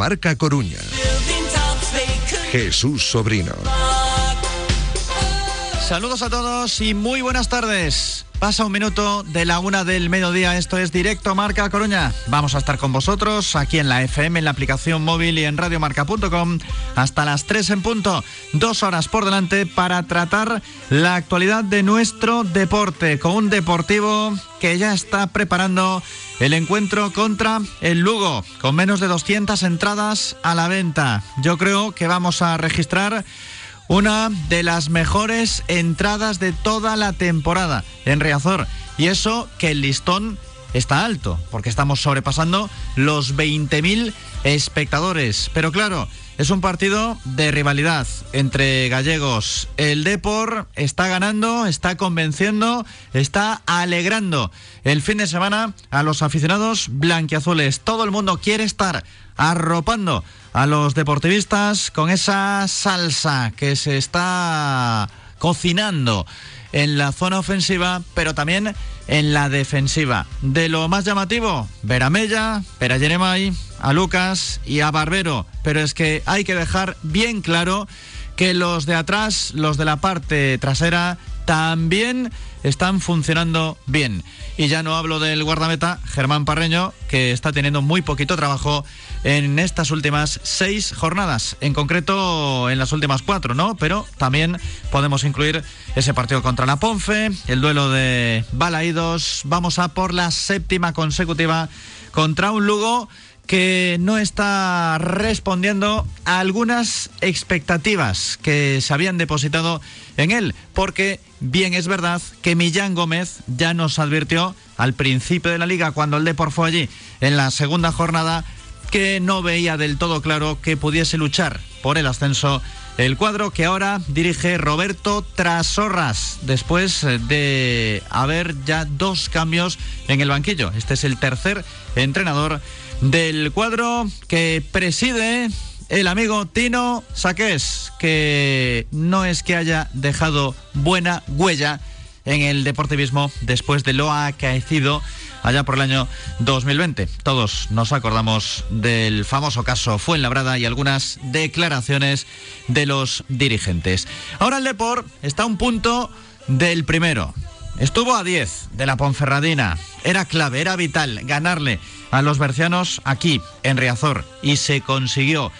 Directo Marca Coruña. Jesús Sobrino. Saludos a todos y muy buenas tardes. Pasa un minuto de la una del mediodía. Esto es Directo Marca Coruña. Vamos a estar con vosotros aquí en la FM, en la aplicación móvil y en radiomarca.com hasta las 3 en punto. Dos horas por delante para tratar la actualidad de nuestro deporte con un deportivo que ya está preparando el encuentro contra el Lugo con menos de 200 entradas a la venta. Yo creo que vamos a registrar una de las mejores entradas de toda la temporada en Riazor. Y eso que el listón está alto, porque estamos sobrepasando los 20.000 espectadores. Pero claro, es un partido de rivalidad entre gallegos. El Depor está ganando, está convenciendo, está alegrando el fin de semana a los aficionados blanquiazules. Todo el mundo quiere estar arropando a los deportivistas con esa salsa que se está cocinando en la zona ofensiva, pero también en la defensiva. De lo más llamativo, ver a Mella, ver a Jeremai, a Lucas y a Barbero. Pero es que hay que dejar bien claro que los de atrás, los de la parte trasera, también están funcionando bien. Y ya no hablo del guardameta Germán Parreño, que está teniendo muy poquito trabajo en estas últimas seis jornadas, en concreto en las últimas cuatro, ¿no? Pero también podemos incluir ese partido contra la Ponfe, el duelo de Balaídos, vamos a por la séptima consecutiva contra un Lugo que no está respondiendo a algunas expectativas que se habían depositado en él, porque bien es verdad que Millán Gómez ya nos advirtió al principio de la liga, cuando el Depor fue allí en la segunda jornada, que no veía del todo claro que pudiese luchar por el ascenso el cuadro que ahora dirige Roberto Trasorras, después de haber ya dos cambios en el banquillo. Este es el tercer entrenador del cuadro que preside el amigo Tino Saqués, que no es que haya dejado buena huella en el deportivismo después de lo acaecido allá por el año 2020. Todos nos acordamos del famoso caso Fuenlabrada y algunas declaraciones de los dirigentes. Ahora el Deport está a un punto del primero. Estuvo a 10 de la Ponferradina. Era clave, era vital ganarle a los bercianos aquí, en Riazor, y se consiguió.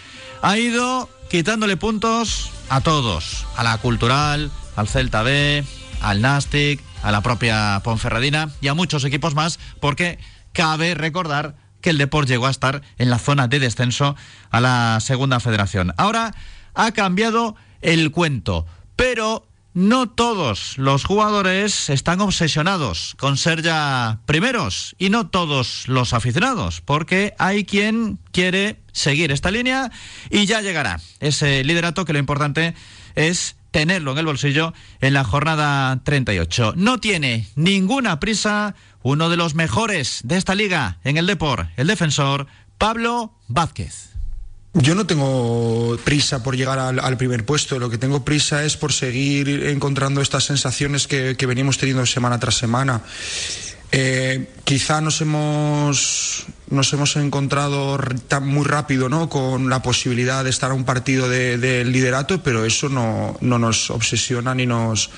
Ha ido quitándole puntos a todos, a la Cultural, al Celta B, al Nastic, a la propia Ponferradina y a muchos equipos más, porque cabe recordar que el Deport llegó a estar en la zona de descenso a la Segunda Federación. Ahora ha cambiado el cuento, pero no todos los jugadores están obsesionados con ser ya primeros y no todos los aficionados, porque hay quien quiere seguir esta línea y ya llegará ese liderato que lo importante es tenerlo en el bolsillo en la jornada 38. No tiene ninguna prisa uno de los mejores de esta liga en el Depor, el defensor Pablo Vázquez. Yo no tengo prisa por llegar al, primer puesto, lo que tengo prisa es por seguir encontrando estas sensaciones que, venimos teniendo semana tras semana. Eh, quizá nos hemos, nos hemos encontrado muy rápido ¿no? con la posibilidad de estar a un partido del de liderato, pero eso no, no, nos obsesiona ni nos,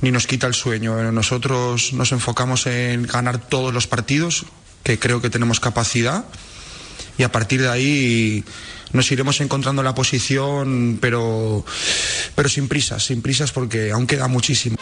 ni nos quita el sueño. Nosotros nos enfocamos en ganar todos los partidos, que creo que tenemos capacidad, y a partir de ahí nos iremos encontrando la posición, pero, pero sin prisas, sin prisas porque aún queda muchísimo.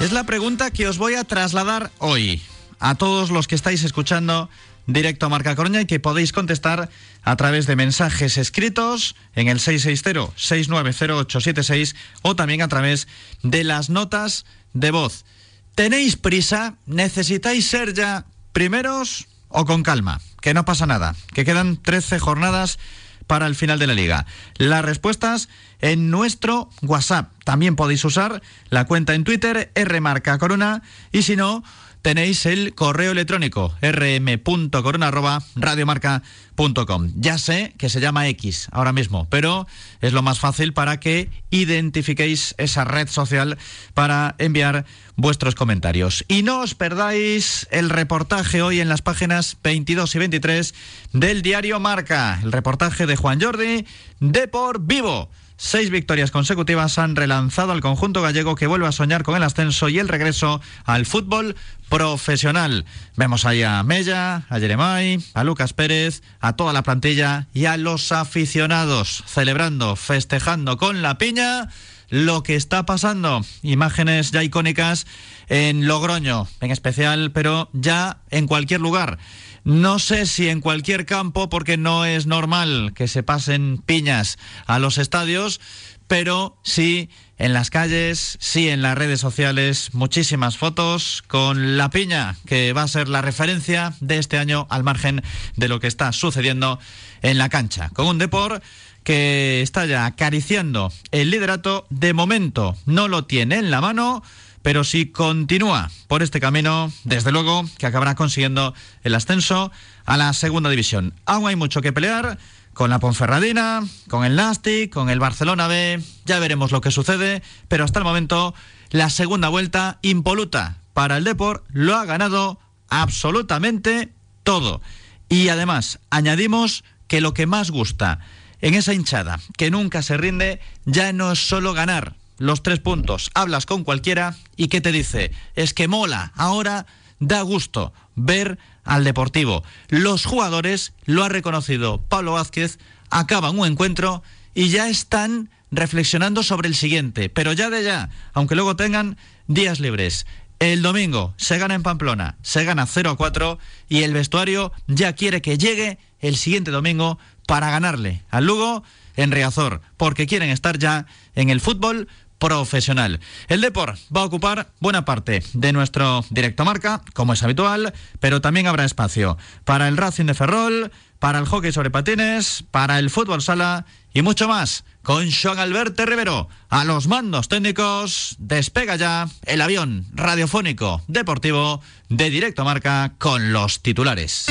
Es la pregunta que os voy a trasladar hoy a todos los que estáis escuchando directo a Marca Coruña y que podéis contestar a través de mensajes escritos en el 660-690876 o también a través de las notas de voz. ¿Tenéis prisa? ¿Necesitáis ser ya primeros o con calma? que no pasa nada, que quedan 13 jornadas para el final de la liga. Las respuestas en nuestro WhatsApp. También podéis usar la cuenta en Twitter, Rmarca Corona, y si no, tenéis el correo electrónico rm.corona.radiomarca.com. Ya sé que se llama X ahora mismo, pero es lo más fácil para que identifiquéis esa red social para enviar vuestros comentarios. Y no os perdáis el reportaje hoy en las páginas 22 y 23 del diario Marca, el reportaje de Juan Jordi de por vivo. Seis victorias consecutivas han relanzado al conjunto gallego que vuelve a soñar con el ascenso y el regreso al fútbol profesional. Vemos ahí a Mella, a Jeremai, a Lucas Pérez, a toda la plantilla y a los aficionados celebrando, festejando con la piña lo que está pasando. Imágenes ya icónicas en Logroño, en especial, pero ya en cualquier lugar. No sé si en cualquier campo, porque no es normal que se pasen piñas a los estadios, pero sí en las calles, sí en las redes sociales, muchísimas fotos con la piña, que va a ser la referencia de este año al margen de lo que está sucediendo en la cancha. Con un Depor que está ya acariciando el liderato, de momento no lo tiene en la mano pero si continúa por este camino, desde luego que acabará consiguiendo el ascenso a la segunda división. Aún hay mucho que pelear con la Ponferradina, con el Nastic, con el Barcelona B, ya veremos lo que sucede, pero hasta el momento la segunda vuelta impoluta para el Deport lo ha ganado absolutamente todo. Y además añadimos que lo que más gusta en esa hinchada, que nunca se rinde, ya no es solo ganar, los tres puntos, hablas con cualquiera y ¿qué te dice? Es que mola, ahora da gusto ver al Deportivo. Los jugadores, lo ha reconocido Pablo Vázquez, acaban un encuentro y ya están reflexionando sobre el siguiente, pero ya de ya, aunque luego tengan días libres. El domingo se gana en Pamplona, se gana 0 a 4 y el vestuario ya quiere que llegue el siguiente domingo para ganarle al Lugo en Riazor, porque quieren estar ya en el fútbol profesional. El Depor va a ocupar buena parte de nuestro directo marca, como es habitual, pero también habrá espacio para el Racing de Ferrol, para el hockey sobre patines, para el fútbol sala y mucho más. Con Sean Alberto Rivero a los mandos técnicos, despega ya el avión radiofónico deportivo de directo marca con los titulares.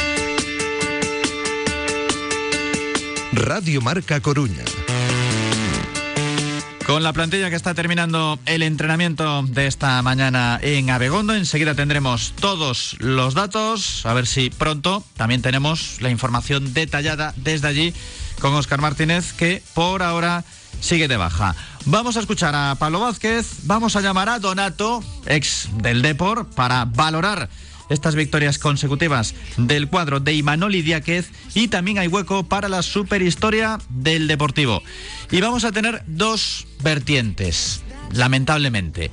Radio Marca Coruña. Con la plantilla que está terminando el entrenamiento de esta mañana en Abegondo, enseguida tendremos todos los datos, a ver si pronto también tenemos la información detallada desde allí con Oscar Martínez, que por ahora sigue de baja. Vamos a escuchar a Pablo Vázquez, vamos a llamar a Donato, ex del Depor, para valorar estas victorias consecutivas del cuadro de Imanol Diáquez y también hay hueco para la superhistoria del Deportivo. Y vamos a tener dos vertientes, lamentablemente.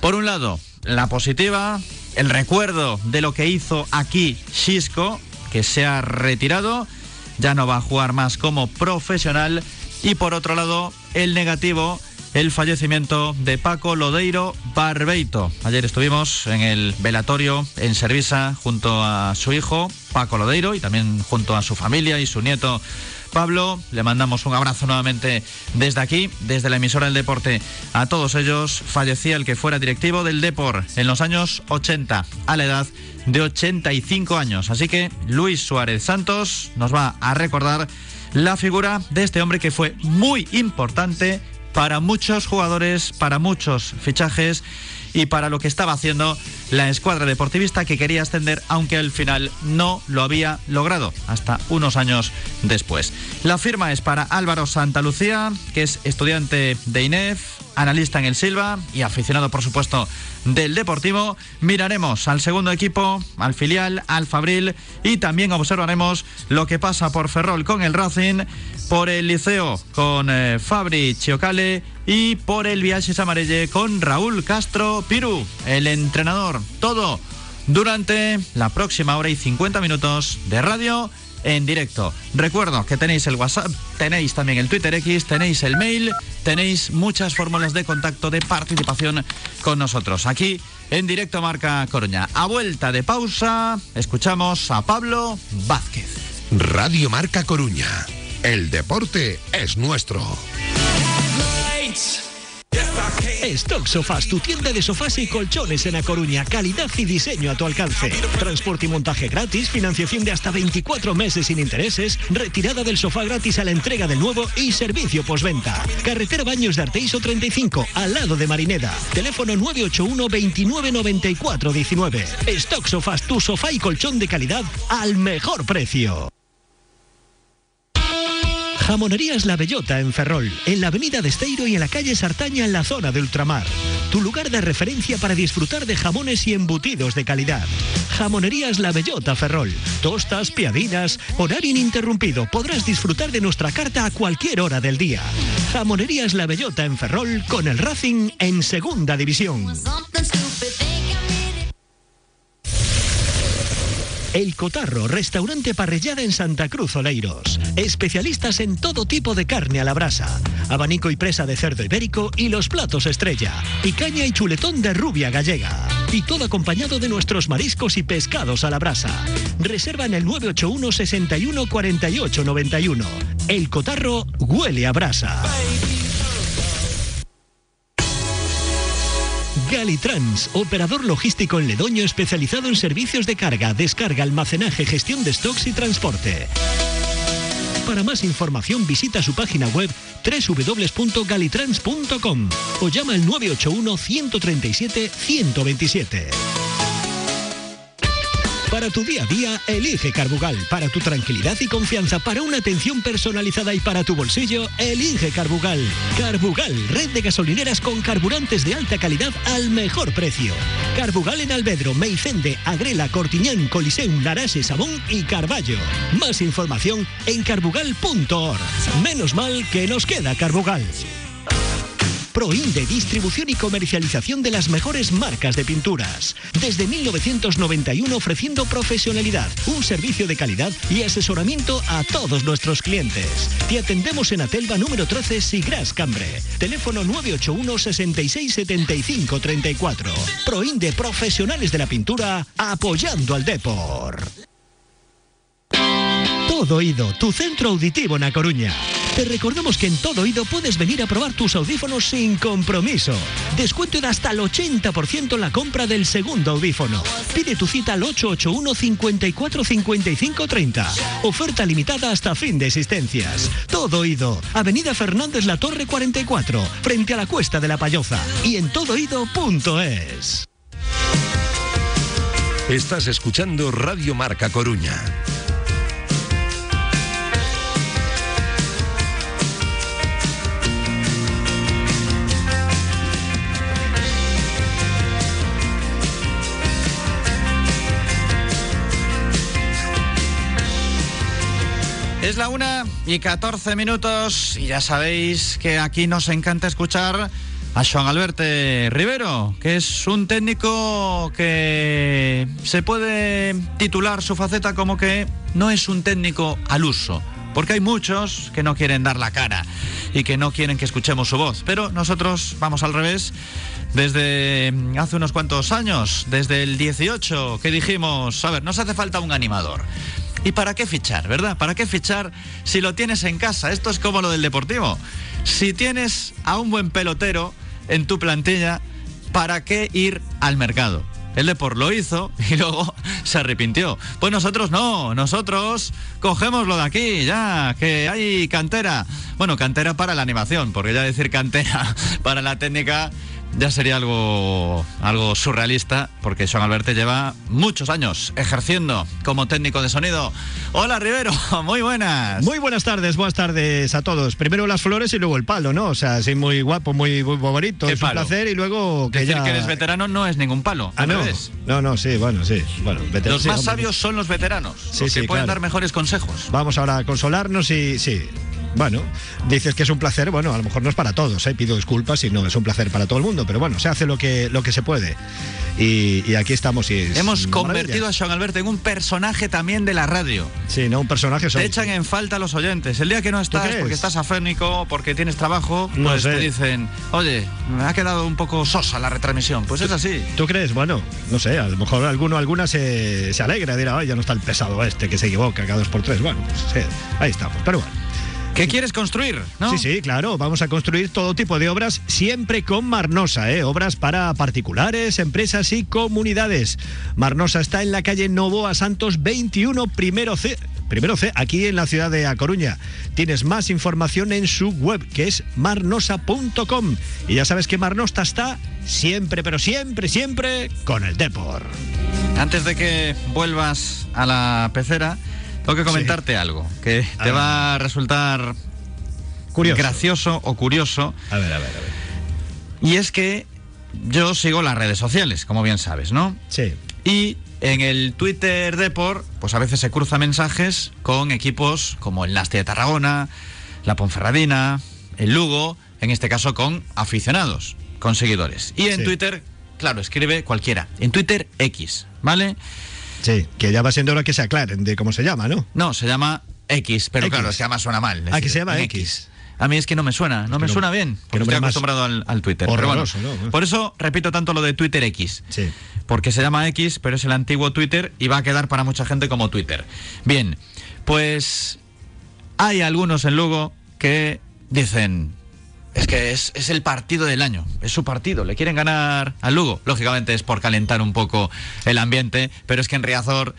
Por un lado, la positiva, el recuerdo de lo que hizo aquí Xisco, que se ha retirado, ya no va a jugar más como profesional. Y por otro lado, el negativo, el fallecimiento de Paco Lodeiro Barbeito. Ayer estuvimos en el velatorio en Servisa junto a su hijo Paco Lodeiro y también junto a su familia y su nieto Pablo. Le mandamos un abrazo nuevamente desde aquí, desde la emisora del deporte. A todos ellos fallecía el que fuera directivo del Depor en los años 80, a la edad de 85 años. Así que Luis Suárez Santos nos va a recordar la figura de este hombre que fue muy importante para muchos jugadores, para muchos fichajes y para lo que estaba haciendo la escuadra deportivista que quería ascender, aunque al final no lo había logrado hasta unos años después. La firma es para Álvaro Santalucía, que es estudiante de INEF, analista en el Silva y aficionado, por supuesto, del Deportivo. Miraremos al segundo equipo, al filial, al Fabril y también observaremos lo que pasa por Ferrol con el Racing, por el Liceo con eh, Fabri Chiocale y por el Viajes Amarelle con Raúl Castro Piru, el entrenador. Todo durante la próxima hora y 50 minutos de radio en directo. Recuerdo que tenéis el WhatsApp, tenéis también el Twitter X, tenéis el mail, tenéis muchas fórmulas de contacto, de participación con nosotros. Aquí en directo Marca Coruña. A vuelta de pausa, escuchamos a Pablo Vázquez. Radio Marca Coruña. El deporte es nuestro. Stock Sofás, tu tienda de sofás y colchones en A Coruña. Calidad y diseño a tu alcance. Transporte y montaje gratis, financiación de hasta 24 meses sin intereses, retirada del sofá gratis a la entrega del nuevo y servicio postventa. Carretera Baños de Arteiso 35, al lado de Marineda. Teléfono 981 29 94 19. Stock Sofás, tu sofá y colchón de calidad al mejor precio. Jamonerías La Bellota en Ferrol, en la avenida de Esteiro y en la calle Sartaña en la zona de Ultramar. Tu lugar de referencia para disfrutar de jamones y embutidos de calidad. Jamonerías La Bellota Ferrol. Tostas, piadinas, horario ininterrumpido. Podrás disfrutar de nuestra carta a cualquier hora del día. Jamonerías La Bellota en Ferrol con el Racing en Segunda División. El Cotarro, restaurante parrillada en Santa Cruz Oleiros. Especialistas en todo tipo de carne a la brasa. Abanico y presa de cerdo ibérico y los platos estrella. Picaña y chuletón de rubia gallega. Y todo acompañado de nuestros mariscos y pescados a la brasa. Reserva en el 981 61 48 91. El Cotarro huele a brasa. Galitrans, operador logístico en Ledoño especializado en servicios de carga, descarga, almacenaje, gestión de stocks y transporte. Para más información visita su página web www.galitrans.com o llama al 981 137 127. Para tu día a día, elige Carbugal. Para tu tranquilidad y confianza, para una atención personalizada y para tu bolsillo, elige Carbugal. Carbugal, red de gasolineras con carburantes de alta calidad al mejor precio. Carbugal en Albedro, Meicende, Agrela, Cortiñán, Coliseum, Larache, Sabón y Carballo. Más información en carbugal.org. Menos mal que nos queda Carbugal. Proinde, distribución y comercialización de las mejores marcas de pinturas. Desde 1991 ofreciendo profesionalidad, un servicio de calidad y asesoramiento a todos nuestros clientes. Te atendemos en Atelva número 13 Sigras Cambre. Teléfono 981 66 75 34. Proinde, profesionales de la pintura, apoyando al Depor. Todo Oído, tu centro auditivo en A Coruña. Te recordamos que en Todo Oído puedes venir a probar tus audífonos sin compromiso. Descuento de hasta el 80% en la compra del segundo audífono. Pide tu cita al 881 54 55 30. Oferta limitada hasta fin de existencias. Todo Oído, Avenida Fernández La Torre 44, frente a la Cuesta de la Payoza y en todoido.es. Estás escuchando Radio Marca Coruña. Es la una y 14 minutos y ya sabéis que aquí nos encanta escuchar a Joan Alberto Rivero, que es un técnico que se puede titular su faceta como que no es un técnico al uso. Porque hay muchos que no quieren dar la cara y que no quieren que escuchemos su voz. Pero nosotros vamos al revés. Desde hace unos cuantos años, desde el 18, que dijimos, a ver, nos hace falta un animador. ¿Y para qué fichar, verdad? ¿Para qué fichar si lo tienes en casa? Esto es como lo del deportivo. Si tienes a un buen pelotero en tu plantilla, ¿para qué ir al mercado? El Depor lo hizo y luego se arrepintió. Pues nosotros no, nosotros cogemos lo de aquí, ya, que hay cantera. Bueno, cantera para la animación, porque ya decir cantera para la técnica ya sería algo, algo surrealista, porque Joan Alberto lleva muchos años ejerciendo como técnico de sonido. Hola Rivero, muy buenas. Muy buenas tardes, buenas tardes a todos. Primero las flores y luego el palo, ¿no? O sea, sí, muy guapo, muy, muy bonito, ¿Qué es un placer y luego que Decir ya... que eres veterano no es ningún palo. Ah, no. revés. No, no, sí, bueno, sí. Bueno, Los más sabios son los veteranos, Sí, los que sí, pueden claro. dar mejores consejos. Vamos ahora a consolarnos y sí. Bueno, dices que es un placer, bueno, a lo mejor no es para todos, ¿eh? pido disculpas y no es un placer para todo el mundo, pero bueno, se hace lo que, lo que se puede. Y, y aquí estamos y es Hemos convertido maravilla. a Joan Alberto en un personaje también de la radio. Sí, no, un personaje. Te echan en falta los oyentes. El día que no estás porque estás afénico, porque tienes trabajo, No pues sé. te dicen, oye, me ha quedado un poco sosa la retransmisión. Pues es así. ¿Tú crees? Bueno, no sé, a lo mejor alguno, alguna se, se alegra, dirá, "Ay, ya no está el pesado este que se equivoca cada dos por tres. Bueno, pues sí, ahí estamos. Pero bueno, ¿Qué quieres construir? ¿no? Sí, sí, claro. Vamos a construir todo tipo de obras, siempre con Marnosa, ¿eh? Obras para particulares, empresas y comunidades. Marnosa está en la calle Novoa Santos 21, primero C. Primero C, aquí en la ciudad de A Coruña. Tienes más información en su web, que es marnosa.com. Y ya sabes que Marnosta está siempre, pero siempre, siempre con el Depor. Antes de que vuelvas a la pecera, tengo que comentarte algo que A te ver. va a resultar Curioso. gracioso o curioso. A ver, a ver, a ver. Y es que yo sigo las redes sociales, como bien sabes, ¿no? Sí. Y en el Twitter Depor, pues a veces se cruzan mensajes con equipos como el Nastia de Tarragona, la Ponferradina, el Lugo, en este caso con aficionados, con seguidores. Y en Sí. Twitter, claro, escribe cualquiera. En Twitter X, ¿vale? Sí, que ya va siendo hora que se aclaren de cómo se llama, ¿no? No, se llama X, pero X. claro, se llama suena mal. Ah, que se llama en X. A mí es que no me suena, no me no- suena bien, que porque nombre estoy acostumbrado al, al Twitter. Pero bueno, horroroso, ¿no? por eso repito tanto lo de Twitter X. Sí. Porque se llama X, pero es el antiguo Twitter y va a quedar para mucha gente como Twitter. Bien, pues hay algunos en Lugo que dicen, es que es, es el partido del año, es su partido, le quieren ganar al Lugo. Lógicamente es por calentar un poco el ambiente, pero es que en Riazor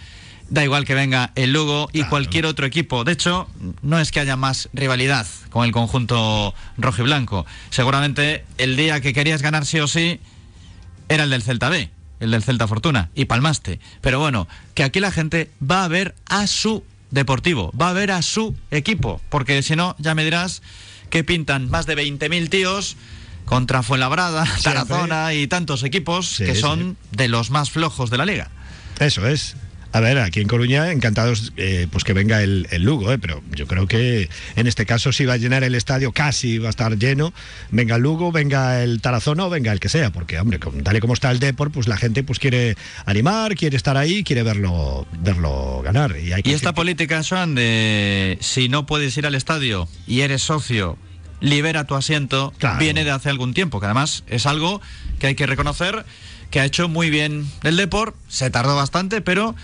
da igual que venga el Lugo y cualquier otro equipo. De hecho, no es que haya más rivalidad con el conjunto rojo y blanco. Seguramente el día que querías ganar sí o sí era el del Celta B, el del Celta Fortuna, y palmaste. Pero bueno, que aquí la gente va a ver a su deportivo, va a ver a su equipo, porque si no, ya me dirás que pintan más de 20.000 tíos contra Fuenlabrada. Tarazona y tantos equipos Sí, que sí. son de los más flojos de la liga. Eso es. A ver, aquí en Coruña, encantados eh, pues que venga el, el Lugo, eh, pero yo creo que en este caso si va a llenar el estadio, casi va a estar lleno, venga el Lugo, venga el Tarazona o venga el que sea, porque hombre, con- tal y como está el Depor, pues la gente pues quiere animar, quiere estar ahí, quiere verlo, verlo ganar. Y, hay que Y esta que- política, Joan, de si no puedes ir al estadio y eres socio, libera tu asiento, Claro. viene de hace algún tiempo, que además es algo que hay que reconocer que ha hecho muy bien el Depor, se tardó bastante, pero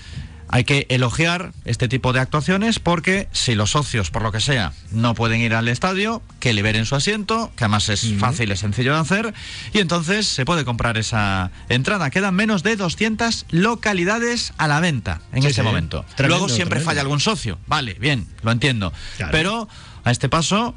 hay que elogiar este tipo de actuaciones porque si los socios, por lo que sea, no pueden ir al estadio, que liberen su asiento, que además es fácil y sencillo de hacer, y entonces se puede comprar esa entrada. Quedan menos de 200 localidades a la venta en Sí, este sí. momento. Tremendo, Luego siempre tremendo. falla algún socio. Vale, bien, lo entiendo. Claro. Pero a este paso,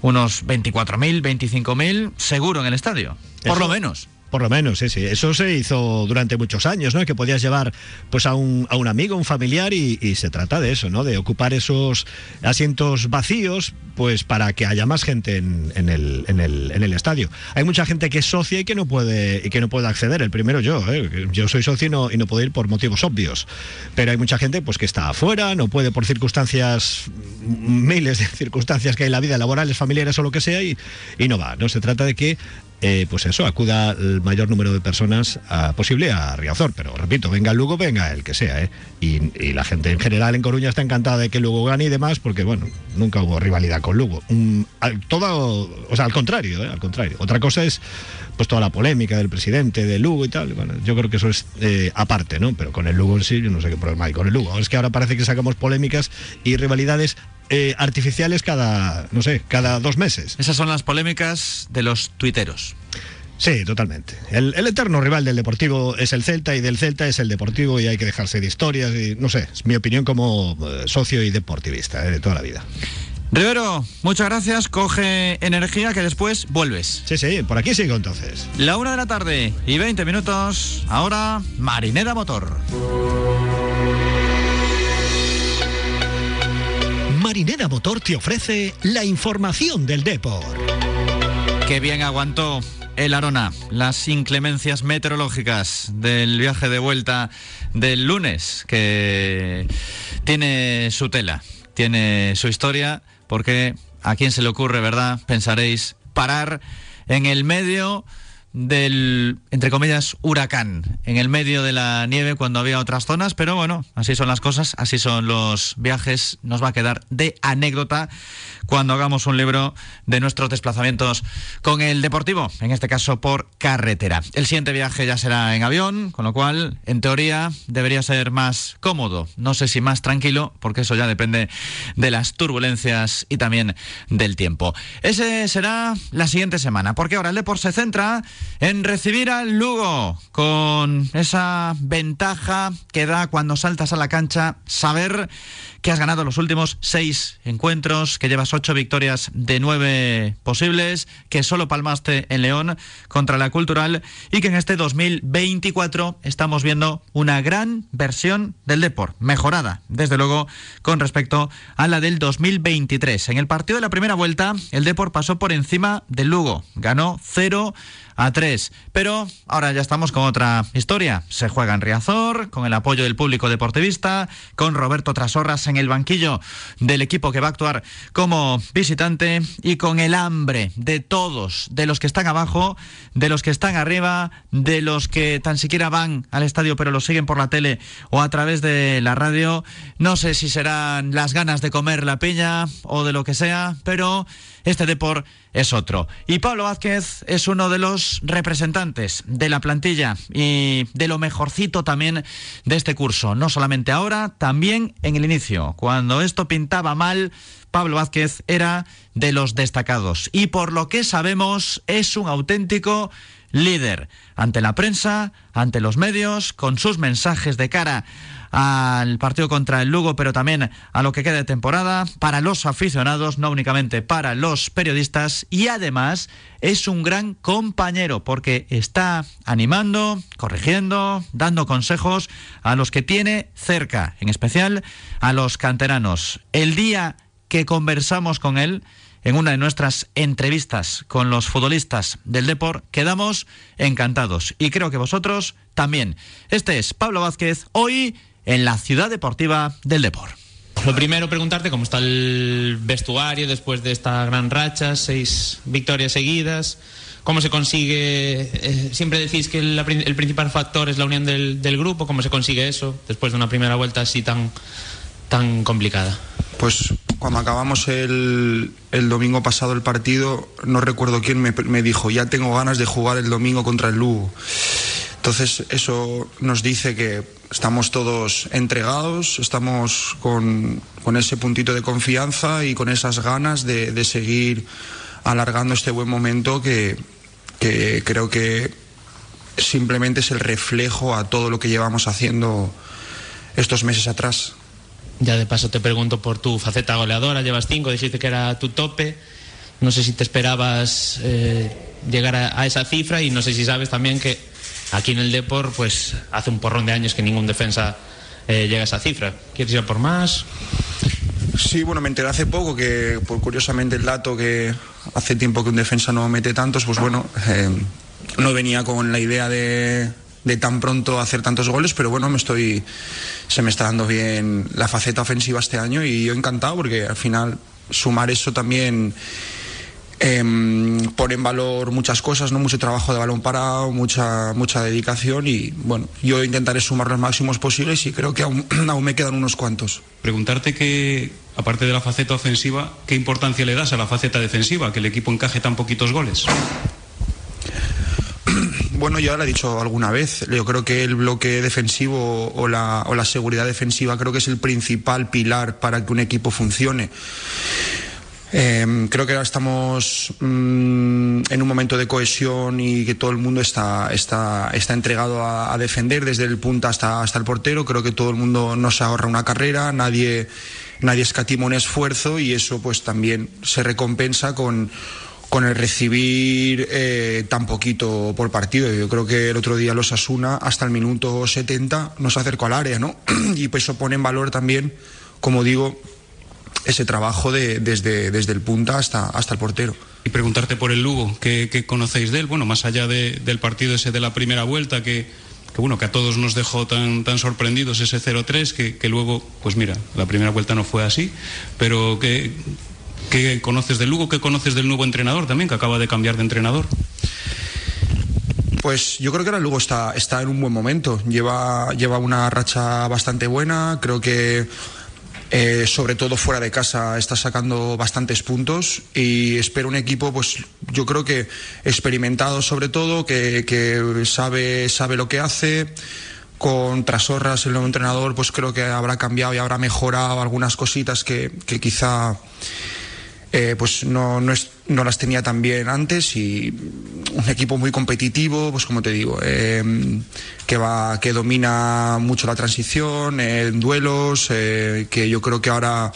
unos 24.000, 25.000 seguro en el estadio. Por Eso- lo menos. Por lo menos, sí, sí. Eso se hizo durante muchos años, ¿no? Que podías llevar pues a un, a un amigo, un familiar y, se trata de eso, ¿no? De ocupar esos asientos vacíos pues para que haya más gente en, el, en, el, en el estadio. Hay mucha gente que es socia y que no puede y que no puede acceder. El primero yo, ¿eh? yo soy socio y no, y no puedo ir por motivos obvios. Pero hay mucha gente pues que está afuera, no puede por circunstancias, miles de circunstancias que hay en la vida, laborales, familiares o lo que sea, y, y no va. No se trata de que eh, pues eso, acuda el mayor número de personas ah, posible a Riazor. Pero repito, venga el Lugo, venga el que sea. ¿eh? Y, la gente en general en Coruña está encantada de que Lugo gane y demás, porque bueno, nunca hubo rivalidad con Lugo. Mm, al- todo, o sea, al contrario, ¿eh? al contrario. Otra cosa es pues toda la polémica del presidente de Lugo y tal. Bueno, yo creo que eso es eh, aparte, ¿no? Pero con el Lugo en sí, yo no sé qué problema hay con el Lugo. Es que ahora parece que sacamos polémicas y rivalidades eh, artificiales cada, no sé, cada dos meses. Esas son las polémicas de los tuiteros. Sí, totalmente. El, el eterno rival del Deportivo es el Celta y del Celta es el Deportivo y hay que dejarse de historias y no sé, es mi opinión como eh, socio y deportivista eh, de toda la vida. Rivero, muchas gracias. Coge energía que después vuelves. Sí, sí, por aquí sigo entonces. La una de la tarde y 20 minutos. Ahora, Marinera Motor. Marinera Motor te ofrece la información del Depor. Qué bien aguantó el Arona las inclemencias meteorológicas del viaje de vuelta del lunes, que tiene su tela, tiene su historia, porque a quién se le ocurre, ¿verdad? Pensaréis parar en el medio del, entre comillas, huracán, en el medio de la nieve cuando había otras zonas, pero bueno, así son las cosas, así son los viajes, nos va a quedar de anécdota cuando hagamos un libro de nuestros desplazamientos con el deportivo, en este caso por carretera. El siguiente viaje ya será en avión, con lo cual, en teoría, debería ser más cómodo, no sé si más tranquilo, porque eso ya depende de las turbulencias y también del tiempo. Ese será la siguiente semana, porque ahora el Deport se centra en recibir al Lugo con esa ventaja que da cuando saltas a la cancha saber que has ganado los últimos seis encuentros, que llevas ocho victorias de nueve posibles, que solo palmaste en León contra la Cultural y que en este 2024 estamos viendo una gran versión del Deport, mejorada, desde luego, con respecto a la del 2023. En el partido de la primera vuelta, el Deport pasó por encima del Lugo, ganó 0 a 3. Pero ahora ya estamos con otra historia. Se juega en Riazor, con el apoyo del público deportivista, con Roberto Trasorras en el banquillo del equipo que va a actuar como visitante y con el hambre de todos, de los que están abajo, de los que están arriba, de los que tan siquiera van al estadio pero lo siguen por la tele o a través de la radio. No sé si serán las ganas de comer la piña o de lo que sea, pero este Depor es otro. Y Pablo Vázquez es uno de los representantes de la plantilla y de lo mejorcito también de este curso. No solamente ahora, también en el inicio. Cuando esto pintaba mal, Pablo Vázquez era de los destacados. Y por lo que sabemos, es un auténtico líder ante la prensa, ante los medios, con sus mensajes de cara al partido contra el Lugo, pero también a lo que queda de temporada, para los aficionados, no únicamente para los periodistas, y además es un gran compañero porque está animando, corrigiendo, dando consejos a los que tiene cerca, en especial a los canteranos. El día que conversamos con él, en una de nuestras entrevistas con los futbolistas del Deport, quedamos encantados y creo que vosotros también. Este es Pablo Vázquez, hoy en la ciudad deportiva del Deport. Lo primero, preguntarte cómo está el vestuario después de esta gran racha, seis victorias seguidas. ¿Cómo se consigue? Eh, siempre decís que el, el, principal factor es la unión del, del, grupo. ¿Cómo se consigue eso después de una primera vuelta así tan, tan complicada? Pues cuando acabamos el, el domingo pasado el partido, no recuerdo quién me, me dijo, ya tengo ganas de jugar el domingo contra el Lugo. Entonces eso nos dice que estamos todos entregados, estamos con, con ese puntito de confianza y con esas ganas de, de seguir alargando este buen momento que, que, creo que simplemente es el reflejo a todo lo que llevamos haciendo estos meses atrás. Ya de paso te pregunto por tu faceta goleadora, llevas cinco, dijiste que era tu tope. No sé si te esperabas eh, llegar a, a esa cifra y no sé si sabes también que Aquí en el Depor, pues hace un porrón de años que ningún defensa eh, llega a esa cifra. ¿Quieres ir por más? Sí, bueno, me enteré hace poco que, por curiosamente, el dato que hace tiempo que un defensa no mete tantos, pues bueno, eh, no venía con la idea de, de tan pronto hacer tantos goles, pero bueno, me estoy, se me está dando bien la faceta ofensiva este año y yo encantado porque al final sumar eso también eh, pone en valor muchas cosas, ¿no? mucho trabajo de balón parado, mucha, mucha dedicación y bueno, yo intentaré sumar los máximos posibles y creo que aún, aún me quedan unos cuantos. Preguntarte que, aparte de la faceta ofensiva, ¿qué importancia le das a la faceta defensiva, que el equipo encaje tan poquitos goles? Bueno, ya lo he dicho alguna vez. Yo creo que el bloque defensivo o la, o la seguridad defensiva creo que es el principal pilar para que un equipo funcione. Eh, creo que ahora estamos mmm, en un momento de cohesión y que todo el mundo está, está, está entregado a, a, defender desde el punta hasta, hasta el portero. Creo que todo el mundo no se ahorra una carrera, nadie, nadie escatima un esfuerzo y eso pues también se recompensa con, con el recibir eh, tan poquito por partido. Yo creo que el otro día los Asuna hasta el minuto 70 nos acercó al área, ¿no? y pues eso pone en valor también, como digo, ese trabajo de, desde, desde el punta hasta, hasta el portero. Y preguntarte por el Lugo, ¿qué, qué conocéis de él? Bueno, más allá de, del partido ese de la primera vuelta, que, que, bueno, que a todos nos dejó tan, tan sorprendidos ese 0-3, que, que, luego, pues mira, la primera vuelta no fue así, pero ¿qué, ¿qué conoces del Lugo? ¿Qué conoces del nuevo entrenador también, que acaba de cambiar de entrenador? Pues yo creo que ahora Lugo está, está en un buen momento. Lleva, lleva una racha bastante buena. Creo que eh, sobre todo fuera de casa está sacando bastantes puntos y espero un equipo, pues yo creo que experimentado sobre todo, que, que sabe, sabe lo que hace. Con Trasorras, el nuevo entrenador, pues creo que habrá cambiado y habrá mejorado algunas cositas que, que quizá eh, pues no, no, es, no, las tenía tan bien antes y un equipo muy competitivo, pues como te digo, eh, que va, que domina mucho la transición, en duelos, eh, que yo creo que ahora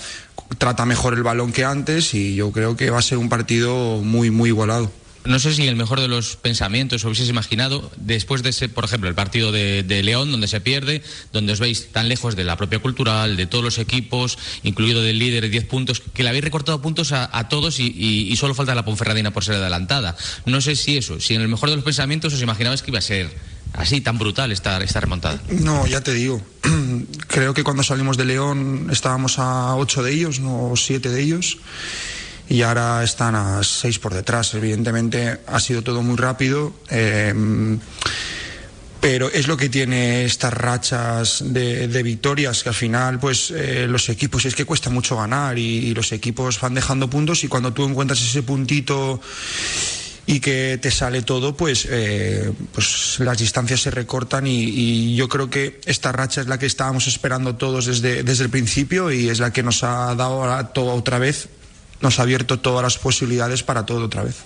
trata mejor el balón que antes y yo creo que va a ser un partido muy, muy igualado no sé si el mejor de los pensamientos hubieses imaginado después de ese, por ejemplo, el partido de, León, donde se pierde, donde os veis tan lejos de la propia cultural, de todos los equipos, incluido del líder de 10 puntos, que le habéis recortado puntos a, todos y, solo falta la Ponferradina por ser adelantada. No sé si eso, si en el mejor de los pensamientos os imaginabais que iba a ser así tan brutal esta, esta remontada. No, ya te digo. Creo que cuando salimos de León estábamos a 8 de ellos, no 7 de ellos y ahora están a seis por detrás. Evidentemente ha sido todo muy rápido. Eh, pero es lo que tiene estas rachas de, victorias que al final pues eh, los equipos es que cuesta mucho ganar y, los equipos van dejando puntos y cuando tú encuentras ese puntito y que te sale todo pues eh, pues las distancias se recortan y, yo creo que esta racha es la que estábamos esperando todos desde, desde el principio y es la que nos ha dado todo otra vez nos ha abierto todas las posibilidades para todo otra vez.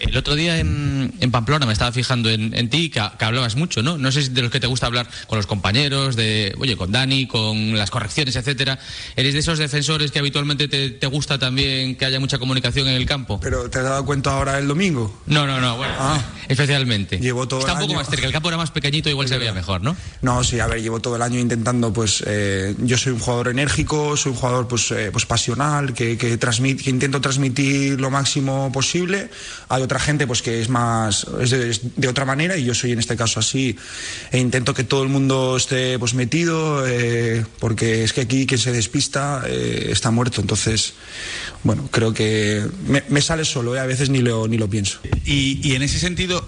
El otro día en, Pamplona me estaba fijando en, ti, que, hablabas mucho, ¿no? No sé si de los que te gusta hablar con los compañeros, de, oye, con Dani, con las correcciones, etcétera. ¿Eres de esos defensores que habitualmente te, gusta también que haya mucha comunicación en el campo? ¿Pero te has dado cuenta ahora el domingo? No, no, no, bueno, ah. especialmente. Llevo todo Está un poco más cerca, el campo era más pequeñito, igual se veía mejor, ¿no? No, sí, a ver, llevo todo el año intentando, pues, eh, yo soy un jugador enérgico, soy un jugador, pues, eh, pues pasional, que, que, que intento transmitir lo máximo posible hay otra gente pues que es más es de, otra manera y yo soy en este caso así. E intento que todo el mundo esté pues metido eh, porque es que aquí quien se despista eh, está muerto. Entonces bueno creo que me, sale solo eh, a veces ni lo ni lo pienso. Y, en ese sentido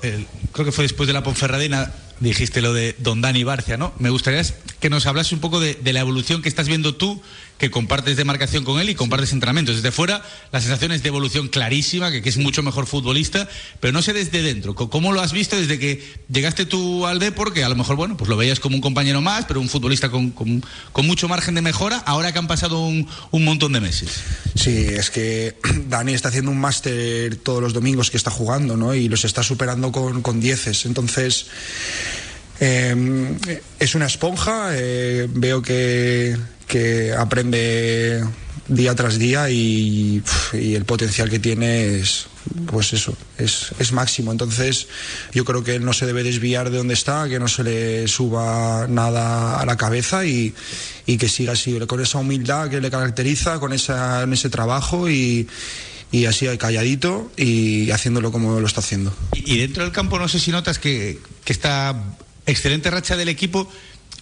creo que fue después de la Ponferradina dijiste lo de Don Dani Barcia, ¿no? Me gustaría que nos hablase un poco de, la evolución que estás viendo tú, que compartes de marcación con él y compartes entrenamientos. Desde fuera, la sensación es de evolución clarísima, que, es mucho mejor futbolista, pero no sé desde dentro. ¿Cómo lo has visto desde que llegaste tú al Depor, que a lo mejor, bueno, pues lo veías como un compañero más, pero un futbolista con, mucho margen de mejora, ahora que han pasado un, montón de meses? Sí, es que Dani está haciendo un máster todos los domingos que está jugando, ¿no? Y los está superando con, con dieces. Entonces Em, es una esponja, eh, veo que, aprende día tras día y, el potencial que tiene es, pues eso, es, máximo. Entonces yo creo que él no se debe desviar de donde está, que no se le suba nada a la cabeza y, que siga así, con esa humildad que le caracteriza, con esa, ese trabajo y, así calladito y haciéndolo como lo está haciendo. Y, dentro del campo no sé si notas que, que está excelente racha del equipo.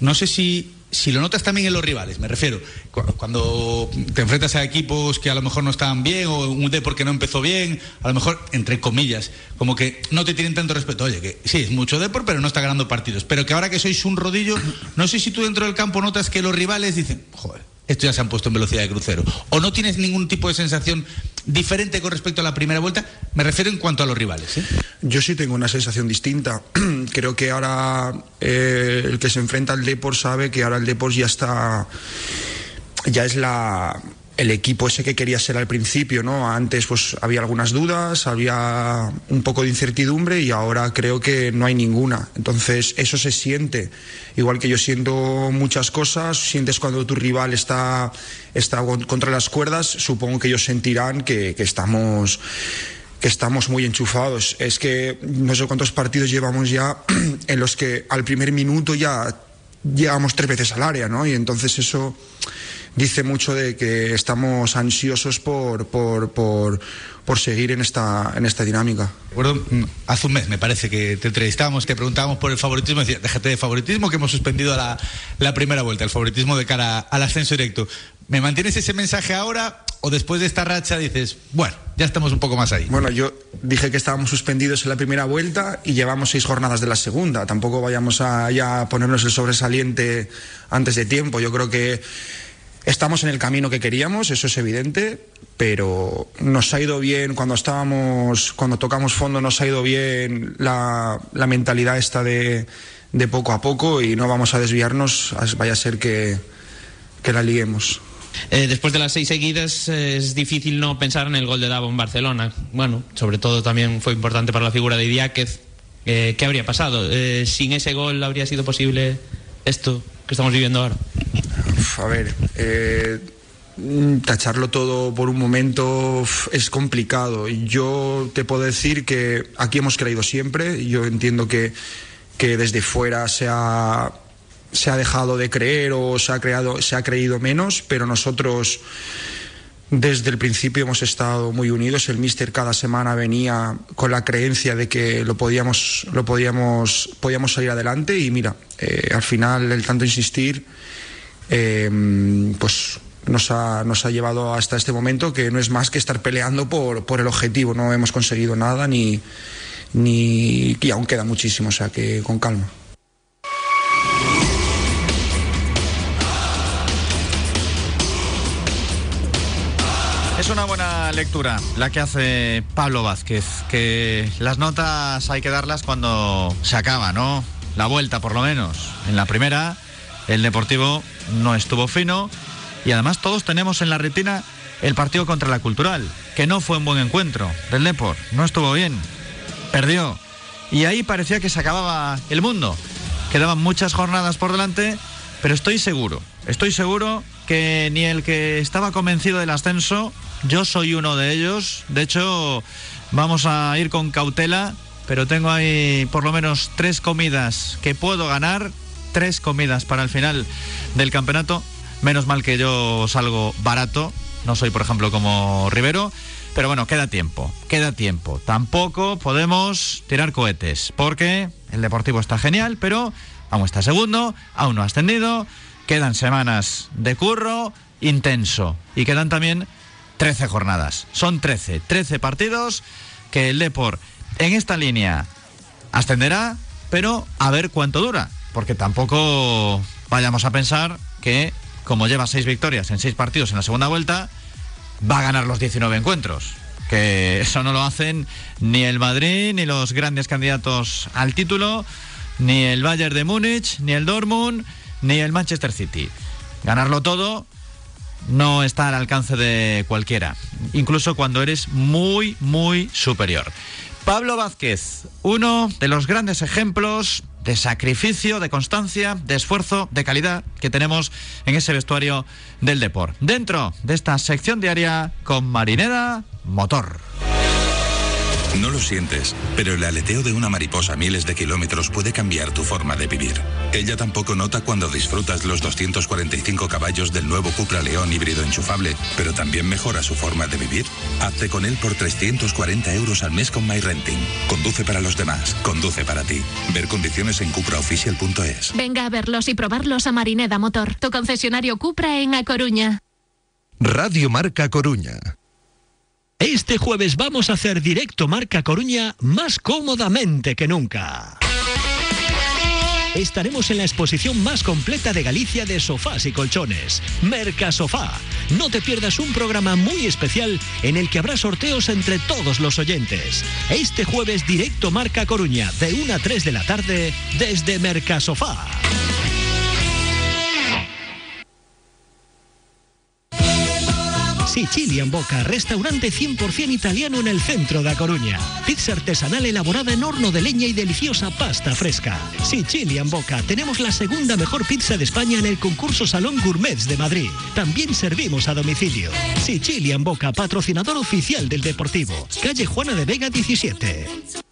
No sé si, si lo notas también en los rivales, me refiero. Cuando te enfrentas a equipos que a lo mejor no están bien o un D porque no empezó bien, a lo mejor, entre comillas, como que no te tienen tanto respeto. Oye, que sí, es mucho Depor, pero no está ganando partidos. Pero que ahora que sois un rodillo, no sé si tú dentro del campo notas que los rivales dicen, joder, esto ya se han puesto en velocidad de crucero. O no tienes ningún tipo de sensación diferente con respecto a la primera vuelta. Me refiero en cuanto a los rivales. ¿eh? Yo sí tengo una sensación distinta. Creo que ahora eh, el que se enfrenta al Depor sabe que ahora el Depor ya está. Ya es la el equipo ese que quería ser al principio, ¿no? Antes pues había algunas dudas, había un poco de incertidumbre y ahora creo que no hay ninguna. Entonces eso se siente. Igual que yo siento muchas cosas, sientes cuando tu rival está, está contra las cuerdas, supongo que ellos sentirán que, estamos que estamos muy enchufados. Es que no sé cuántos partidos llevamos ya en los que al primer minuto ya llegamos tres veces al área, ¿no? Y entonces eso dice mucho de que estamos ansiosos por, por, por, por seguir en esta, en esta dinámica. Recuerdo, mm, hace un mes me parece que te entrevistábamos, te preguntábamos por el favoritismo, decía, déjate de favoritismo, que hemos suspendido la, la primera vuelta, el favoritismo de cara al ascenso directo. ¿Me mantienes ese mensaje ahora o después de esta racha dices, bueno, ya estamos un poco más ahí? Bueno, yo dije que estábamos suspendidos en la primera vuelta y llevamos seis jornadas de la segunda. Tampoco vayamos a ya ponernos el sobresaliente antes de tiempo. Yo creo que estamos en el camino que queríamos, eso es evidente, pero nos ha ido bien cuando estábamos, cuando tocamos fondo, nos ha ido bien la, mentalidad esta de, poco a poco y no vamos a desviarnos, vaya a ser que, la liguemos. Eh, después de las seis seguidas eh, es difícil no pensar en el gol de Davo en Barcelona. Bueno, sobre todo también fue importante para la figura de Idiáquez. Eh, ¿Qué habría pasado? ¿Sin ese gol habría sido posible esto estamos viviendo ahora? A ver, eh, mm, tacharlo todo por un momento es complicado. Yo te puedo decir que aquí hemos creído siempre. Yo entiendo que, que desde fuera se ha, se ha dejado de creer o se ha, creado, se ha creído menos, pero nosotros desde el principio hemos estado muy unidos. El míster cada semana venía con la creencia de que lo podíamos, lo podíamos, podíamos salir adelante y mira, eh, al final el tanto insistir eh, pues nos ha, nos ha llevado hasta este momento que no es más que estar peleando por, por el objetivo. No hemos conseguido nada ni, ni y aún queda muchísimo, o sea que con calma. Es una buena lectura la que hace Pablo Vázquez, que las notas hay que darlas cuando se acaba, ¿no? La vuelta por lo menos. En la primera, el Deportivo no estuvo fino y además todos tenemos en la retina el partido contra la Cultural, que no fue un buen encuentro del Deport, no estuvo bien, perdió. Y ahí parecía que se acababa el mundo. Quedaban muchas jornadas por delante, pero estoy seguro, estoy seguro que ni el que estaba convencido del ascenso, yo soy uno de ellos. De hecho, vamos a ir con cautela, pero tengo ahí por lo menos tres comidas que puedo ganar, tres comidas para el final del campeonato. Menos mal que yo salgo barato, no soy por ejemplo como Rivero. Pero bueno, queda tiempo, queda tiempo. Tampoco podemos tirar cohetes, porque el Deportivo está genial, pero aún está segundo, aún no ha ascendido, quedan semanas de curro intenso y quedan también 13 jornadas. Son 13, 13 partidos que el Deport en esta línea ascenderá, pero a ver cuánto dura, porque tampoco vayamos a pensar que como lleva seis victorias en seis partidos en la segunda vuelta, va a ganar los 19 encuentros. Que eso no lo hacen ni el Madrid, ni los grandes candidatos al título, ni el Bayern de Múnich, ni el Dortmund, ni el Manchester City. Ganarlo todo no está al alcance de cualquiera, incluso cuando eres muy, muy superior. Pablo Vázquez, uno de los grandes ejemplos de sacrificio, de constancia, de esfuerzo, de calidad que tenemos en ese vestuario del Deport. Dentro de esta sección diaria con Marineda Motor. No lo sientes, pero el aleteo de una mariposa a miles de kilómetros puede cambiar tu forma de vivir. Ella tampoco nota cuando disfrutas los 245 caballos del nuevo Cupra León híbrido enchufable, pero también mejora su forma de vivir. Hazte con él por 340 euros al mes con MyRenting. Conduce para los demás, conduce para ti. Ver condiciones en cupraoficial.es. Venga a verlos y probarlos a Marineda Motor, tu concesionario Cupra en A Coruña. Radio Marca Coruña. Este jueves vamos a hacer directo Marca Coruña más cómodamente que nunca. Estaremos en la exposición más completa de Galicia de sofás y colchones, Mercasofá. No te pierdas un programa muy especial en el que habrá sorteos entre todos los oyentes. Este jueves directo Marca Coruña de 1 a 3 de la tarde desde Mercasofá. Sicilian Boca, restaurante 100% italiano en el centro de A Coruña. Pizza artesanal elaborada en horno de leña y deliciosa pasta fresca. Sicilian Boca, tenemos la segunda mejor pizza de España en el concurso Salón Gourmets de Madrid. También servimos a domicilio. Sicilian Boca, patrocinador oficial del Deportivo. Calle Juana de Vega 17.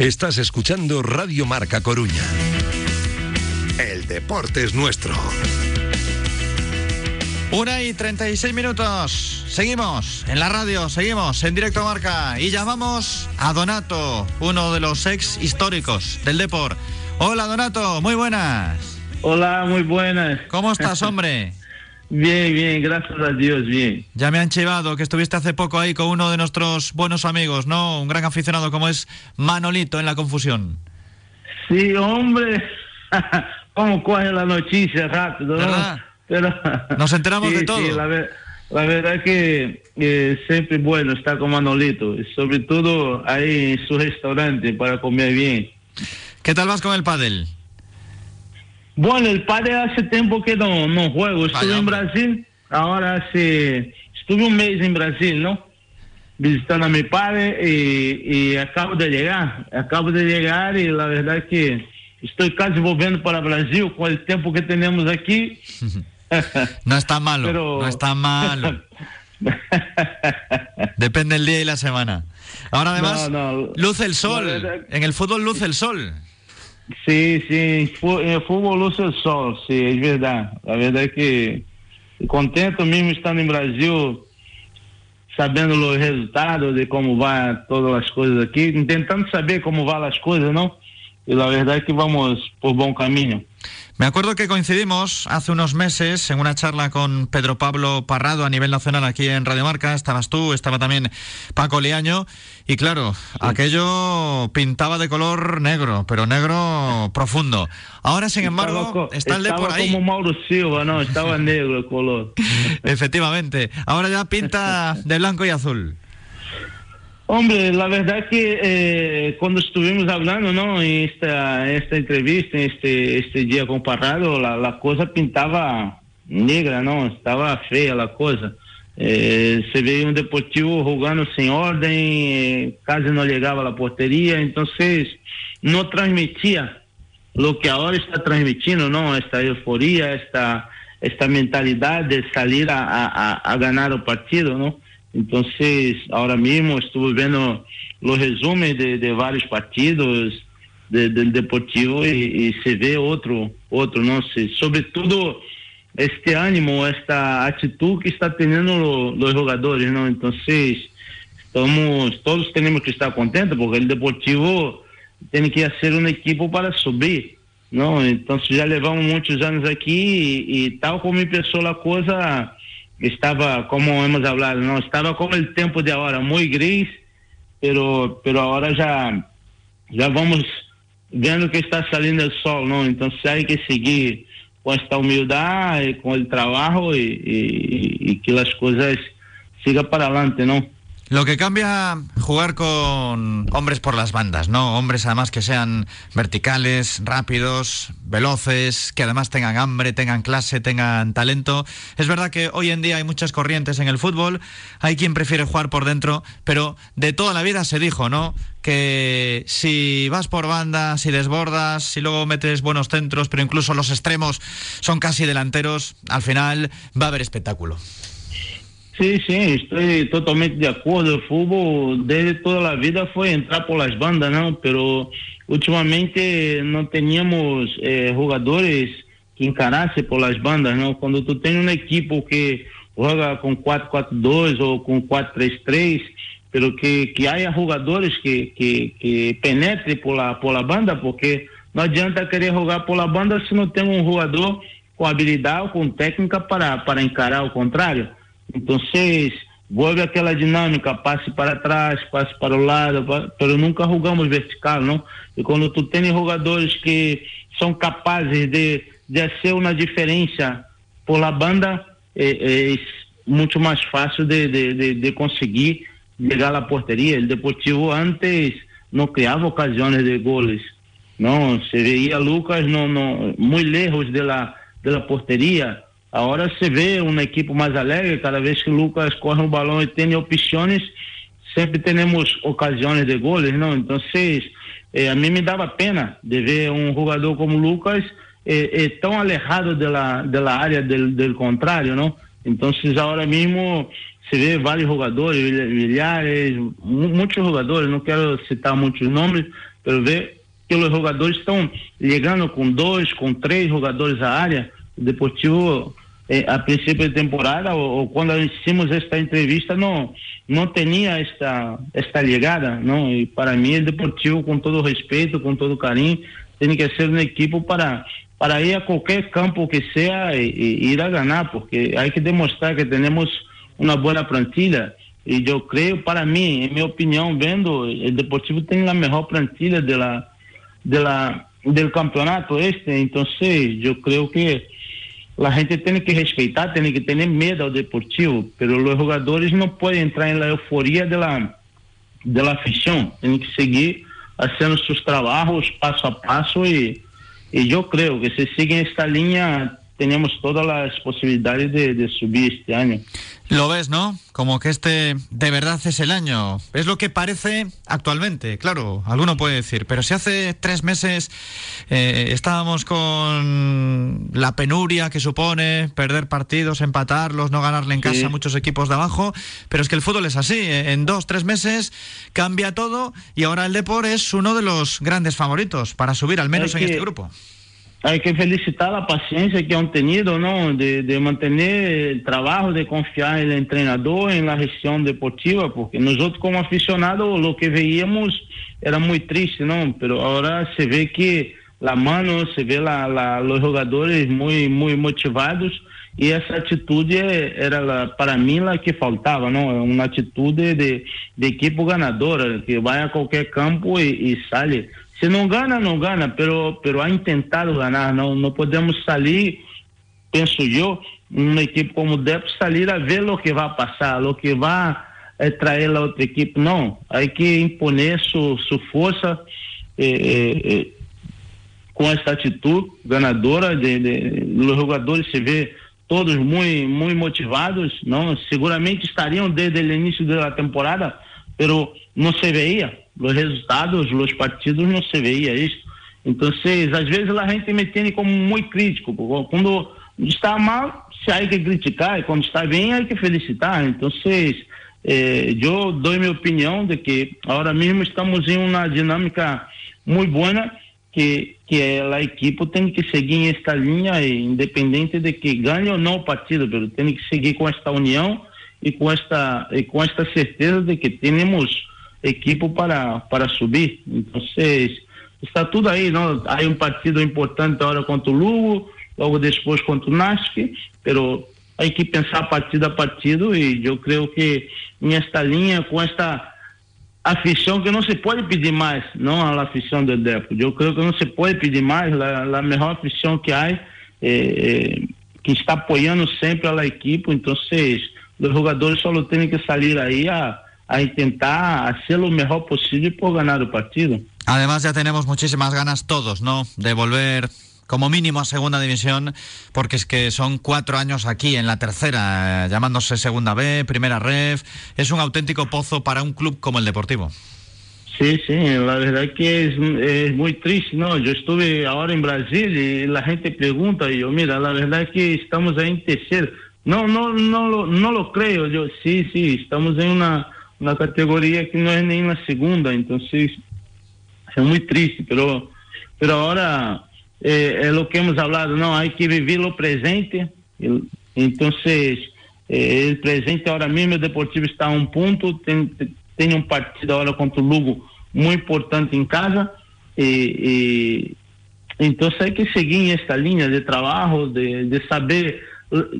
Estás escuchando Radio Marca Coruña. El deporte es nuestro. Una y 36 minutos. Seguimos en la radio, seguimos en directo marca y llamamos a Donato, uno de los ex históricos del Depor. Hola Donato, muy buenas. Hola, muy buenas. ¿Cómo estás, hombre? Bien, bien, gracias a Dios, bien. Ya me han chivado que estuviste hace poco ahí con uno de nuestros buenos amigos, ¿no? Un gran aficionado como es Manolito en la confusión. Sí, hombre. ¿Cómo coge la noticia rápido? ¿no? Nos enteramos Sí, de todo. sí, la, ver- la verdad que eh, siempre es bueno estar con Manolito, y sobre todo ahí en su restaurante para comer bien. ¿Qué tal vas con el pádel? Bueno, el padre hace tiempo que no, no juego. Estuve en. Brasil, ahora hace... Estuve un mes en Brasil, ¿no? Visitando a mi padre y, y acabo de llegar. Acabo de llegar y la verdad es que estoy casi volviendo para Brasil con el tiempo que tenemos aquí. No está malo, Pero- no está malo. Depende el día y la semana. Ahora además, No, no, luce el sol. En el fútbol luce el sol. Sí, sí, fu- en fútbol luce el sol, sí, es verdad. La verdad es que contento mismo estando en Brasil, sabendo los resultados de cómo van todas las cosas aquí, intentando saber cómo van las cosas, ¿no? Y la verdad es que vamos por buen camino. Me acuerdo que coincidimos hace unos meses en una charla con Pedro Pablo Parrado a nivel nacional aquí en Radio Marca. Estabas tú, estaba también Paco Liaño. Y claro, aquello pintaba de color negro, pero negro profundo. Ahora, sin Estaba embargo, co- está el de por ahí. como Mauro Silva, ¿no? Estaba negro el color. Efectivamente. Ahora ya pinta de blanco y azul. Hombre, la verdad que eh, cuando estuvimos hablando, ¿no? En esta, esta entrevista, en este, este día comparado, la, la cosa pintaba negra, ¿no? Estaba fea la cosa. Eh, se veía un deportivo jugando sin orden, eh, casi no llegaba a la portería, entonces no transmitía lo que ahora está transmitiendo, ¿no? Esta euforia, esta, esta mentalidad de salir a, a, a- ganar el partido, ¿no? Entonces, ahora mismo estuve viendo los resúmenes de, de varios partidos de- del Deportivo y se ve otro, otro, ¿no? Se, sobre todo este ánimo, esta actitud que está teniendo lo- los jugadores, ¿no? Entonces, estamos, todos tenemos que estar contentos porque el Deportivo tiene que hacer un equipo para subir, ¿no? Entonces ya llevamos muchos años aquí y, y tal como empezó la cosa, estaba, como hemos hablado, ¿no? Estaba como el tiempo de ahora, muy gris, pero, pero ahora ya, ya vamos viendo que está saliendo el sol, ¿no? Entonces hay que seguir con esta humildad y con el trabajo y- y que las cosas sigan para adelante, ¿no? Lo que cambia jugar con hombres por las bandas, ¿no? Hombres además que sean verticales, rápidos, veloces, que además tengan hambre, tengan clase, tengan talento. Es verdad que hoy en día hay muchas corrientes en el fútbol, hay quien prefiere jugar por dentro, pero de toda la vida se dijo, ¿no? Que si vas por banda, si desbordas, si luego metes buenos centros, pero incluso los extremos son casi delanteros, al final va a haber espectáculo. Sí, sí, estoy totalmente de acuerdo. El fútbol desde toda la vida fue entrar por las bandas, ¿no? Pero últimamente no teníamos eh, jugadores que encarassem por las bandas, ¿no? Cuando tú tienes un equipo que juega con 4-4-2 o con 4-3-3, pero que, que haya jugadores que, que, que penetre por la, por la banda, porque no adianta querer jugar por la banda se no tem um jogador com habilidade ou com técnica para, para encarar o contrário. Então, vuelve aquela dinâmica, passe para trás, passe para o lado, pero nunca jogamos vertical, não? E quando tu tens jogadores que são capazes de, de fazer uma diferença por la banda eh, es mucho más fácil de, de, de, de conseguir llegar a la portería. El Deportivo antes no creaba ocasiones de goles, no se veía a Lucas no, no, muy lejos de la portería. Ahora se ve un equipo más alegre, cada vez que Lucas corre un balón y tiene opciones, siempre tenemos ocasiones de goles, ¿no? Entonces, eh, a mí me daba pena de ver un jugador como Lucas eh, eh, tan alejado de la, de la área del, del contrario, ¿no? Entonces, ahora mismo se ve varios jugadores, milhares, muchos jugadores, no quiero citar muchos nombres, pero ve que los jugadores están llegando con dos, con tres jugadores a área. O Deportivo, eh, a principio de temporada, o, o, cuando hicimos esta entrevista, no, no tenía esta, esta llegada, ¿no? Y para mí el Deportivo, con todo respeto, con todo cariño, tiene que ser un equipo para, para ir a cualquier campo que sea y, y ir a ganar, porque hay que demostrar que tenemos una buena plantilla. Y yo creo, para mí, en mi opinión, viendo, el Deportivo tiene la mejor plantilla de la, de la, del campeonato este. Entonces, yo creo que la gente tiene que respetar, tiene que tener miedo al Deportivo, pero los jugadores no pueden entrar en la euforia de la, de la afición. Tienen que seguir haciendo sus trabajos paso a paso y, y yo creo que si siguen esta línea tenemos todas las posibilidades de, de, subir este año. Lo ves, ¿no? Como que este de verdad es el año. Es lo que parece actualmente, claro, alguno puede decir, pero si hace tres meses eh, estábamos con la penuria que supone perder partidos, empatarlos, no ganarle en casa a muchos equipos de abajo, pero es que el fútbol es así, ¿eh? en dos, tres meses cambia todo y ahora el Depor es uno de los grandes favoritos para subir al menos es en que... este grupo. Hay que felicitar la paciencia que han tenido, ¿no? De, de, mantener el trabajo, de confiar en el entrenador, en la gestión deportiva, porque nosotros como aficionados lo que veíamos era muy triste, ¿no? Pero ahora se ve que la mano, se ve la, la, los jugadores muy, muy motivados y esa actitud era la, para mí la que faltaba, ¿no? Una actitud de, de equipo ganadora, que vaya a cualquier campo y, y sale se não gana, não gana, pero, pero ha intentado ganhar. Não, não podemos sair, penso eu, uma equipe como o Dep, sair a ver o que vai passar, o que vai eh, trazer a outra equipe. Não, há que imponer sua, sua força eh, eh, com essa atitude ganadora. De, de, os jogadores se vê todos muito, muito motivados, não? Seguramente estariam desde o início da temporada, pero não se veia los resultados, los partidos no se veía esto. Entonces, às vezes a gente me tiene como muy crítico. Quando está mal, se hay que criticar, e quando está bem, hay que felicitar. Entonces, eh, yo doy mi opinión de que ahora mismo estamos en una dinámica muy buena que, que la equipo tem que seguir en esta línea, independente de que gane o no o partido, pero tem que seguir con esta unión y con esta, y con esta certeza de que tenemos equipo para, para subir. Entonces, está tudo aí, não? Há um partido importante agora contra o Lugo, logo depois contra o Nasc, pero hay que pensar partido a partido e eu creio que nesta linha, com esta afição que não se pode pedir mais, não a afição do Depo. Eu creio que não se pode pedir mais, a, a melhor afição que há, é, é, que está apoiando sempre a equipe, então os jogadores só têm que sair aí a a intentar hacer lo mejor posible por ganar el partido. Además ya tenemos muchísimas ganas todos, ¿no? De volver como mínimo a segunda división, porque es que son cuatro años aquí en la tercera, llamándose segunda B, primera ref, es un auténtico pozo para un club como el Deportivo. Sí, sí, la verdad que es, es, muy triste, ¿no? Yo estuve ahora en Brasil y la gente pregunta y yo, mira, la verdad es que estamos ahí en tercero. No, no, no, lo, no lo creo, yo sí, sí, estamos en una una categoría que no es ni en la segunda, entonces es muy triste, pero, pero ahora eh, es lo que hemos hablado, no, hay que vivir lo presente, entonces eh, el presente ahora mismo el Deportivo está a un punto, tiene un partido ahora contra el Lugo muy importante en casa, y, y, entonces hay que seguir en esta línea de trabajo, de, de saber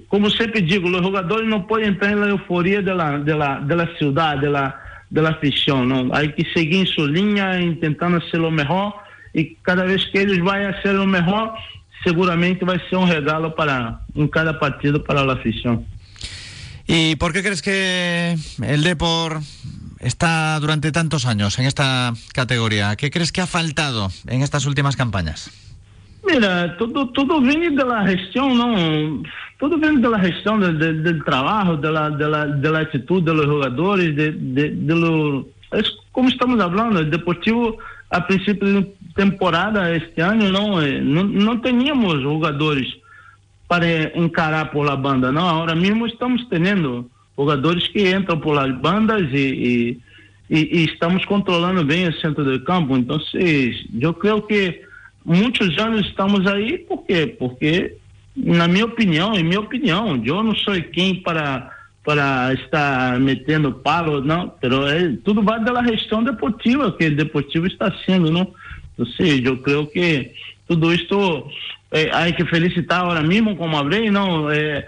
como sempre digo, os jogadores não podem entrar na euforia da da da cidade, da da afição, não. Há que seguir em sua linha, tentando ser o melhor e cada vez que eles vão ser o melhor, seguramente vai ser um regalo para em cada partido para a afición. ¿Y por qué crees que el Depor está durante tantos años en esta categoría? ¿Qué crees que ha faltado en estas últimas campañas? Mira, tudo, tudo vem da gestão, não. Tudo vem da gestão do, do trabalho, da, da, da atitude dos jogadores, de, de, de lo, é como estamos falando, o Deportivo, a princípio de temporada este ano, não, eh, não, não tínhamos jogadores para encarar por la banda, não. Agora mesmo estamos tendo jogadores que entram por las bandas e, e, e, e estamos controlando bem o centro do campo. Então, eu creio que muitos anos estamos aí, por quê? Porque, na minha opinião, em minha opinião, eu não sou quem para para estar metendo palo, não, é, tudo vai da gestão deportiva que o Deportivo está sendo, não? Ou seja, eu creio que tudo isto é, que felicitar agora mesmo, como falei, não, é,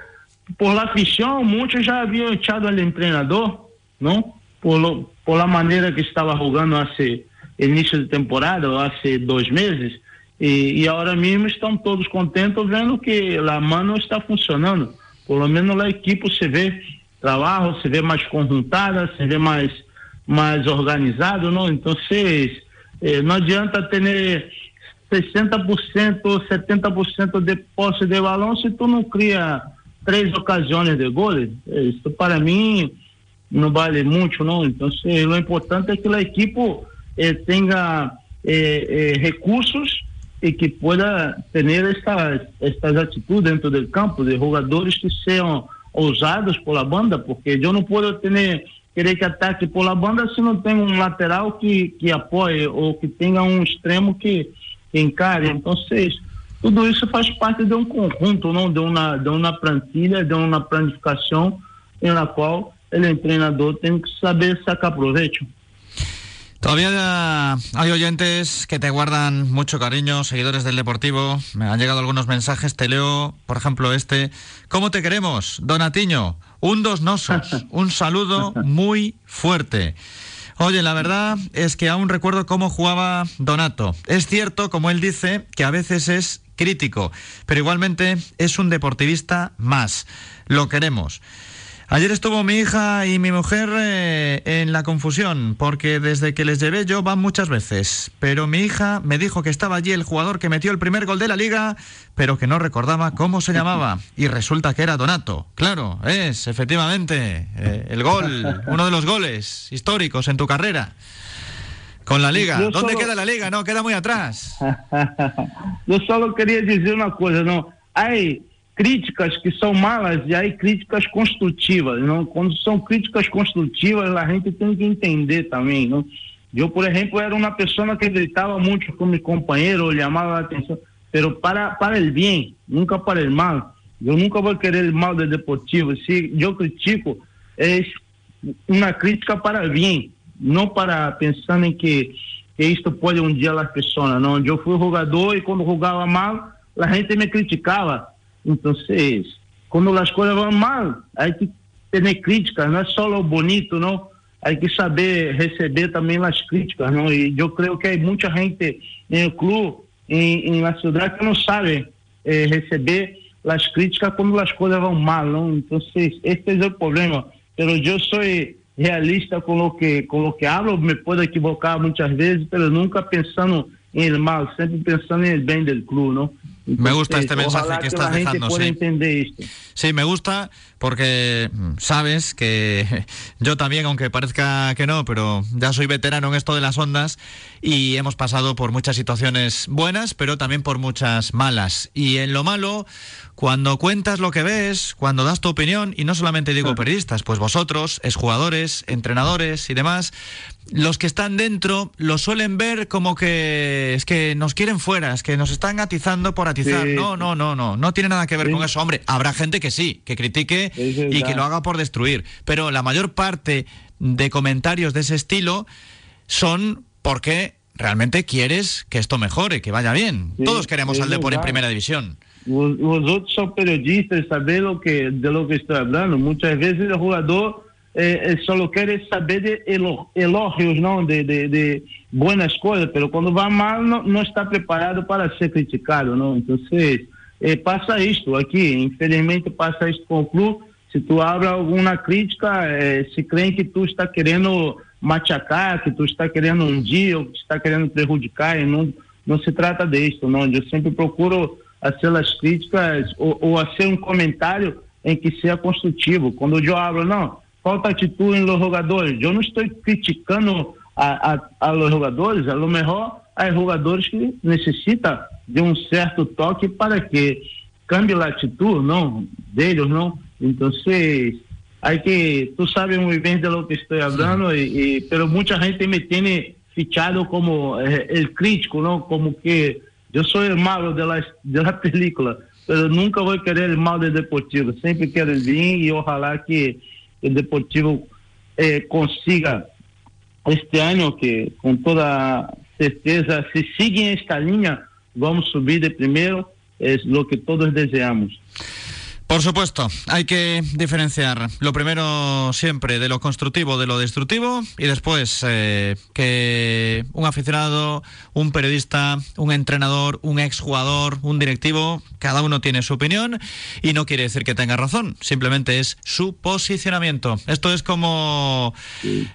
por la fichão, muitos já haviam echado al treinador, não? Por, por la maneira que estava jogando há início de temporada, há dois meses, e, e agora mesmo estão todos contentes vendo que a mano está funcionando. Pelo menos a equipe se vê trabalho, se vê mais conjuntada, se vê mais, mais organizado, não? Então, se, eh, não adianta ter 60% ou 70% de posse de balão se tu não cria três ocasiões de gol. Isso para mim não vale muito, não. Então, o importante é que a equipe eh, tenha eh, eh, recursos e que pueda tener estas, estas atitudes dentro del campo de jogadores que sean ousados por la banda, porque eu não posso ter querer que ataque por la banda se não tem um lateral que, que apoie ou que tenha um extremo que, que encare. Então, tudo isso faz parte de um conjunto, não de uma, de uma plantilha, de uma planificação na qual o treinador tem que saber sacar proveito. Todavía hay oyentes que te guardan mucho cariño, seguidores del Deportivo. Me han llegado algunos mensajes, te leo, por ejemplo, este. ¿Cómo te queremos, Donatiño? Un dos nosos. Un saludo muy fuerte. Oye, la verdad es que aún recuerdo cómo jugaba Donato. Es cierto, como él dice, que a veces es crítico, pero igualmente es un deportivista más. Lo queremos. Ayer estuvo mi hija y mi mujer eh, en la confusión, porque desde que les llevé yo van muchas veces. Pero mi hija me dijo que estaba allí el jugador que metió el primer gol de la liga, pero que no recordaba cómo se llamaba. Y resulta que era Donato. Claro, es efectivamente eh, el gol, uno de los goles históricos en tu carrera. Con la liga. ¿Dónde queda la liga? No, queda muy atrás. yo solo quería decir una cosa, ¿no? Hay críticas que são malas e aí críticas construtivas. Não? Quando são críticas construtivas, a gente tem que entender também. Não? Eu, por exemplo, era uma pessoa que gritava muito com meu companheiro, chamava a atenção, mas para, para o bem, nunca para o mal. Eu nunca vou querer o mal do Deportivo. Se eu critico, é uma crítica para o bem, não para pensando em que, que isto pode um dia as pessoas. Não, eu fui jogador e quando jogava mal, a gente me criticava Entonces, cuando las cosas van mal, hay que tener críticas, no es solo lo bonito, ¿no? Hay que saber recibir también las críticas, ¿no? Y yo creo que hay mucha gente en el club, en, en la ciudad, que no sabe eh, recibir las críticas cuando las cosas van mal, ¿no? Entonces, este es el problema. Pero yo soy realista con lo que con lo que hablo, me puedo equivocar muchas veces, pero nunca pensando en el mal, siempre pensando en el bien del club, ¿no? Me gusta este mensaje que, estás dejando. Sí. sí, me gusta porque mm, sabes que yo también, aunque parezca que no, pero ya soy veterano en esto de las ondas y hemos pasado por muchas situaciones buenas, pero también por muchas malas. Y en lo malo, cuando cuentas lo que ves, cuando das tu opinión, y no solamente digo periodistas, pues vosotros, exjugadores, entrenadores y demás, los que están dentro lo suelen ver como que es que nos quieren fuera, es que nos están atizando por atizar. No, no, no, no, no tiene nada que ver con eso. Hombre, habrá gente que sí, que critique y que lo haga por destruir, pero la mayor parte de comentarios de ese estilo son porque realmente quieres que esto mejore, que vaya bien. Todos queremos al Depor en primera división. Vosotros son periodistas, sabéis lo que, de lo que estoy hablando. Muchas veces el jugador eh, eh, solo quiere saber de elo- elogios, ¿no? De, de, de buenas cosas, pero cuando va mal no, no está preparado para ser criticado, ¿no? Entonces, eh, pasa esto aquí, infelizmente pasa esto con el club. Si tú hablas alguna crítica, eh, se creen que tú estás queriendo machacar, que tú estás queriendo hundir, o que está queriendo prejudicar, y no, no se trata de esto, ¿no? Yo siempre procuro hacer las críticas o, o hacer un comentario en que sea constructivo. Cuando yo hablo, no, falta actitud en los jugadores. Yo no estoy criticando a, a, a los jugadores, a lo mejor hay jugadores que necesitan de un cierto toque para que cambie la actitud, ¿no? De ellos, ¿no? Entonces, hay que, tú sabes muy bien de lo que estoy hablando, y, y- pero mucha gente me tiene fichado como eh, el crítico, ¿no? Como que yo soy el malo de la, de la película, pero nunca voy a querer el mal del Deportivo, siempre quiero el bien y ojalá que el Deportivo eh, consiga este año que con toda certeza, si sigue esta línea, vamos subir de primero, es lo que todos deseamos. Por supuesto, hay que diferenciar lo primero siempre de lo constructivo de lo destructivo y después eh, que un aficionado, un periodista, un entrenador, un exjugador, un directivo, cada uno tiene su opinión y no quiere decir que tenga razón, simplemente es su posicionamiento. Esto es como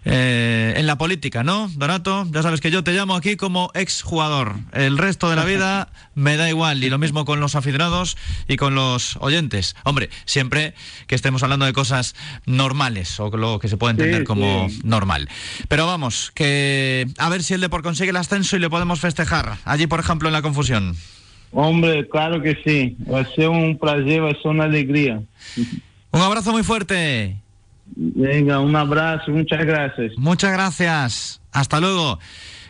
eh, en la política, ¿no? Donato, ya sabes que yo te llamo aquí como exjugador. El resto de la vida me da igual y lo mismo con los aficionados y con los oyentes. Hombre, siempre que estemos hablando de cosas normales o lo que se puede entender Sí, como sí. normal. Pero vamos, que a ver si el Depor consigue el ascenso y le podemos festejar. Allí, por ejemplo, en la confusión. Hombre, claro que sí, va a ser un placer, va a ser una alegría. Un abrazo muy fuerte. Venga, un abrazo, muchas gracias. Muchas gracias. Hasta luego.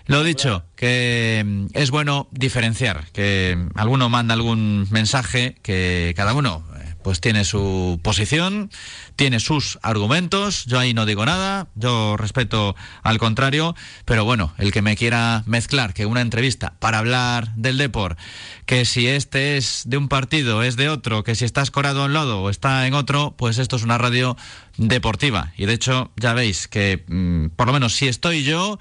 Lo dicho, que mm, es bueno diferenciar, que alguno manda algún mensaje, que cada uno pues tiene su posición, tiene sus argumentos, yo ahí no digo nada, yo respeto al contrario, pero bueno, el que me quiera mezclar que una entrevista para hablar del Depor, que si este es de un partido, es de otro, que si está escorado en lado o está en otro, pues esto es una radio deportiva. Y de hecho, ya veis que mm, por lo menos si estoy yo,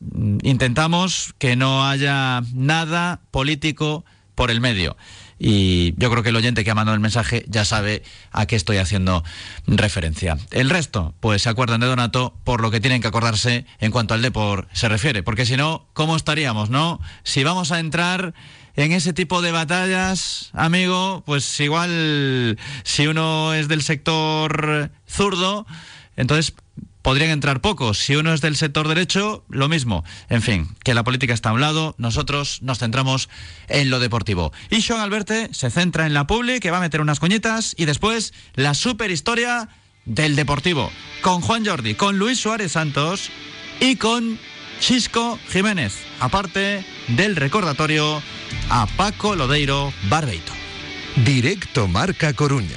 mm, intentamos que no haya nada político por el medio. Y yo creo que el oyente que ha mandado el mensaje ya sabe a qué estoy haciendo referencia. El resto, pues se acuerdan de Donato por lo que tienen que acordarse en cuanto al Depor se refiere. Porque si no, ¿cómo estaríamos, no? Si vamos a entrar en ese tipo de batallas, amigo, pues igual si uno es del sector zurdo, entonces podrían entrar pocos. Si uno es del sector derecho, lo mismo. En fin, que la política está a un lado, nosotros nos centramos en lo deportivo. Y Sean Alberte se centra en la publi, que va a meter unas coñitas, y después la super historia del deportivo. Con Juan Jordi, con Luis Suárez Santos y con Chisco Jiménez. Aparte del recordatorio a Paco Lodeiro Barbeito. Directo Marca Coruña.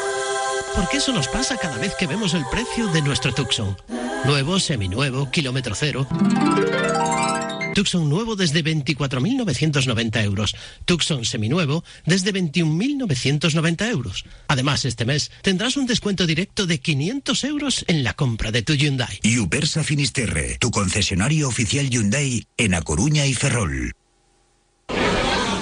Porque eso nos pasa cada vez que vemos el precio de nuestro Tucson. Nuevo, seminuevo, kilómetro cero. Tucson nuevo desde 24.990 euros. Tucson seminuevo desde 21.990 euros. Además, este mes tendrás un descuento directo de 500 euros en la compra de tu Hyundai. Upersa Finisterre, tu concesionario oficial Hyundai en A Coruña y Ferrol.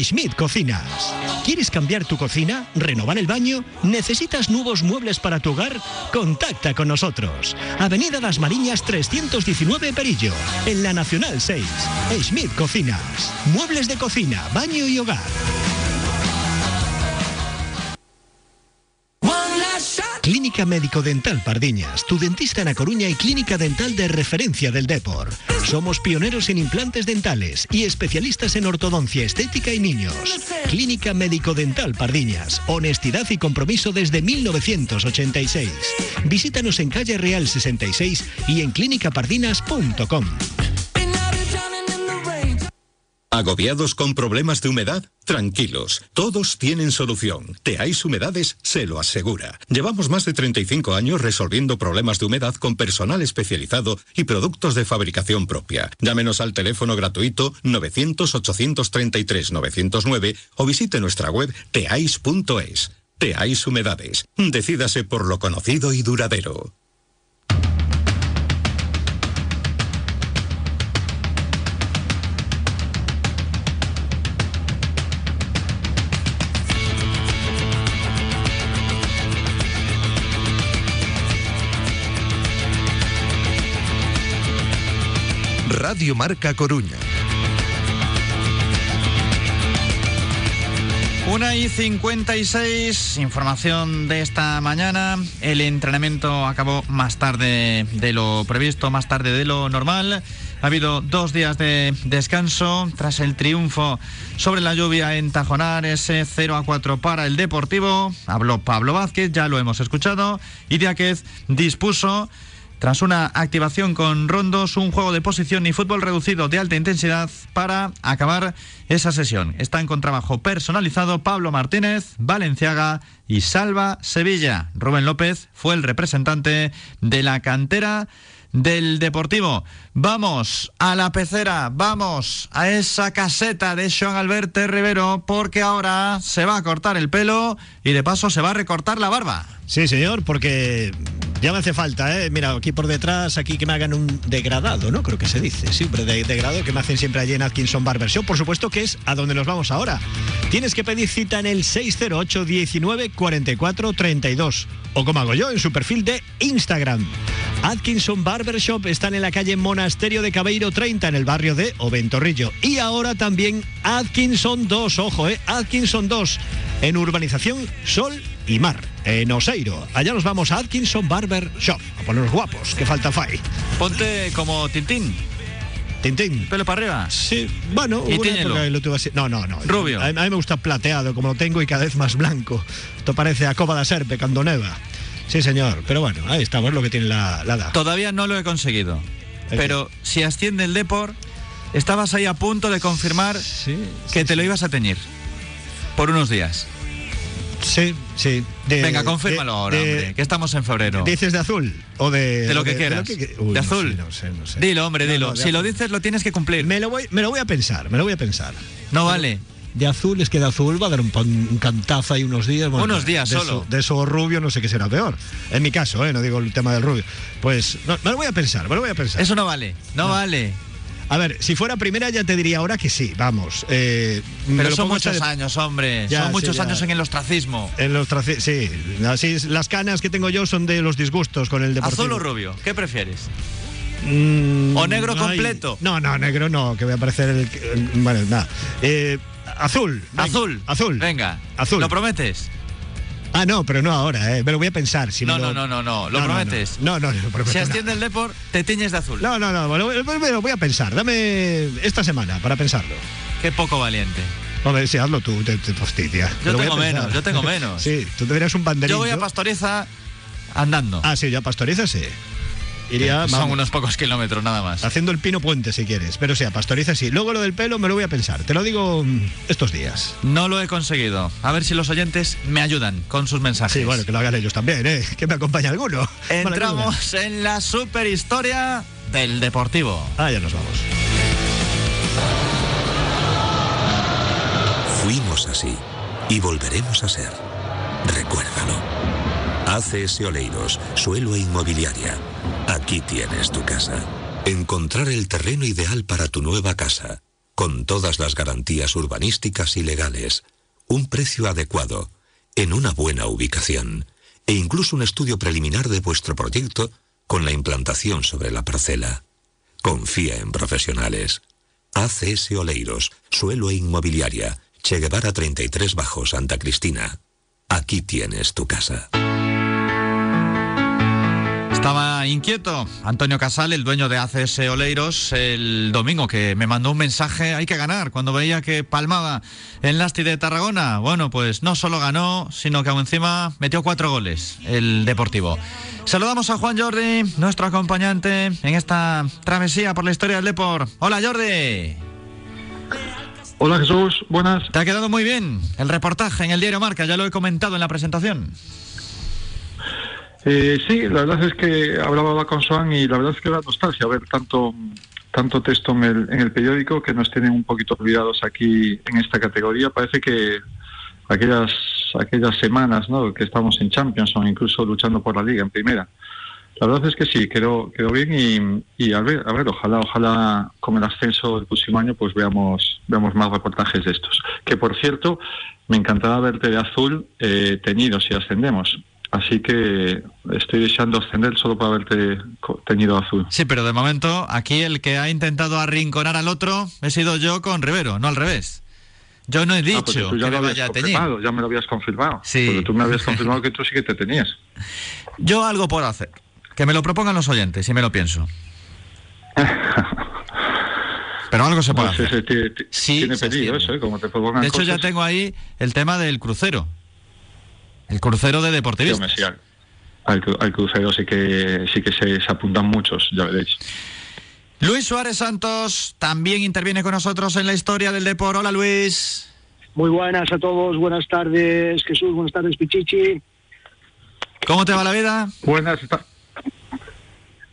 Schmidt Cocinas. ¿Quieres cambiar tu cocina? ¿Renovar el baño? ¿Necesitas nuevos muebles para tu hogar? Contacta con nosotros. Avenida Las Mariñas 319 Perillo, en la Nacional 6. Schmidt Cocinas. Muebles de cocina, baño y hogar. Clínica Médico Dental Pardiñas, tu dentista en A Coruña y clínica dental de referencia del Depor. Somos pioneros en implantes dentales y especialistas en ortodoncia estética y niños. Clínica Médico Dental Pardiñas, honestidad y compromiso desde 1986. Visítanos en calle Real 66 y en clínicapardinas.com. ¿Agobiados con problemas de humedad? Tranquilos, todos tienen solución. Teais Humedades se lo asegura. Llevamos más de 35 años resolviendo problemas de humedad con personal especializado y productos de fabricación propia. Llámenos al teléfono gratuito 900-833-909 o visite nuestra web teais.es. Teais Humedades. Decídase por lo conocido y duradero. Radio Marca Coruña. Una y 56, información de esta mañana. El entrenamiento acabó más tarde de lo previsto, más tarde de lo normal. Ha habido dos días de descanso tras el triunfo sobre la lluvia en Tajonar, ese 0 a 4 para el Deportivo. Habló Pablo Vázquez, ya lo hemos escuchado. Y Diáquez dispuso tras una activación con rondos, un juego de posición y fútbol reducido de alta intensidad para acabar esa sesión. Están con trabajo personalizado Pablo Martínez, Valenciaga y Salva Sevilla. Rubén López fue el representante de la cantera del Deportivo. Vamos a la pecera, vamos a esa caseta de Joan Alberto Rivero, porque ahora se va a cortar el pelo y de paso se va a recortar la barba. Sí, señor, porque ya me hace falta, ¿eh? Mira, aquí por detrás, aquí que me hagan un degradado, ¿no? Creo que se dice, siempre de degradado que me hacen siempre allí en Atkinson Barber Show. Por supuesto que es a donde nos vamos ahora. Tienes que pedir cita en el 608 19 44 32 o como hago yo en su perfil de Instagram. Atkinson Barber Shop están en la calle Monasterio de Cabeiro 30 en el barrio de Oventorrillo. Y ahora también Atkinson 2, ojo, eh, Atkinson 2 en urbanización Sol y Mar, en Oseiro. Allá nos vamos a Atkinson Barber Shop, a ponernos guapos, que falta fai. Ponte como Tintín. Tintín. ¿Pelo para arriba? Sí, bueno, ¿Y una época lo tuve así. No, no, no. Rubio. A, a mí me gusta plateado, como lo tengo, y cada vez más blanco. Esto parece a cova da serpe, cando neva. Sí, señor. Pero bueno, ahí estamos, es lo que tiene la, la edad. Todavía no lo he conseguido. Pero si asciende el Depor, estabas ahí a punto de confirmar que te lo ibas a teñir. Por unos días. Sí, sí. De- Venga, confírmalo de- ahora, de- hombre, que estamos en febrero. ¿Dices de azul? ¿O de, De lo que quieras. que- Uy, de no azul. sé, no sé, no sé. Dilo, hombre, dilo. si lo dices, lo tienes que cumplir. Me lo voy, me lo voy a pensar, me lo voy a pensar. No vale. De azul es que de azul va a dar un, pan- un cantazo ahí unos días. bueno, Unos días de solo. Eso, de eso rubio no sé qué será peor. En mi caso, ¿eh? no digo el tema del rubio. Pues no, me lo voy a pensar, me lo voy a pensar. Eso no vale. No, vale. A ver, si fuera primera ya te diría ahora que sí, vamos. eh, Pero son muchos esta de- años, hombre. Ya, son muchos años en el ostracismo. En los traci- sí, así es, las canas que tengo yo son de los disgustos con el deportivo. ¿Azul o rubio? ¿Qué prefieres? Mm, ¿O negro ay, completo? No, no, negro no, que voy a parecer el. el- bueno, nada. Eh, azul. venga, Azul. Azul. Venga. Azul. ¿Lo prometes? Ah, no, pero no ahora, eh. Me lo voy a pensar. Si No, no, no, no, no. ¿Lo No, no, prometes? No, no, no, prometo Si asciende el Depor, te tiñes de azul. No, no, no, me lo, me lo voy a pensar. Dame esta semana para pensarlo. Qué poco valiente. Hombre, sí, hazlo tú, te, te fastidia. Yo tengo menos, yo tengo menos. sí, tú deberías un banderín. Yo voy a ¿no? Pastoriza andando. Ah, sí, ya a Pastoriza sí. Iría, Son vamos, unos pocos kilómetros nada más. haciendo el pino puente si quieres. Pero sí, a Pastoriza sí. Luego lo del pelo me lo voy a pensar. Te lo digo mm, estos días. No lo he conseguido. A ver si los oyentes me ayudan con sus mensajes. Sí, bueno, que lo hagan ellos también, ¿eh? Que me acompañe alguno. Entramos en la superhistoria del Deportivo. Ah, ya nos vamos. Fuimos así y volveremos a ser. Recuérdalo. ACS Oleiros, suelo e inmobiliaria. Aquí tienes tu casa. Encontrar el terreno ideal para tu nueva casa. con todas las garantías urbanísticas y legales, un precio adecuado, en una buena ubicación, e incluso un estudio preliminar de vuestro proyecto con la implantación sobre la parcela. Confía en profesionales. ACS Oleiros, Suelo e Inmobiliaria, Che Guevara 33 Bajo Santa Cristina. Aquí tienes tu casa. Estaba inquieto Antonio Casal, el dueño de ACS Oleiros, el domingo que me mandó un mensaje, hay que ganar, cuando veía que palmaba en Lasti de Tarragona. Bueno, pues no solo ganó, sino que aún encima metió cuatro goles el Deportivo. Saludamos a Juan Jordi, nuestro acompañante en esta travesía por la historia del Deport. Hola Jordi. Hola Jesús, buenas. Te ha quedado muy bien el reportaje en el diario Marca, ya lo he comentado en la presentación. Eh, sí, la verdad es que hablaba con Swan y la verdad es que da nostalgia ver tanto tanto texto en el, en el periódico que nos tienen un poquito olvidados aquí en esta categoría. Parece que aquellas aquellas semanas ¿no? que estamos en Champions o incluso luchando por la liga en primera. La verdad es que sí, quedó, quedó bien y, y a, ver, a ver, ojalá, ojalá con el ascenso del próximo año pues veamos, veamos más reportajes de estos. Que por cierto, me encantará verte de azul eh, teñido si ascendemos. Así que estoy deseando ascender solo para verte teñido azul. Sí, pero de momento aquí el que ha intentado arrinconar al otro he sido yo con Rivero, no al revés. Yo no he dicho Ah, porque tú ya que lo me vaya a teñir. ya me lo habías confirmado. Sí. Porque tú me habías confirmado que tú sí que te tenías. Yo algo puedo hacer. Que me lo propongan los oyentes y me lo pienso. Pero algo se puede sé, hacer. se- te- te- Sí, tiene se peligro extiende. eso, ¿eh? Como te propongan De hecho, ya tengo ahí el tema del crucero. El crucero de deportivistas. sí, al, al cru- al crucero sí que sí que se, se apuntan muchos, ya veréis. Luis Suárez Santos también interviene con nosotros en la historia del deporte. Hola Luis. Muy buenas a todos, buenas tardes Jesús, buenas tardes Pichichi. ¿Cómo te va la vida? Buenas.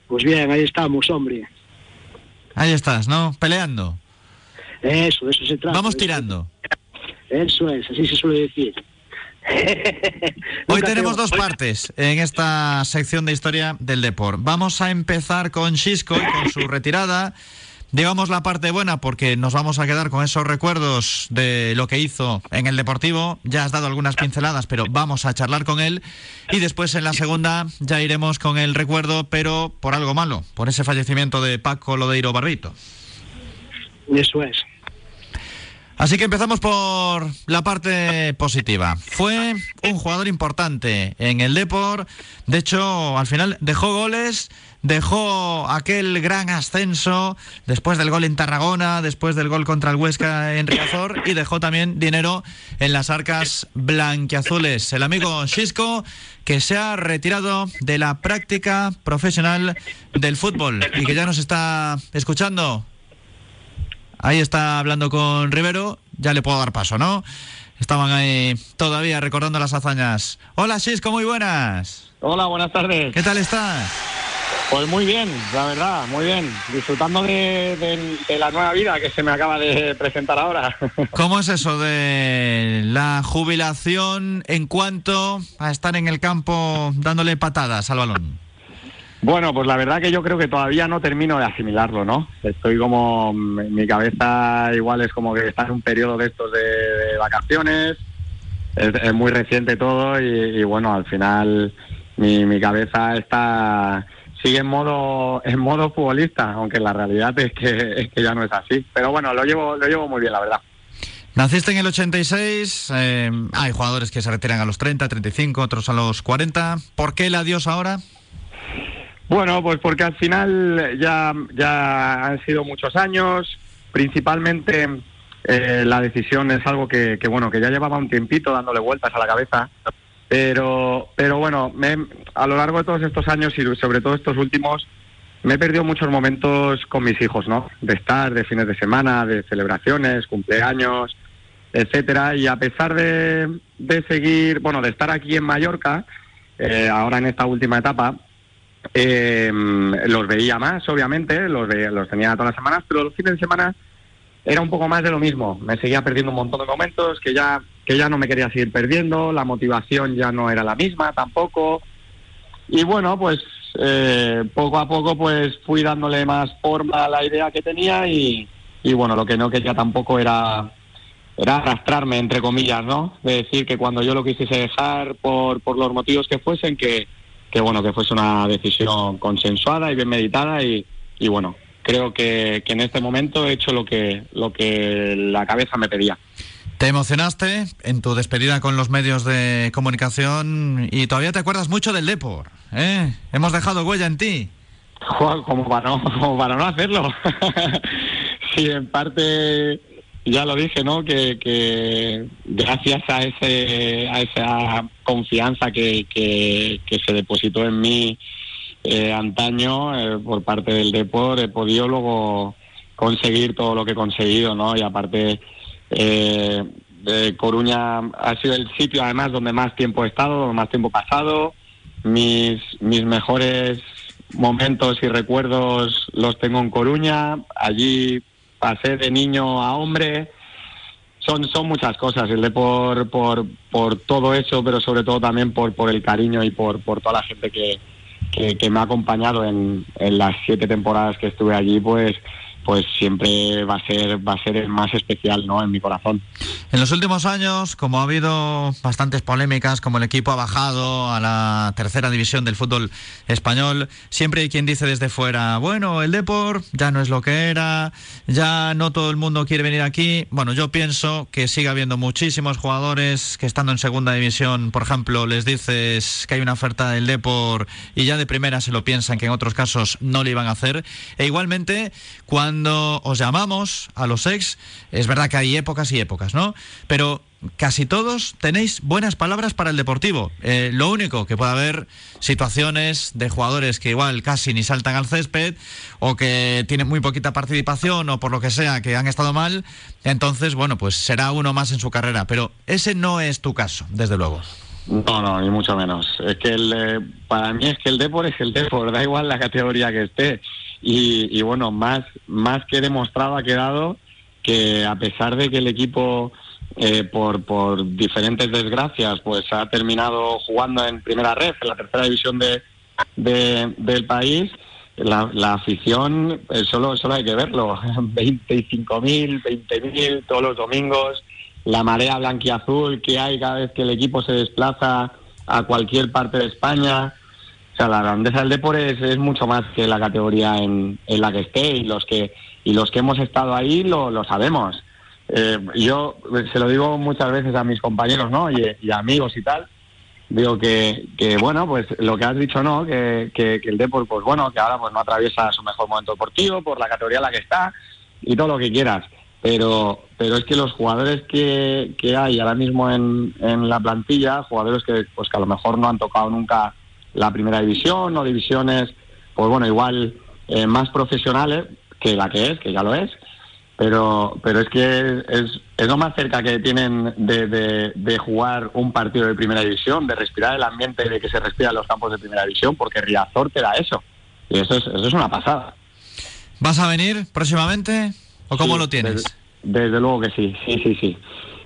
Pues bien, ahí estamos, hombre. Ahí estás, ¿no? Peleando. Eso, de eso se trata. Vamos tirando. Eso es, así se suele decir. Hoy tenemos te- dos partes en esta sección de historia del deporte. Vamos a empezar con Xisco y con su retirada. Digamos la parte buena porque nos vamos a quedar con esos recuerdos de lo que hizo en el Deportivo. Ya has dado algunas pinceladas, pero vamos a charlar con él. Y después en la segunda ya iremos con el recuerdo, pero por algo malo, por ese fallecimiento de Paco Lodeiro Barbito. Eso es. Así que empezamos por la parte positiva. Fue un jugador importante en el Depor. De hecho, al final dejó goles, dejó aquel gran ascenso después del gol en Tarragona, después del gol contra el Huesca en Riazor y dejó también dinero en las arcas blanquiazules. El amigo Xisco que se ha retirado de la práctica profesional del fútbol y que ya nos está escuchando. Ahí está hablando con Rivero, ya le puedo dar paso, ¿no? Estaban ahí todavía recordando las hazañas. Hola, Xisco, muy buenas. Hola, buenas tardes. ¿Qué tal estás? Pues muy bien, la verdad, muy bien. Disfrutando de, de- de la nueva vida que se me acaba de presentar ahora. ¿Cómo es eso de la jubilación en cuanto a estar en el campo dándole patadas al balón? Bueno, pues la verdad que yo creo que todavía no termino de asimilarlo, ¿no? Estoy como, mi mi cabeza igual es como que está en un periodo de estos de, vacaciones, es, muy reciente todo y, bueno, al final mi, mi cabeza está sigue en modo en modo futbolista, aunque la realidad es que, es que ya no es así. Pero bueno, lo llevo lo llevo muy bien, la verdad. Naciste en el 86, eh, hay jugadores que se retiran a los 30, 35, otros a los 40. ¿Por qué el adiós ahora? Bueno, pues porque al final ya, ya han sido muchos años, principalmente eh, la decisión es algo que, que, bueno, que ya llevaba un tiempito dándole vueltas a la cabeza, pero, pero bueno, me- a lo largo de todos estos años y sobre todo estos últimos, me he perdido muchos momentos con mis hijos, ¿no? De estar, de fines de semana, de celebraciones, cumpleaños, etcétera, y a pesar de, de seguir, bueno, de estar aquí en Mallorca, eh, ahora en esta última etapa, eh, los veía más, obviamente, los, ve- los tenía todas las semanas, pero los fines de semana era un poco más de lo mismo. Me seguía perdiendo un montón de momentos que ya, que ya no me quería seguir perdiendo, la motivación ya no era la misma tampoco. Y bueno, pues eh, poco a poco pues fui dándole más forma a la idea que tenía y, y bueno, lo que no quería tampoco era era arrastrarme, entre comillas, ¿no? De decir que cuando yo lo quisiese dejar por, por los motivos que fuesen, que, que bueno, que fuese una decisión consensuada y bien meditada y, y bueno, creo que, que en este momento he hecho lo que, lo que la cabeza me pedía. Te emocionaste en tu despedida con los medios de comunicación y todavía te acuerdas mucho del Depor, ¿eh? Hemos dejado huella en ti. Joder, como para no, como para no hacerlo. sí, en parte ya lo dije, ¿no? Que, que gracias a ese a esa confianza que, que, se depositó en mí eh, antaño eh, por parte del Depor he podido luego conseguir todo lo que he conseguido, ¿no? Y aparte eh, de Coruña ha sido el sitio además donde más tiempo he estado, donde más tiempo he pasado. Mis mis mejores momentos y recuerdos los tengo en Coruña. Allí pasé de niño a hombre. Son, son muchas cosas, el de por, por, por todo eso, pero sobre todo también por, por el cariño y por, por toda la gente que, que, que me ha acompañado en, en las siete temporadas que estuve allí, pues pues siempre va a ser va a ser el más especial no en mi corazón. En los últimos años como ha habido bastantes polémicas como el equipo ha bajado a la tercera división del fútbol español siempre hay quien dice desde fuera bueno el Depor ya no es lo que era ya no todo el mundo quiere venir aquí bueno yo pienso que sigue habiendo muchísimos jugadores que estando en segunda división por ejemplo les dices que hay una oferta del Depor y ya de primera se lo piensan que en otros casos no lo iban a hacer. E igualmente cuando cuando os llamamos a los ex, es verdad que hay épocas y épocas, ¿no? Pero casi todos tenéis buenas palabras para el deportivo. Eh, lo único que puede haber situaciones de jugadores que igual casi ni saltan al césped o que tienen muy poquita participación o por lo que sea que han estado mal, entonces, bueno, pues será uno más en su carrera. Pero ese no es tu caso, desde luego. No, no, ni mucho menos. Es que el, eh, para mí es que el Depor es el Depor, da igual la categoría que esté. Y, y, bueno, más, más que demostrado ha quedado que a pesar de que el equipo, eh, por, por diferentes desgracias, pues ha terminado jugando en primera red, en la tercera división de, de del país, la, la afición, eh, solo, solo hay que verlo, 25.000, 20.000 todos los domingos, la marea blanquiazul que hay cada vez que el equipo se desplaza a cualquier parte de España. Sea, la grandeza del deporte es, mucho más que la categoría en, en, la que esté y los que y los que hemos estado ahí lo, lo sabemos. Eh, yo se lo digo muchas veces a mis compañeros, ¿no? Y, amigos y tal. Digo que, que, bueno, pues lo que has dicho, ¿no? Que, que, el deporte, pues bueno, que ahora pues no atraviesa su mejor momento deportivo por la categoría en la que está y todo lo que quieras pero pero es que los jugadores que, que hay ahora mismo en, en, la plantilla, jugadores que pues que a lo mejor no han tocado nunca la primera división o divisiones, pues bueno, igual eh, más profesionales que la que es, que ya lo es, pero pero es que es, es lo más cerca que tienen de, de, de, jugar un partido de primera división, de respirar el ambiente de que se respira en los campos de primera división, porque Riazor te da eso, y eso es, eso es una pasada. ¿Vas a venir próximamente? ¿O cómo sí, lo tienes? Desde, desde, luego que sí, sí, sí, sí.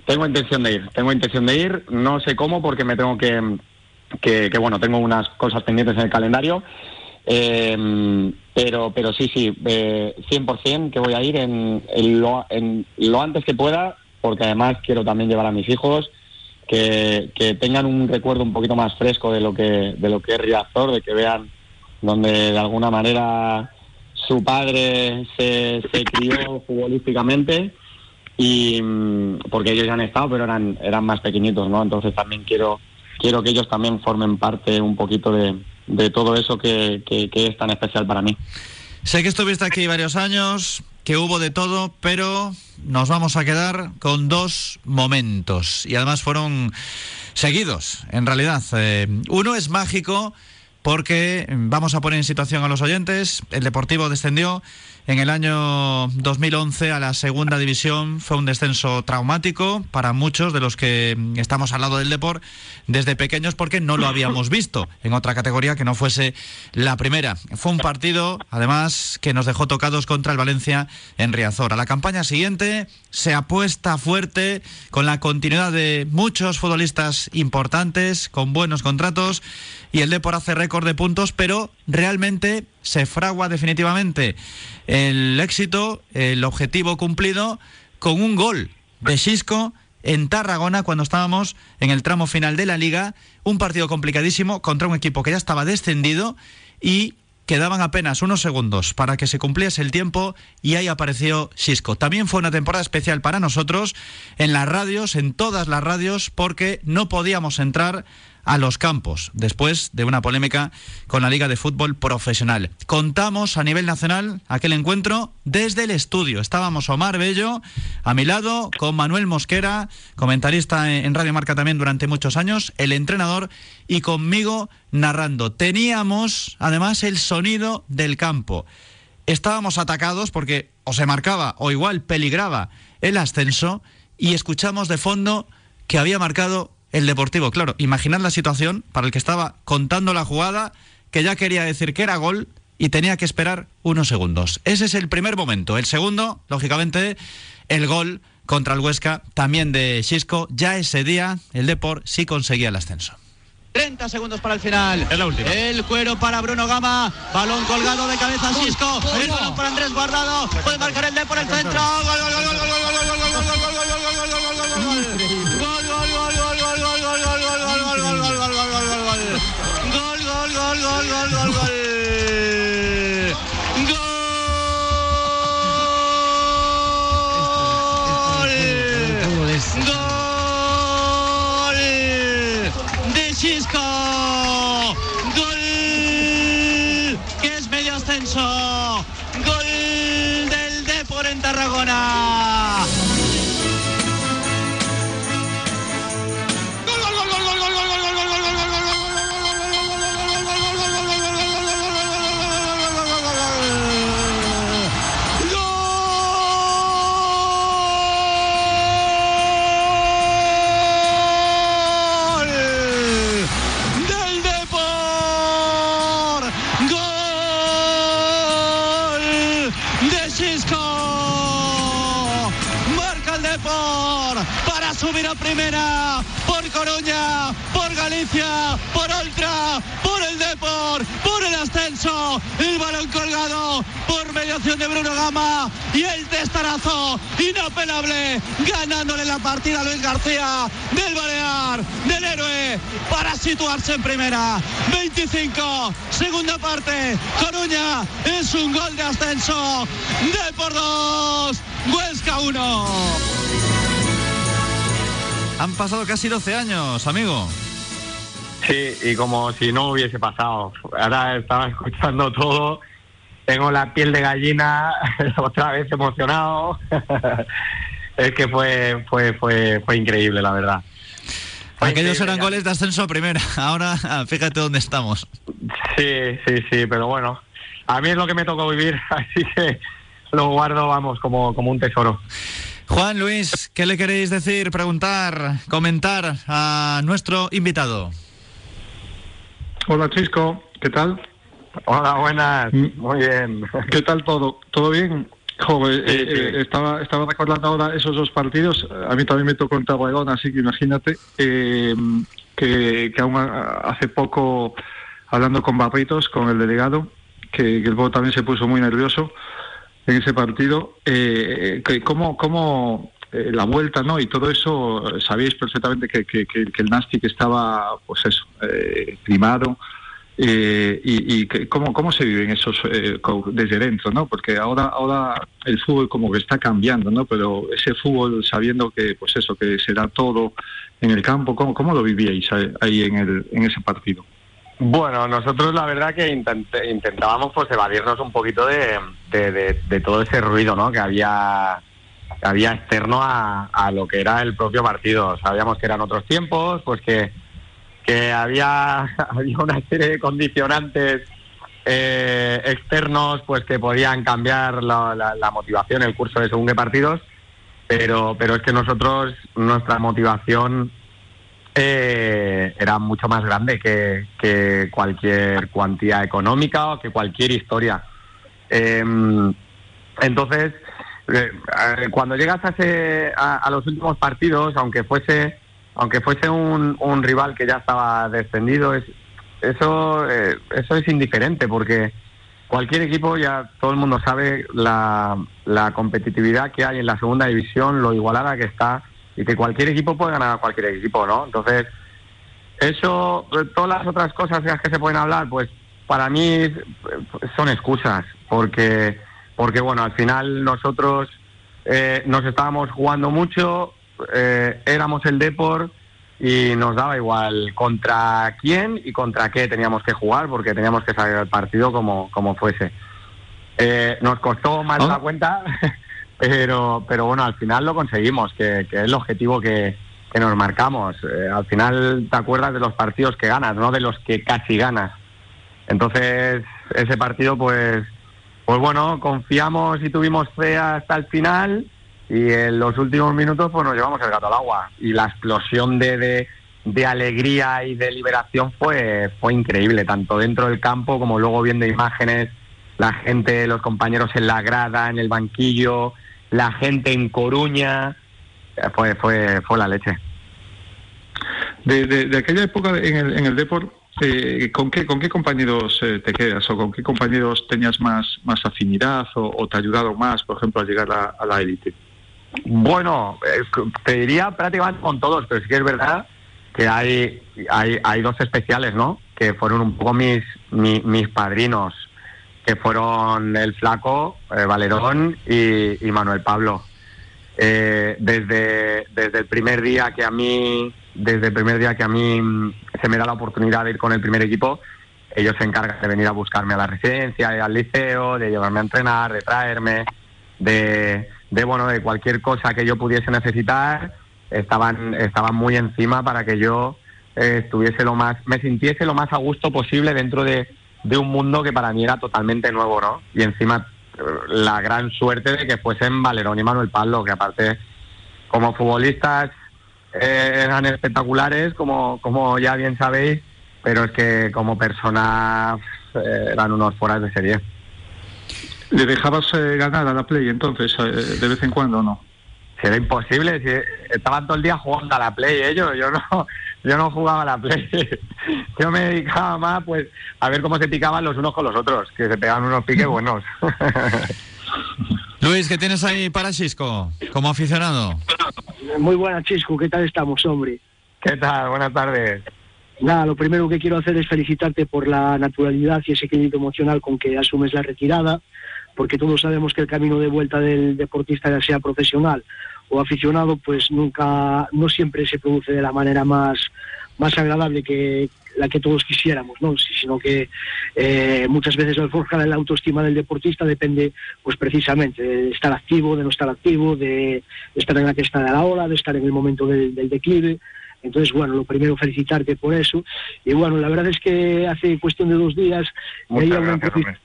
Tengo intención de ir, tengo intención de ir, no sé cómo porque me tengo que, que, bueno, tengo unas cosas pendientes en el calendario, eh, pero, pero sí, sí, eh, 100% que voy a ir en, lo, en lo antes que pueda, porque además quiero también llevar a mis hijos que, que tengan un recuerdo un poquito más fresco de lo que, de lo que es Riazor, de que vean donde de alguna manera su padre se, se crió futbolísticamente y porque ellos ya han estado pero eran eran más pequeñitos no entonces también quiero quiero que ellos también formen parte un poquito de, de todo eso que, que, es tan especial para mí. Sé que estuviste aquí varios años que hubo de todo pero nos vamos a quedar con dos momentos. Y además fueron seguidos en realidad. Eh, uno es mágico porque vamos a poner en situación a los oyentes. El Deportivo descendió en el año 2011 a la segunda división. Fue un descenso traumático para muchos de los que estamos al lado del deporte desde pequeños porque no lo habíamos visto en otra categoría que no fuese la primera. Fue un partido, además, que nos dejó tocados contra el Valencia en Riazor. A la campaña siguiente se apuesta fuerte con la continuidad de muchos futbolistas importantes, con buenos contratos y el Depor hace récord de puntos, pero realmente se fragua definitivamente el éxito, el objetivo cumplido con un gol de Xisco en Tarragona cuando estábamos en el tramo final de la liga, un partido complicadísimo contra un equipo que ya estaba descendido y quedaban apenas unos segundos para que se cumpliese el tiempo y ahí apareció Xisco. También fue una temporada especial para nosotros en las radios, en todas las radios, porque no podíamos entrar a los campos después de una polémica con la Liga de Fútbol Profesional. Contamos a nivel nacional aquel encuentro desde el estudio. Estábamos Omar Bello a mi lado con Manuel Mosquera, comentarista en Radio Marca también durante muchos años, el entrenador y conmigo narrando. Teníamos además el sonido del campo. Estábamos atacados porque o se marcaba o igual peligraba el ascenso y escuchamos de fondo que había marcado el Deportivo. Claro, imaginad la situación para el que estaba contando la jugada, que ya quería decir que era gol y tenía que esperar unos segundos. Ese es el primer momento. El segundo, lógicamente, el gol contra el Huesca, también de Xisco. Ya ese día el Deport sí conseguía el ascenso. 30 segundos para el final. El cuero para Bruno Gama. Balón colgado de cabeza Xisco. El balón para Andrés Guardado. Puede marcar el Deport el centro. Gol, gol, gol, gol, gol, gol, gol, gol, gol, gol, gol, gol, gol, gol, gol, gol, gol, Barcelona. Colgado por mediación de Bruno Gama y el testarazo inapelable ganándole la partida a Luis García del Balear, del héroe para situarse en primera. 25, segunda parte. Coruña es un gol de ascenso. De por dos, Huesca 1. Han pasado casi 12 años, amigo. Sí, y como si no hubiese pasado. Ahora estaba escuchando todo, tengo la piel de gallina, otra vez emocionado. es que fue, fue, fue, fue increíble, la verdad. Aquellos eran goles de ascenso a primera. Ahora fíjate dónde estamos. Sí, sí, sí, pero bueno, a mí es lo que me tocó vivir, así que lo guardo, vamos, como, como un tesoro. Juan Luis, ¿qué le queréis decir, preguntar, comentar a nuestro invitado? Hola Chisco, ¿qué tal? Hola, buenas, muy bien. ¿Qué tal todo? ¿Todo bien? Joder, Sí, eh, sí. eh, estaba, estaba recordando ahora esos dos partidos. A mí también me tocó en Tarragona, así que imagínate eh, que, que aún hace poco, hablando con Barritos, con el delegado, que, que el Bobo también se puso muy nervioso en ese partido. Eh, que cómo, cómo eh, la vuelta, ¿no? Y todo eso, sabíais perfectamente que, que, que- que el Nastic estaba, pues eso, eh, primado. Eh, y y que- cómo, cómo se viven esos eh, desde dentro, ¿no? Porque ahora, ahora el fútbol como que está cambiando, ¿no? Pero ese fútbol sabiendo que, pues eso, que se da todo en el campo, ¿cómo, cómo lo vivíais ahí- en, el, en ese partido? Bueno, nosotros la verdad que intent- intentábamos pues evadirnos un poquito de, de- de- de todo ese ruido ¿no? que había había externo a lo que era el propio partido. Sabíamos que eran otros tiempos, pues que, que había, había una serie de condicionantes eh, externos pues que podían cambiar la, la- la motivación, el curso de según qué partidos, pero, pero es que nosotros, nuestra motivación eh, era mucho más grande que, que cualquier cuantía económica o que cualquier historia. Eh, entonces, eh, cuando llegas a, ese- a los últimos partidos, aunque fuese aunque fuese un, un rival que ya estaba descendido, es, eso eh, eso es indiferente porque cualquier equipo, ya todo el mundo sabe la, la competitividad que hay en la segunda división, lo igualada que está y que cualquier equipo puede ganar a cualquier equipo, ¿no? Entonces, eso, todas las otras cosas de las que se pueden hablar, pues para mí son excusas, porque, porque bueno, al final nosotros eh, nos estábamos jugando mucho, eh, éramos el Deport y nos daba igual contra quién y contra qué teníamos que jugar, porque teníamos que salir al partido como, como fuese. nos costó más la cuenta, pero, pero bueno, al final lo conseguimos, que, que es el objetivo que, que nos marcamos. Eh, al final te acuerdas de los partidos que ganas, no de los que casi ganas. Entonces, ese partido, pues, pues bueno, confiamos y tuvimos fe hasta el final y en los últimos minutos, pues nos llevamos el gato al agua. Y la explosión de, de, alegría y de liberación fue, fue increíble, tanto dentro del campo como luego viendo imágenes, la gente, los compañeros en la grada, en el banquillo, la gente en Coruña fue, fue, fue la leche. De, de, aquella época en el, en el Deport, eh, ¿con, qué, ¿con qué compañeros eh, te quedas o con qué compañeros tenías más, más afinidad o, te ha ayudado más, por ejemplo, a llegar a, la élite? Bueno, eh, te diría prácticamente con todos, pero sí que es verdad que hay, hay, hay dos especiales, ¿no? Que fueron un poco mis, mis, padrinos, que fueron el Flaco, Valerón y, Manuel Pablo. Eh, desde, desde el primer día que a mí desde el primer día que a mí se me da la oportunidad de ir con el primer equipo, ellos se encargan de venir a buscarme a la residencia, al liceo, de llevarme a entrenar, de traerme, de, de bueno, de cualquier cosa que yo pudiese necesitar, estaban, estaban muy encima para que yo eh, estuviese lo más, me sintiese lo más a gusto posible dentro de, de un mundo que para mí era totalmente nuevo, ¿no? Y encima la gran suerte de que fuesen Valerón y Manuel Pablo, que aparte como futbolistas eh, eran espectaculares, como, como ya bien sabéis, pero es que como personas eh, eran unos fuera de serie. ¿Le dejabas eh, ganar a la Play entonces, de vez en cuando o no? era imposible, si estaban todo el día jugando a la Play ellos, yo no, yo no jugaba a la Play. Yo me dedicaba más pues a ver cómo se picaban los unos con los otros, que se pegaban unos piques buenos. Luis, ¿qué tienes ahí para Chisco como aficionado? Muy buenas, Chisco, ¿qué tal estamos, hombre? ¿Qué tal? Buenas tardes. Nada, lo primero que quiero hacer es felicitarte por la naturalidad y ese equilibrio emocional con que asumes la retirada, porque todos sabemos que el camino de vuelta del deportista, ya sea profesional o aficionado, pues nunca, no siempre se produce de la manera más, más agradable que la que todos quisiéramos, ¿no? sino que eh, muchas veces el forjar la autoestima del deportista depende pues precisamente de estar activo, de no estar activo, de, estar en la que está de la hora, de estar en el momento del, declive. Entonces, bueno, lo primero felicitarte por eso. Y bueno, la verdad es que hace cuestión de dos días una, entrevista,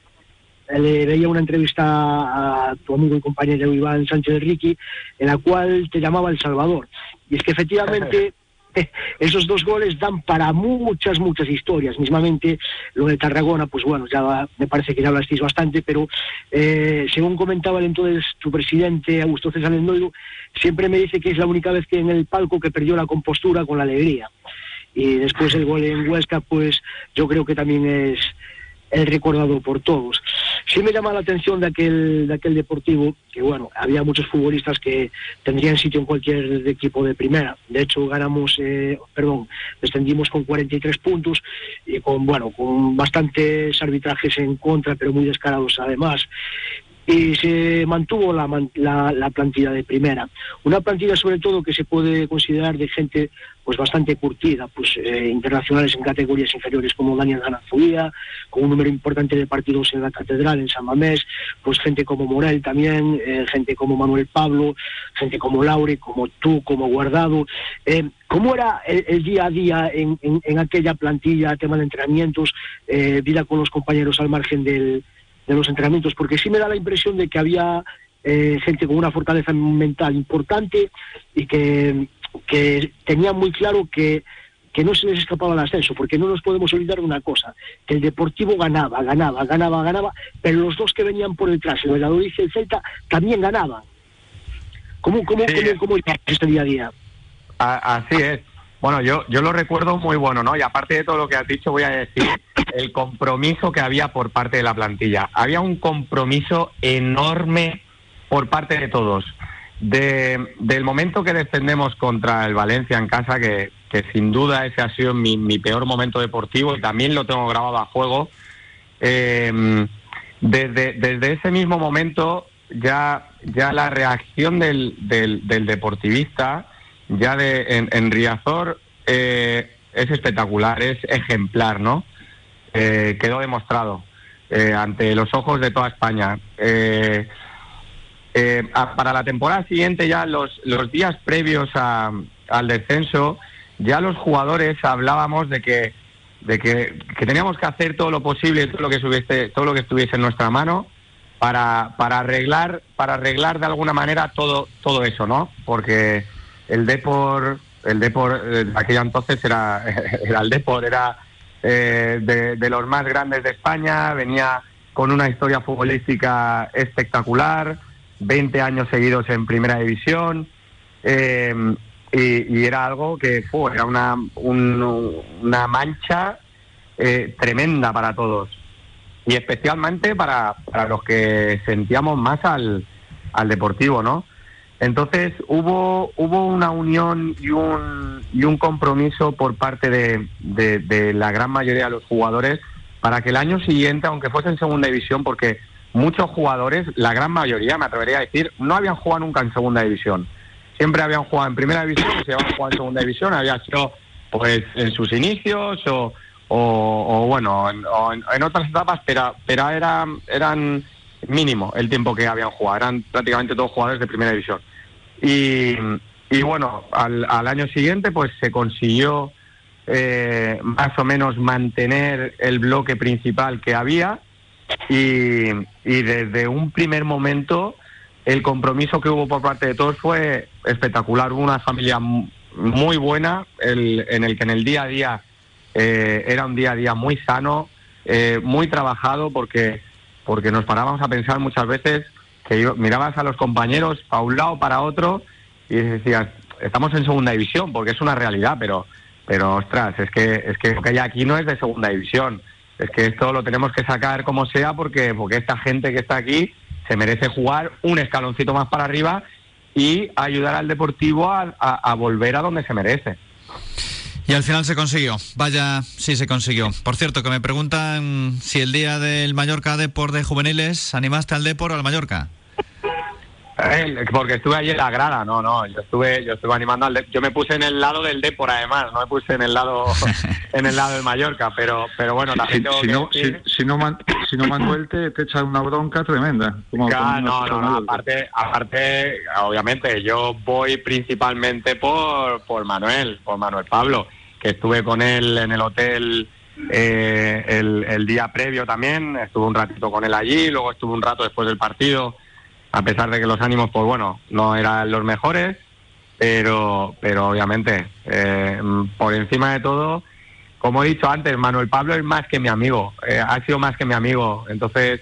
le veía una entrevista a tu amigo y compañero Iván Sánchez Ricky, en la cual te llamaba El Salvador. Y es que efectivamente esos dos goles dan para muchas, muchas historias. Mismamente lo de Tarragona, pues bueno, ya me parece que ya hablasteis bastante, pero eh, según comentaba el entonces tu presidente Augusto César Lendoiro, siempre me dice que es la única vez que en el palco que perdió la compostura con la alegría. Y después el gol en Huesca, pues yo creo que también es el recordado por todos. Sí me llama la atención de aquel, de aquel deportivo, que bueno, había muchos futbolistas que tendrían sitio en cualquier equipo de primera. De hecho, ganamos, eh, perdón, descendimos con 43 puntos y con, bueno, con bastantes arbitrajes en contra, pero muy descarados además y se mantuvo la, la, plantilla de primera. Una plantilla sobre todo que se puede considerar de gente pues bastante curtida, pues eh, internacionales en categorías inferiores como Daniel Ganazuía, con un número importante de partidos en la Catedral, en San Mamés, pues gente como Morel también, eh, gente como Manuel Pablo, gente como Laure, como tú, como Guardado. Eh, ¿Cómo era el, día a día en, en, aquella plantilla, tema de entrenamientos, vida con los compañeros al margen del de los entrenamientos, porque sí me da la impresión de que había eh, gente con una fortaleza mental importante y que, que tenía muy claro que, que no se les escapaba el ascenso, porque no nos podemos olvidar de una cosa, que el Deportivo ganaba, ganaba, ganaba, ganaba, pero los dos que venían por detrás, el Valladolid y el Celta, también ganaban. ¿Cómo, cómo, cómo, cómo este día a día? Así es. Bueno, yo, yo lo recuerdo muy bueno, ¿no? Y aparte de todo lo que has dicho, voy a decir el compromiso que había por parte de la plantilla. Había un compromiso enorme por parte de todos. De, del momento que defendemos contra el Valencia en casa, que, sin duda ese ha sido mi, peor momento deportivo y también lo tengo grabado a juego, eh, desde, desde ese mismo momento ya, ya la reacción del, del deportivista ya de, en, Riazor eh, es espectacular, es ejemplar, ¿no? Eh, quedó demostrado eh, ante los ojos de toda España. Eh, eh, a- para la temporada siguiente, ya los, los días previos a- al descenso, ya los jugadores hablábamos de que de que, que teníamos que hacer todo lo posible, todo lo que estuviese, todo lo que estuviese en nuestra mano para, para arreglar, para arreglar de alguna manera todo, todo eso, ¿no? Porque el Depor, el Depor eh, aquella entonces era, era el Depor, era eh, de, los más grandes de España, venía con una historia futbolística espectacular, 20 años seguidos en primera división, eh, y, era algo que fu, era una, un- una mancha tremenda para todos y especialmente para, para los que sentíamos más al, al deportivo, ¿no? Entonces hubo hubo una unión y un, y un compromiso por parte de, de- la gran mayoría de los jugadores para que el año siguiente, aunque fuese en segunda división, porque muchos jugadores, la gran mayoría, me atrevería a decir, no habían jugado nunca en segunda división. Siempre habían jugado en primera división, se habían jugado en segunda división, había sido pues en sus inicios o, o, bueno, en, o en- otras etapas, pero, pero era, eran mínimo el tiempo que habían jugado, eran prácticamente todos jugadores de primera división. Y, y bueno, al, al año siguiente pues se consiguió eh, más o menos mantener el bloque principal que había y, y desde un primer momento el compromiso que hubo por parte de todos fue espectacular. Hubo una familia muy buena el- en el que en el día a día eh, era un día a día muy sano, eh, muy trabajado porque, porque nos parábamos a pensar muchas veces que yo- mirabas a los compañeros a un lado para otro y decías, estamos en segunda división porque es una realidad, pero, pero ostras, es que, es que lo que aquí no es de segunda división. Es que esto lo tenemos que sacar como sea porque, porque esta gente que está aquí se merece jugar un escaloncito más para arriba y ayudar al deportivo a volver a donde se merece. Y al final se consiguió. Vaya, sí se consiguió. Por cierto, que me preguntan si el día del Mallorca Depor de juveniles animaste al Depor o al Mallorca. Porque estuve allí en la grada, no, no, yo estuve, yo estuve animando al Dep- yo me puse en el lado del Depor además, no me puse en el lado, en el lado del Mallorca, pero, pero bueno, Si, también si que no, si, decir- si no, Man- si no Manuel te, te echa una bronca tremenda. como- Claro, como no, una- no, no, aparte, aparte, obviamente, yo voy principalmente por, por Manuel, por Manuel Pablo, que estuve con él en el hotel eh, el, el día previo también, estuve un ratito con él allí, luego estuve un rato después del partido, a pesar de que los ánimos, pues bueno, no eran los mejores, pero, pero obviamente, eh, por encima de todo, como he dicho antes, Manuel Pablo es más que mi amigo, eh, ha sido más que mi amigo, entonces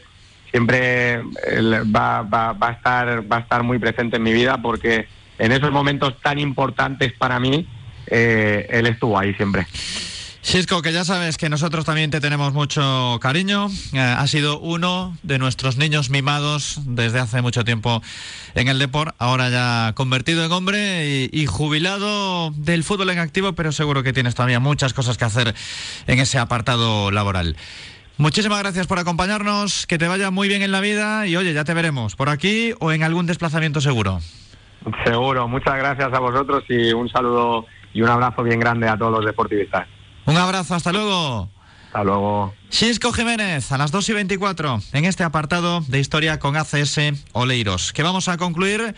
siempre él va, va, va a estar va a estar muy presente en mi vida porque en esos momentos tan importantes para mí eh, él estuvo ahí siempre. Xisco, que ya sabes que nosotros también te tenemos mucho cariño. Eh, has sido uno de nuestros niños mimados desde hace mucho tiempo en el Depor, ahora ya convertido en hombre y, y jubilado del fútbol en activo, pero seguro que tienes todavía muchas cosas que hacer en ese apartado laboral. Muchísimas gracias por acompañarnos, que te vaya muy bien en la vida y oye, ya te veremos por aquí o en algún desplazamiento seguro. Seguro, muchas gracias a vosotros y un saludo y un abrazo bien grande a todos los deportivistas. Un abrazo, hasta luego. Hasta luego. Xisco Jiménez, a las 2 y 24, en este apartado de historia con ACS Oleiros, que vamos a concluir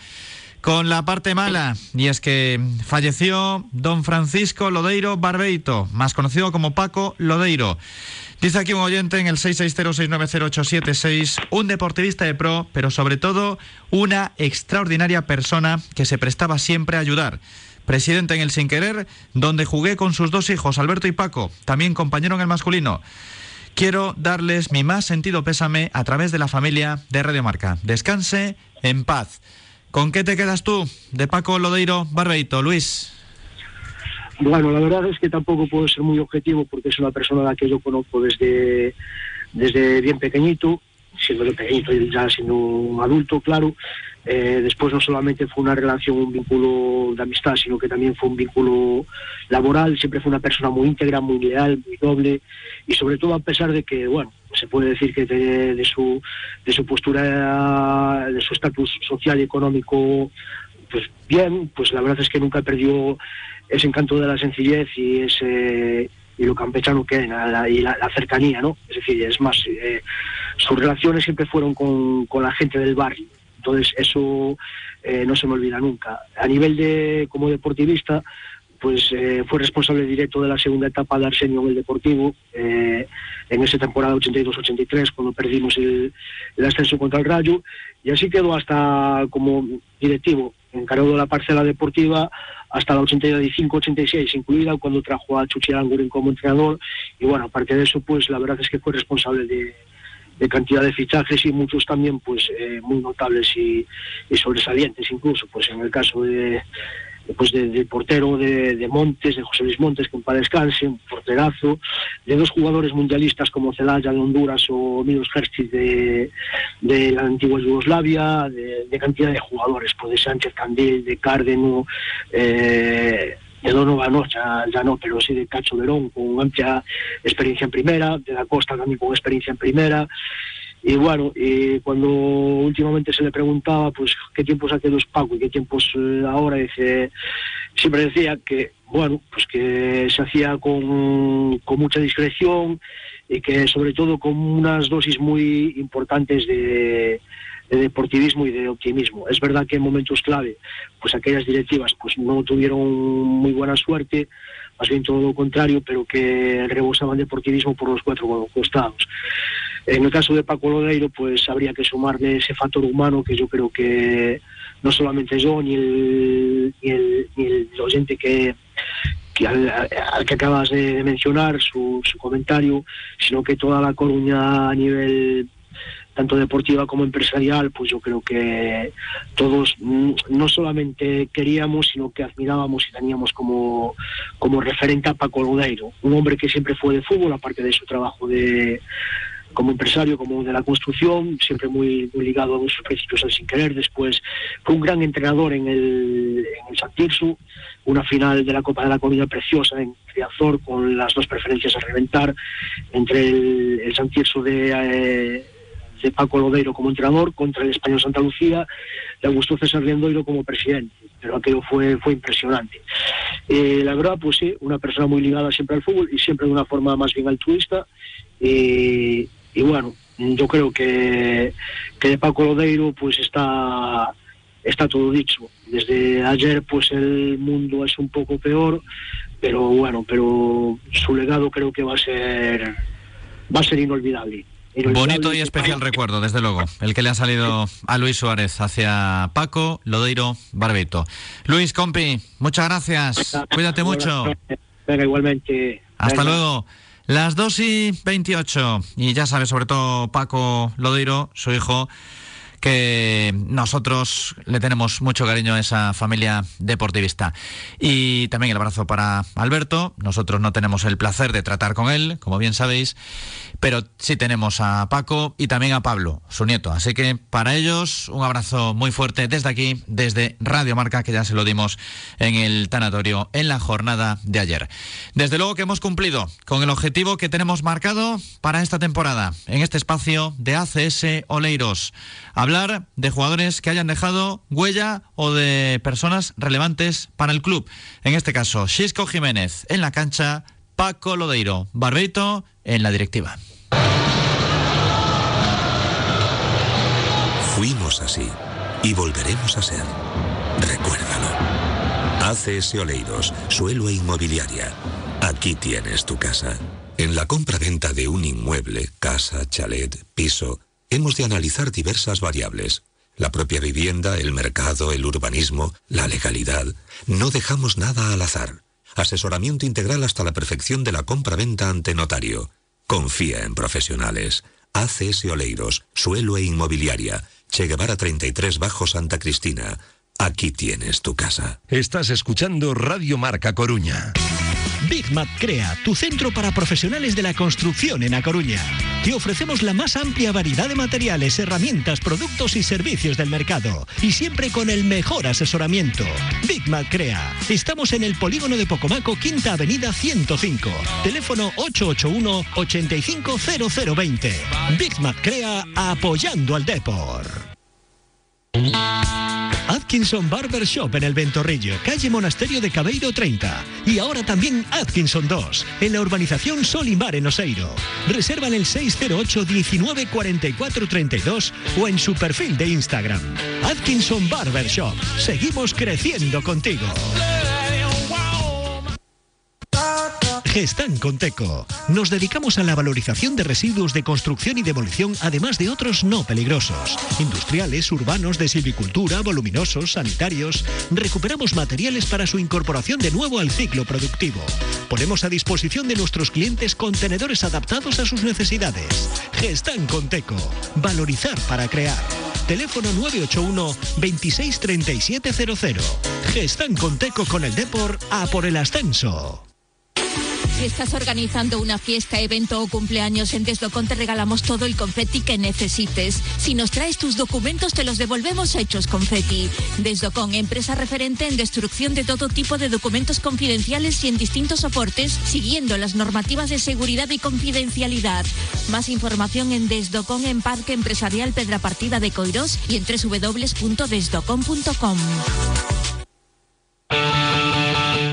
con la parte mala, y es que falleció don Francisco Lodeiro Barbeito, más conocido como Paco Lodeiro. Dice aquí un oyente en el 660690876, un deportivista de pro, pero sobre todo una extraordinaria persona que se prestaba siempre a ayudar presidente en el Sin Querer, donde jugué con sus dos hijos, Alberto y Paco, también compañero en el masculino. Quiero darles mi más sentido pésame a través de la familia de Radio Marca. Descanse en paz. ¿Con qué te quedas tú de Paco Lodeiro Barbeito, Luis? Bueno, la verdad es que tampoco puedo ser muy objetivo porque es una persona a la que yo conozco desde, desde bien pequeñito, siendo yo pequeñito ya siendo un adulto, claro. Eh, después no solamente fue una relación, un vínculo de amistad, sino que también fue un vínculo laboral. Siempre fue una persona muy íntegra, muy leal, muy noble y sobre todo a pesar de que, bueno, se puede decir que de su, de su postura, de su estatus social y económico, pues bien, pues la verdad es que nunca perdió ese encanto de la sencillez y ese y lo campechano que era la, y la, la, cercanía, ¿no? Es decir, es más, eh, sus relaciones siempre fueron con, con, la gente del barrio. Entonces, eso eh, no se me olvida nunca. A nivel de, como deportivista, pues eh, fue responsable directo de la segunda etapa de Arsenio en el Deportivo, eh, en esa temporada 82-83, cuando perdimos el, el, ascenso contra el Rayo, y así quedó hasta como directivo, encargado de la parcela deportiva hasta la 85-86 incluida, cuando trajo a Chuchi Aranguren como entrenador, y bueno, aparte de eso, pues la verdad es que fue responsable de, de cantidad de fichajes y muchos también pues eh, muy notables y, y sobresalientes incluso, pues en el caso de pues de, portero de, Montes, de José Luis Montes, que en paz descanse, un porterazo, de dos jugadores mundialistas como Celaya de Honduras o Milos Herstich de, la antigua Yugoslavia, de, cantidad de jugadores, pues de Sánchez Candil, de Cárdeno, eh, de Donovan, ya, ya, no, pero sí de Cacho Verón, con amplia experiencia en primera, de la Costa también con experiencia en primera, y bueno, y cuando últimamente se le preguntaba pues qué tiempos hace los Paco y qué tiempos eh, ahora, dice, siempre decía que, bueno, pues que se hacía con, con mucha discreción y que sobre todo con unas dosis muy importantes de, de deportivismo y de optimismo. Es verdad que en momentos clave, pues aquellas directivas pues no tuvieron muy buena suerte, más bien todo lo contrario, pero que rebosaban deportivismo por los cuatro costados. En el caso de Paco Lodeiro, pues habría que sumarle ese factor humano que yo creo que no solamente yo ni el, ni el, ni el oyente que, que al, que acabas de, mencionar, su, su, comentario, sino que toda la Coruña a nivel tanto deportiva como empresarial, pues yo creo que todos no solamente queríamos, sino que admirábamos y teníamos como, como referente a Paco Lodeiro, un hombre que siempre fue de fútbol, aparte de su trabajo de como empresario, como de la construcción, siempre muy, muy ligado a nuestros principios al sin querer. Después fue un gran entrenador en el, en el San Tirso, una final de la Copa de la Comunidad preciosa en Riazor, con las dos preferencias a reventar entre el, el San Tirso de, eh, de Paco Lodeiro como entrenador contra el Español Santa Lucía de Augusto César Riendoiro como presidente. Pero aquello fue, fue impresionante. Eh, la verdad, pues sí, una persona muy ligada siempre al fútbol y siempre de una forma más bien altruista. Eh, y bueno, yo creo que, que de Paco Lodeiro pues está, está todo dicho. Desde ayer pues el mundo es un poco peor, pero bueno, pero su legado creo que va a ser va a ser inolvidable. inolvidable Bonito y especial recuerdo, desde luego, el que le ha salido a Luis Suárez hacia Paco, Lodeiro, Barbeto. Luis Compi, muchas gracias, cuídate mucho. Venga, igualmente. Hasta Venga. luego. Las 2 y 28. Y ya sabes, sobre todo Paco Lodeiro, su hijo, que nosotros le tenemos mucho cariño a esa familia deportivista. Y también el abrazo para Alberto. Nosotros no tenemos el placer de tratar con él, como bien sabéis, pero sí tenemos a Paco y también a Pablo, su nieto. Así que para ellos un abrazo muy fuerte desde aquí, desde Radio Marca, que ya se lo dimos en el tanatorio en la jornada de ayer. Desde luego que hemos cumplido con el objetivo que tenemos marcado para esta temporada, en este espacio de ACS Oleiros. Hablar de jugadores que hayan dejado huella o de personas relevantes para el club. En este caso, Xisco Jiménez en la cancha, Paco Lodeiro, Barbeito en la directiva. Fuimos así y volveremos a ser. Recuérdalo. ACS Oleiros, suelo e inmobiliaria. Aquí tienes tu casa. En la compra-venta de un inmueble, casa, chalet, piso, hemos de analizar diversas variables. La propia vivienda, el mercado, el urbanismo, la legalidad. No dejamos nada al azar. Asesoramiento integral hasta la perfección de la compra-venta ante notario. Confía en profesionales. ACS Oleiros, suelo e inmobiliaria. Che Guevara 33 Bajo Santa Cristina. aquí tienes tu casa. Estás escuchando Radio Marca Coruña. Big Mat Crea, tu centro para profesionales de la construcción en A Coruña. Te ofrecemos la más amplia variedad de materiales, herramientas, productos y servicios del mercado. Y siempre con el mejor asesoramiento. Big Mat Crea. Estamos en el polígono de Pocomaco, Quinta Avenida 105. Teléfono 881-850020. Big Mat Crea apoyando al Depor. Atkinson Barber Shop en el Ventorrillo, calle Monasterio de Cabeiro 30. Y ahora también Atkinson 2, en la urbanización Solimar en Oseiro. Reserva en el 608 19 44 32 o en su perfil de Instagram. Atkinson Barber Shop. Seguimos creciendo contigo. Gestan Conteco. Nos dedicamos a la valorización de residuos de construcción y demolición, además de otros no peligrosos. Industriales, urbanos, de silvicultura, voluminosos, sanitarios. Recuperamos materiales para su incorporación de nuevo al ciclo productivo. Ponemos a disposición de nuestros clientes contenedores adaptados a sus necesidades. Gestan Conteco. Valorizar para crear. Teléfono 981 263700. Gestan Conteco con el Depor a por el ascenso. Si estás organizando una fiesta, evento o cumpleaños en Desdocon te regalamos todo el confeti que necesites. Si nos traes tus documentos te los devolvemos hechos confeti. Desdocon, empresa referente en destrucción de todo tipo de documentos confidenciales y en distintos soportes, siguiendo las normativas de seguridad y confidencialidad. Más información en Desdocon en Parque Empresarial Pedra Partida de Coirós y en www.desdocon.com.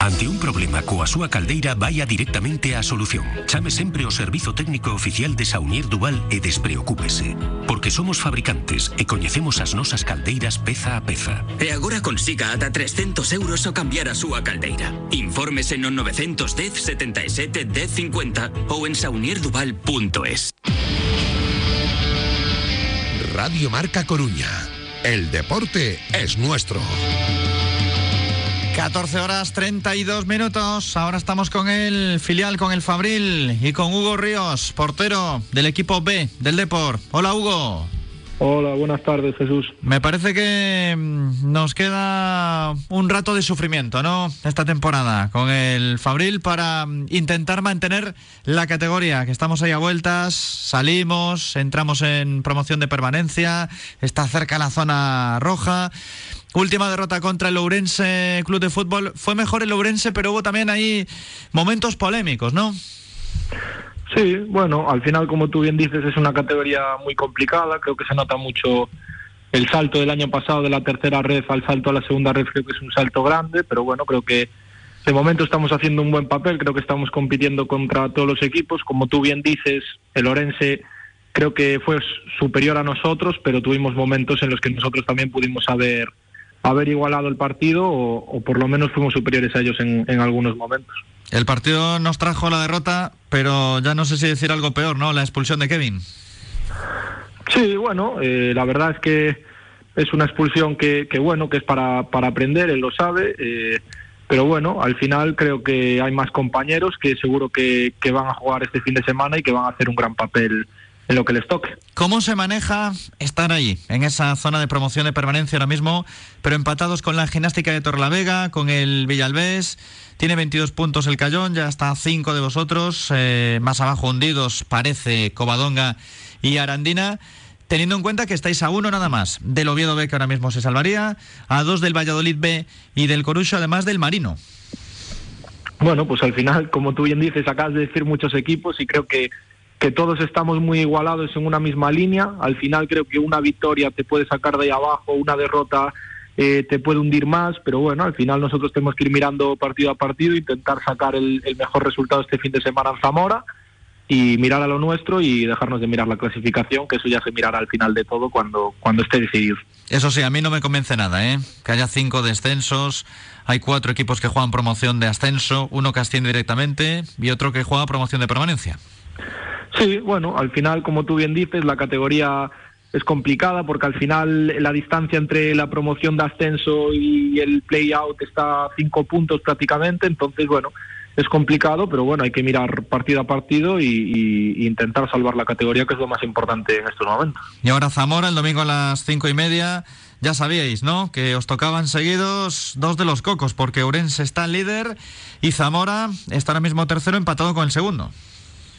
Ante un problema coa súa caldeira vaya directamente á solución. Chame sempre o Servizo Técnico Oficial de Saunier Duval e despreocúpese. Porque somos fabricantes e coñecemos as nosas caldeiras peza a peza. E agora consiga ata 300 euros ao cambiar a súa caldeira. Infórmese no 910 77 1050 ou en saunierduval.es. Radio Marca Coruña. El deporte es nuestro. 14 horas 32 minutos. Ahora estamos con el filial, con el Fabril y con Hugo Ríos, portero del equipo B del Depor. Hola Hugo. Hola, buenas tardes Jesús. Me parece que mm, nos queda un rato de sufrimiento, ¿no? Esta temporada con el Fabril para mm, intentar mantener la categoría, que estamos ahí a vueltas, salimos, entramos en promoción de permanencia, está cerca la zona roja. Última derrota contra el Lourense Club de Fútbol. Fue mejor el Lourense, pero hubo también ahí momentos polémicos, ¿no? Sí, bueno, al final, como tú bien dices, es una categoría muy complicada. Creo que se nota mucho el salto del año pasado de la tercera red al salto a la segunda red. Creo que es un salto grande, pero bueno, creo que de momento estamos haciendo un buen papel. Creo que estamos compitiendo contra todos los equipos. Como tú bien dices, el Orense creo que fue superior a nosotros, pero tuvimos momentos en los que nosotros también pudimos haber haber igualado el partido o, por lo menos fuimos superiores a ellos en, en, algunos momentos. El partido nos trajo la derrota, pero ya no sé si decir algo peor, ¿no? La expulsión de Kevin. Sí, bueno, eh, la verdad es que es una expulsión que, que bueno, que es para, para aprender, él lo sabe. Eh, pero bueno, al final creo que hay más compañeros que seguro que, que van a jugar este fin de semana y que van a hacer un gran papel en lo que les toque. ¿Cómo se maneja estar ahí, en esa zona de promoción de permanencia ahora mismo, pero empatados con la gimnástica de Torrelavega, con el Villalbés? Tiene 22 puntos el Cayón, ya está 5 de vosotros, eh, más abajo hundidos parece Covadonga y Arandina. Teniendo en cuenta que estáis a uno nada más del Oviedo B, que ahora mismo se salvaría, a dos del Valladolid B y del Corucho, además del Marino. Bueno, pues al final, como tú bien dices, acabas de decir muchos equipos y creo que que todos estamos muy igualados en una misma línea. Al final creo que una victoria te puede sacar de ahí abajo, una derrota eh, te puede hundir más, pero bueno, al final nosotros tenemos que ir mirando partido a partido, intentar sacar el, mejor resultado este fin de semana en Zamora. y mirar a lo nuestro y dejarnos de mirar la clasificación, que eso ya se mirará al final de todo cuando, cuando esté decidido. Eso sí, a mí no me convence nada, ¿eh? Que haya cinco descensos, hay cuatro equipos que juegan promoción de ascenso, uno que asciende directamente y otro que juega promoción de permanencia. Sí, bueno, al final, como tú bien dices, la categoría es complicada porque al final la distancia entre la promoción de ascenso y el play-out está a cinco puntos prácticamente, entonces, bueno, es complicado, pero bueno, hay que mirar partido a partido y, intentar salvar la categoría, que es lo más importante en estos momentos. Y ahora Zamora, el domingo a las cinco y media. Ya sabíais, ¿no? Que os tocaban seguidos dos de los cocos, porque Urense está líder y Zamora está ahora mismo tercero empatado con el segundo.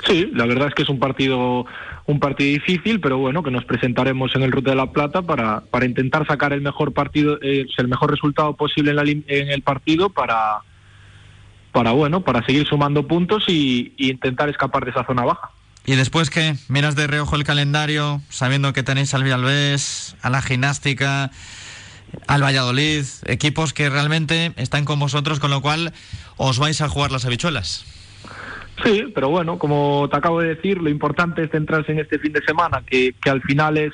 Sí, la verdad es que es un partido un partido difícil, pero bueno, que nos presentaremos en el Ruta de la Plata para, para intentar sacar el mejor partido, el mejor resultado posible en, la, en el partido para, para bueno, para seguir sumando puntos y, y, intentar escapar de esa zona baja. Y después que miras de reojo el calendario, sabiendo que tenéis al Villalbés, a la gimnástica, al Valladolid, equipos que realmente están con vosotros, con lo cual os vais a jugar las habichuelas. Sí, pero bueno, como te acabo de decir, lo importante es centrarse en este fin de semana, que, que al final es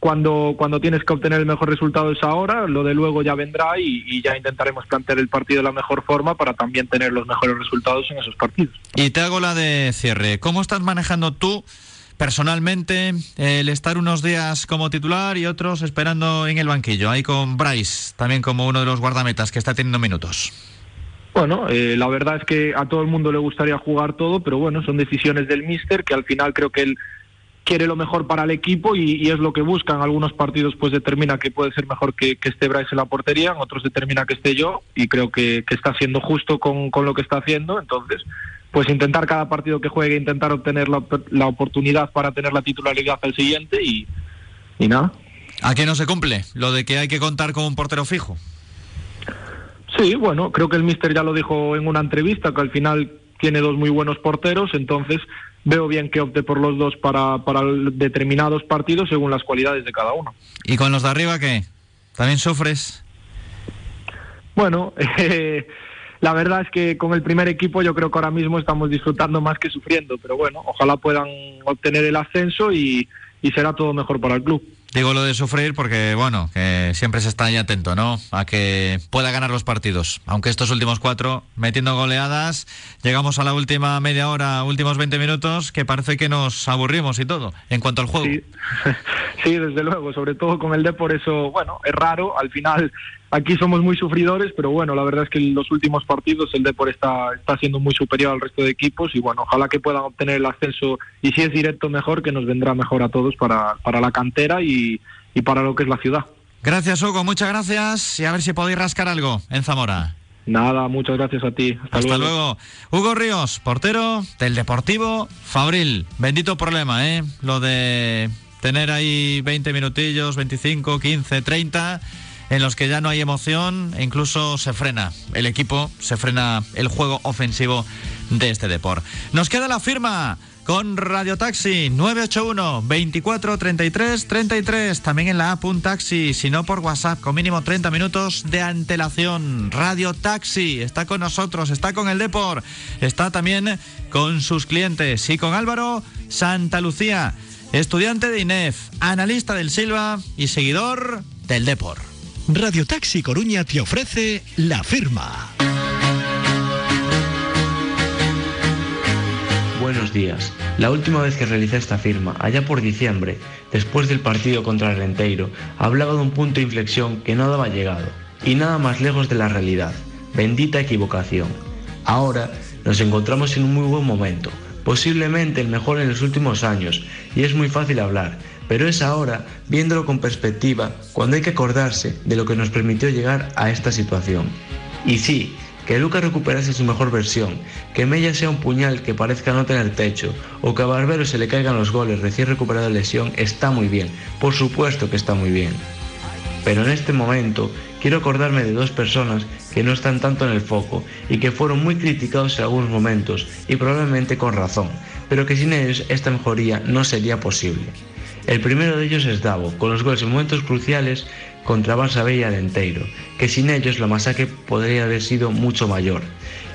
cuando, cuando tienes que obtener el mejor resultado es ahora, lo de luego ya vendrá y, y, ya intentaremos plantear el partido de la mejor forma para también tener los mejores resultados en esos partidos. Y te hago la de cierre. ¿Cómo estás manejando tú personalmente el estar unos días como titular y otros esperando en el banquillo? Ahí con Bryce, también como uno de los guardametas que está teniendo minutos. Bueno, eh, la verdad es que a todo el mundo le gustaría jugar todo, pero bueno, son decisiones del míster que al final creo que él quiere lo mejor para el equipo y, es lo que busca. En algunos partidos pues determina que puede ser mejor que, que esté Bryce en la portería, en otros determina que esté yo y creo que, está siendo justo con, con, lo que está haciendo. Entonces, pues intentar cada partido que juegue, intentar obtener la, la oportunidad para tener la titularidad al siguiente y, y nada. ¿A qué no se cumple lo de que hay que contar con un portero fijo? Sí, bueno, creo que el míster ya lo dijo en una entrevista, que al final tiene dos muy buenos porteros, entonces veo bien que opte por los dos para, para determinados partidos según las cualidades de cada uno. ¿Y con los de arriba qué? ¿También sufres? Bueno, eh, la verdad es que con el primer equipo yo creo que ahora mismo estamos disfrutando más que sufriendo, pero bueno, ojalá puedan obtener el ascenso y, y será todo mejor para el club. Digo lo de sufrir porque, bueno, que siempre se está ahí atento, ¿no? A que pueda ganar los partidos. Aunque estos últimos cuatro, metiendo goleadas, llegamos a la última media hora, últimos 20 minutos, que parece que nos aburrimos y todo, en cuanto al juego. Sí, desde luego, sobre todo con el D, por eso, bueno, es raro, al final aquí somos muy sufridores, pero bueno, la verdad es que en los últimos partidos el Depor está, está siendo muy superior al resto de equipos y bueno, ojalá que puedan obtener el ascenso y si es directo mejor, que nos vendrá mejor a todos para, para la cantera y, y para lo que es la ciudad. Gracias, Hugo, muchas gracias y a ver si podéis rascar algo en Zamora. Nada, muchas gracias a ti. Hasta, Hasta luego. luego. Hugo Ríos, portero del Deportivo Fabril. Bendito problema, ¿eh? Lo de tener ahí 20 minutillos, 25, 15, 30 en los que ya no hay emoción incluso se frena. El equipo, se frena el juego ofensivo de este deporte. Nos queda la firma con Radio Taxi 981 24 33 33 también en la app taxi si no por WhatsApp con mínimo 30 minutos de antelación. Radio Taxi está con nosotros está con el Depor está también con sus clientes y con Álvaro Santa Lucía estudiante de INEF analista del Silva y seguidor del Depor Radio Taxi Coruña te ofrece la firma. Buenos días. La última vez que realicé esta firma, allá por diciembre, después del partido contra el Renteiro, hablaba de un punto de inflexión que no daba llegado, y nada más lejos de la realidad. Bendita equivocación. Ahora nos encontramos en un muy buen momento, posiblemente el mejor en los últimos años, y es muy fácil hablar, pero es ahora, viéndolo con perspectiva, cuando hay que acordarse de lo que nos permitió llegar a esta situación. Y sí, que Lucas recuperase su mejor versión, que Mella sea un puñal que parezca no tener techo, o que a Barbero se le caigan los goles recién recuperado de lesión, está muy bien, por supuesto que está muy bien. Pero en este momento quiero acordarme de dos personas que no están tanto en el foco y que fueron muy criticados en algunos momentos, y probablemente con razón, pero que sin ellos esta mejoría no sería posible. El primero de ellos es Davo, con los goles en momentos cruciales contra Barça y Alenteiro, que sin ellos la masacre podría haber sido mucho mayor.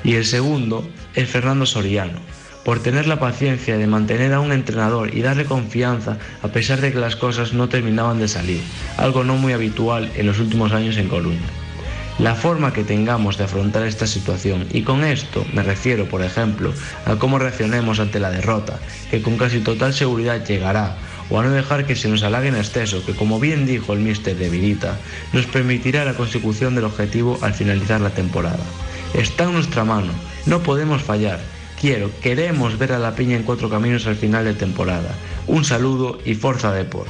Y el segundo es Fernando Soriano, por tener la paciencia de mantener a un entrenador y darle confianza a pesar de que las cosas no terminaban de salir, algo no muy habitual en los últimos años en Coruña. La forma que tengamos de afrontar esta situación, y con esto me refiero, por ejemplo, a cómo reaccionemos ante la derrota, que con casi total seguridad llegará, o a no dejar que se nos halague en exceso, que como bien dijo el míster de Virita, nos permitirá la consecución del objetivo al finalizar la temporada. Está en nuestra mano, no podemos fallar, quiero, queremos ver a la piña en cuatro caminos al final de temporada. Un saludo y Forza Deport.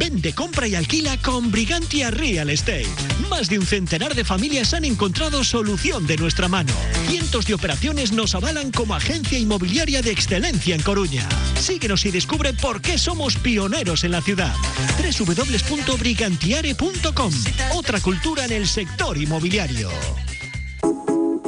Vende, compra y alquila con Brigantia Real Estate. Más de un centenar de familias han encontrado solución de nuestra mano. Cientos de operaciones nos avalan como agencia inmobiliaria de excelencia en Coruña. Síguenos y descubre por qué somos pioneros en la ciudad. www.brigantiare.com. Otra cultura en el sector inmobiliario.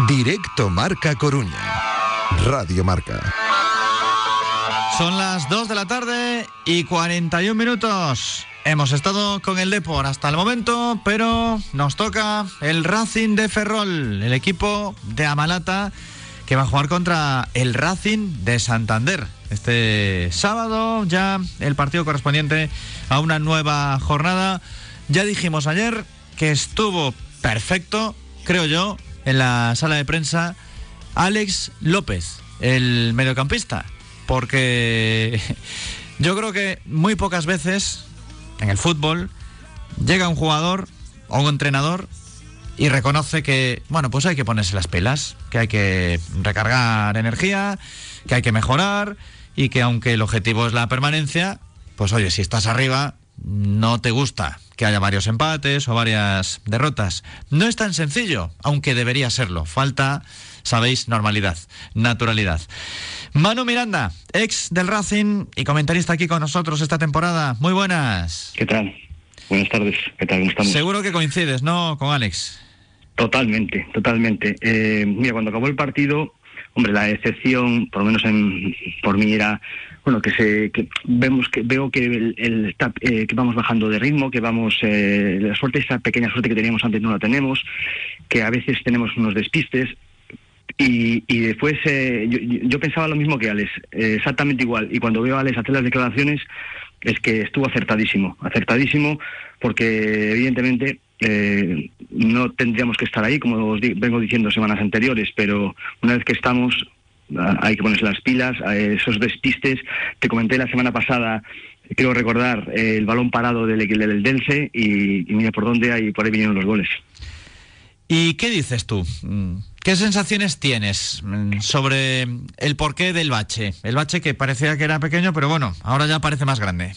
Directo Marca Coruña. Radio Marca. Son las 2 de la tarde y 41 minutos. Hemos estado con el Depor hasta el momento, pero nos toca el Racing de Ferrol, el equipo de Amalata que va a jugar contra el Racing de Santander. Este sábado ya el partido correspondiente a una nueva jornada. Ya dijimos ayer que estuvo perfecto, creo yo, en la sala de prensa Alex López, el mediocampista, porque yo creo que muy pocas veces en el fútbol llega un jugador o un entrenador y reconoce que, bueno, pues hay que ponerse las pilas, que hay que recargar energía, que hay que mejorar y que aunque el objetivo es la permanencia, pues oye, si estás arriba, no te gusta que haya varios empates o varias derrotas. No es tan sencillo, aunque debería serlo. Falta, sabéis, normalidad, naturalidad. Manu Miranda, ex del Racing y comentarista aquí con nosotros esta temporada. Muy buenas. ¿Qué tal? Buenas tardes. ¿Qué tal? ¿Cómo estamos? Seguro que coincides, ¿no? Con Alex. Totalmente, totalmente. Eh, mira, cuando acabó el partido, hombre, la excepción, por lo menos en, por mí, era bueno que se que vemos que veo que el, el está, eh, que vamos bajando de ritmo que vamos eh, la suerte esa pequeña suerte que teníamos antes no la tenemos que a veces tenemos unos despistes. Y, y después eh, yo, yo, pensaba lo mismo que Alex exactamente igual. Y cuando veo a Alex hacer las declaraciones es que estuvo acertadísimo acertadísimo porque evidentemente eh, no tendríamos que estar ahí, como os di vengo diciendo semanas anteriores, pero una vez que estamos, hay que ponerse las pilas, a esos despistes. Te comenté la semana pasada, quiero recordar, eh, el balón parado del, del Dense y, y, mira por dónde hay, por ahí vinieron los goles. ¿Y qué dices tú? ¿Qué sensaciones tienes sobre el porqué del bache? El bache que parecía que era pequeño, pero bueno, ahora ya parece más grande.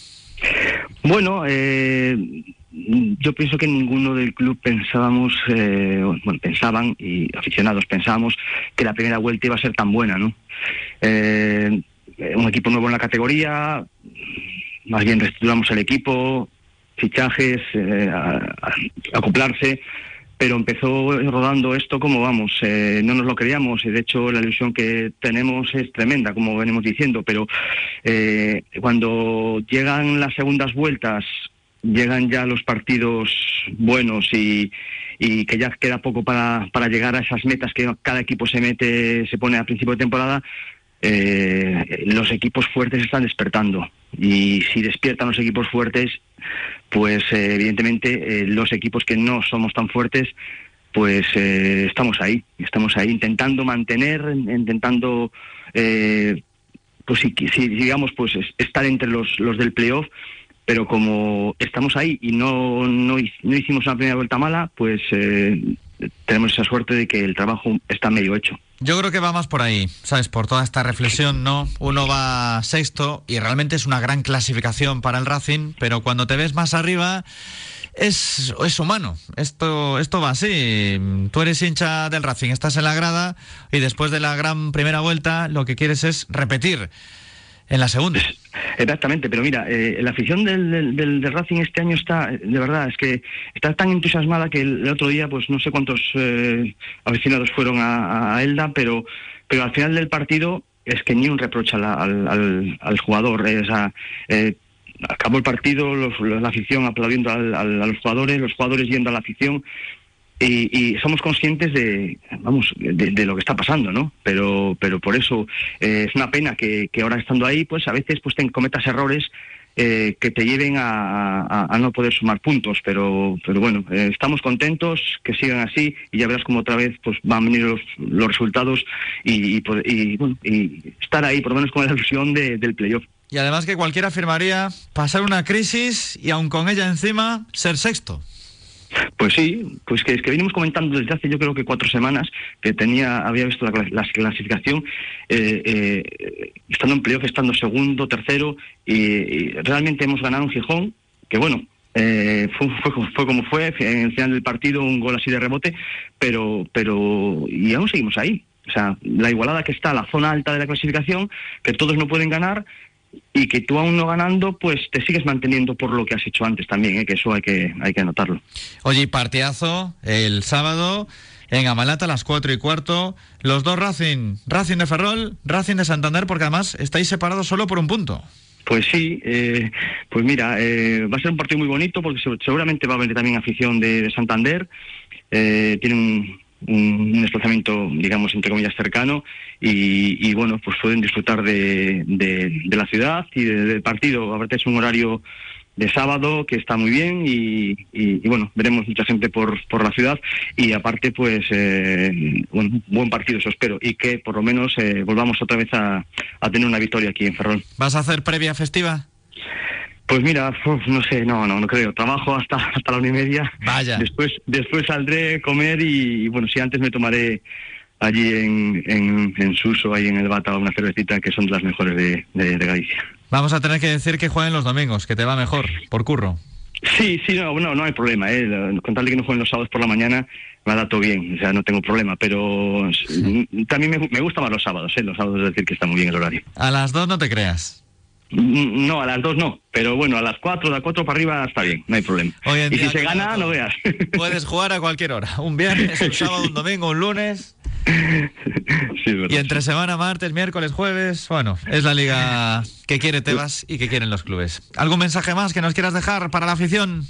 Bueno, eh, yo pienso que ninguno del club pensábamos, eh, bueno, pensaban y aficionados pensábamos que la primera vuelta iba a ser tan buena, ¿no? Eh, un equipo nuevo en la categoría, más bien reestructuramos el equipo, fichajes, eh, acoplarse, pero empezó rodando esto como vamos, eh, no nos lo creíamos y de hecho la ilusión que tenemos es tremenda, como venimos diciendo, pero eh, cuando llegan las segundas vueltas llegan ya los partidos buenos y, y que ya queda poco para, para llegar a esas metas que cada equipo se mete, se pone a principio de temporada, eh, los equipos fuertes están despertando. Y si despiertan los equipos fuertes, pues eh, evidentemente eh, los equipos que no somos tan fuertes, pues eh, estamos ahí, estamos ahí intentando mantener, intentando, pues si, si, digamos, pues es- estar entre los, los del playoff, pero como estamos ahí y no, no, no hicimos una primera vuelta mala, pues eh, tenemos esa suerte de que el trabajo está medio hecho. Yo creo que va más por ahí, ¿sabes? Por toda esta reflexión, ¿no? Uno va sexto y realmente es una gran clasificación para el Racing, pero cuando te ves más arriba es, es humano. Esto, esto va así. Tú eres hincha del Racing, estás en la grada y después de la gran primera vuelta lo que quieres es repetir en la segunda. Exactamente, pero mira, eh, la afición del, del, del- del Racing este año está, de verdad, es que está tan entusiasmada que el, otro día, pues no sé cuántos eh, aficionados fueron a, a Elda, pero, pero al final del partido es que ni un reproche al jugador. eh, o sea, eh, acabó el partido, los- la afición aplaudiendo al- al- a los jugadores, los jugadores yendo a la afición. Y, y somos conscientes de, vamos, de, de lo que está pasando, ¿no? Pero, pero por eso eh, es una pena que, que ahora estando ahí, pues a veces pues te cometas errores eh, que te lleven a, no poder sumar puntos. Pero, pero bueno, eh, estamos contentos que sigan así y ya verás como otra vez pues van a venir los, los resultados y, y, y, bueno, y estar ahí, por lo menos con la ilusión de- del playoff. Y además que cualquiera afirmaría pasar una crisis y aun con ella encima ser sexto. Pues sí, pues que es que venimos comentando desde hace yo creo que cuatro semanas que tenía había visto la, la clasificación eh, eh, estando en playoff, estando segundo, tercero y, realmente hemos ganado en Gijón, que bueno, eh, fue, fue, fue como fue, en el final del partido un gol así de rebote, pero pero y aún seguimos ahí. O sea, la igualada que está, la zona alta de la clasificación, que todos no pueden ganar y que tú aún no ganando, pues te sigues manteniendo por lo que has hecho antes también, ¿eh? que eso hay que hay que anotarlo. Oye, y partidazo el sábado en Amalata a las 4 y cuarto. Los dos Racing, Racing de Ferrol, Racing de Santander, porque además estáis separados solo por un punto. Pues sí, eh, pues mira, eh, va a ser un partido muy bonito porque se- seguramente va a haber también afición de, de Santander. Eh, tiene un, desplazamiento, digamos, entre comillas, cercano y, y, bueno, pues pueden disfrutar de, de- la ciudad y de- del partido. Aparte es un horario de sábado que está muy bien y, y- y, bueno, veremos mucha gente por, por la ciudad y aparte pues eh, un buen partido eso espero y que por lo menos eh, volvamos otra vez a, a tener una victoria aquí en Ferrol. ¿Vas a hacer previa festiva? Pues mira, no sé, no, no, no creo. Trabajo hasta, hasta la una y media. Vaya. Después, después saldré a comer y, y, bueno, si antes me tomaré allí en, en, en Suso, ahí en el Bata, una cervecita que son de las mejores de, de, de Galicia. Vamos a tener que decir que jueguen los domingos, que te va mejor, por curro. Sí, sí, no, no, no hay problema. ¿eh? Con tal de que no jueguen los sábados por la mañana, me adapto bien, o sea, no tengo problema. Pero también me, me gustan más los sábados, ¿eh? Los sábados es decir que está muy bien el horario. A las dos no te creas. Mm, No, a las dos no, pero bueno, a las cuatro, de las cuatro para arriba está bien, no hay problema. Y si se gana, todo. no veas. Puedes jugar a cualquier hora. Un viernes, un sábado, un domingo, un lunes. Y entre semana, martes, miércoles, jueves. Bueno, es la liga que quiere Tebas y que quieren los clubes. ¿Algún mensaje más que nos quieras dejar para la afición?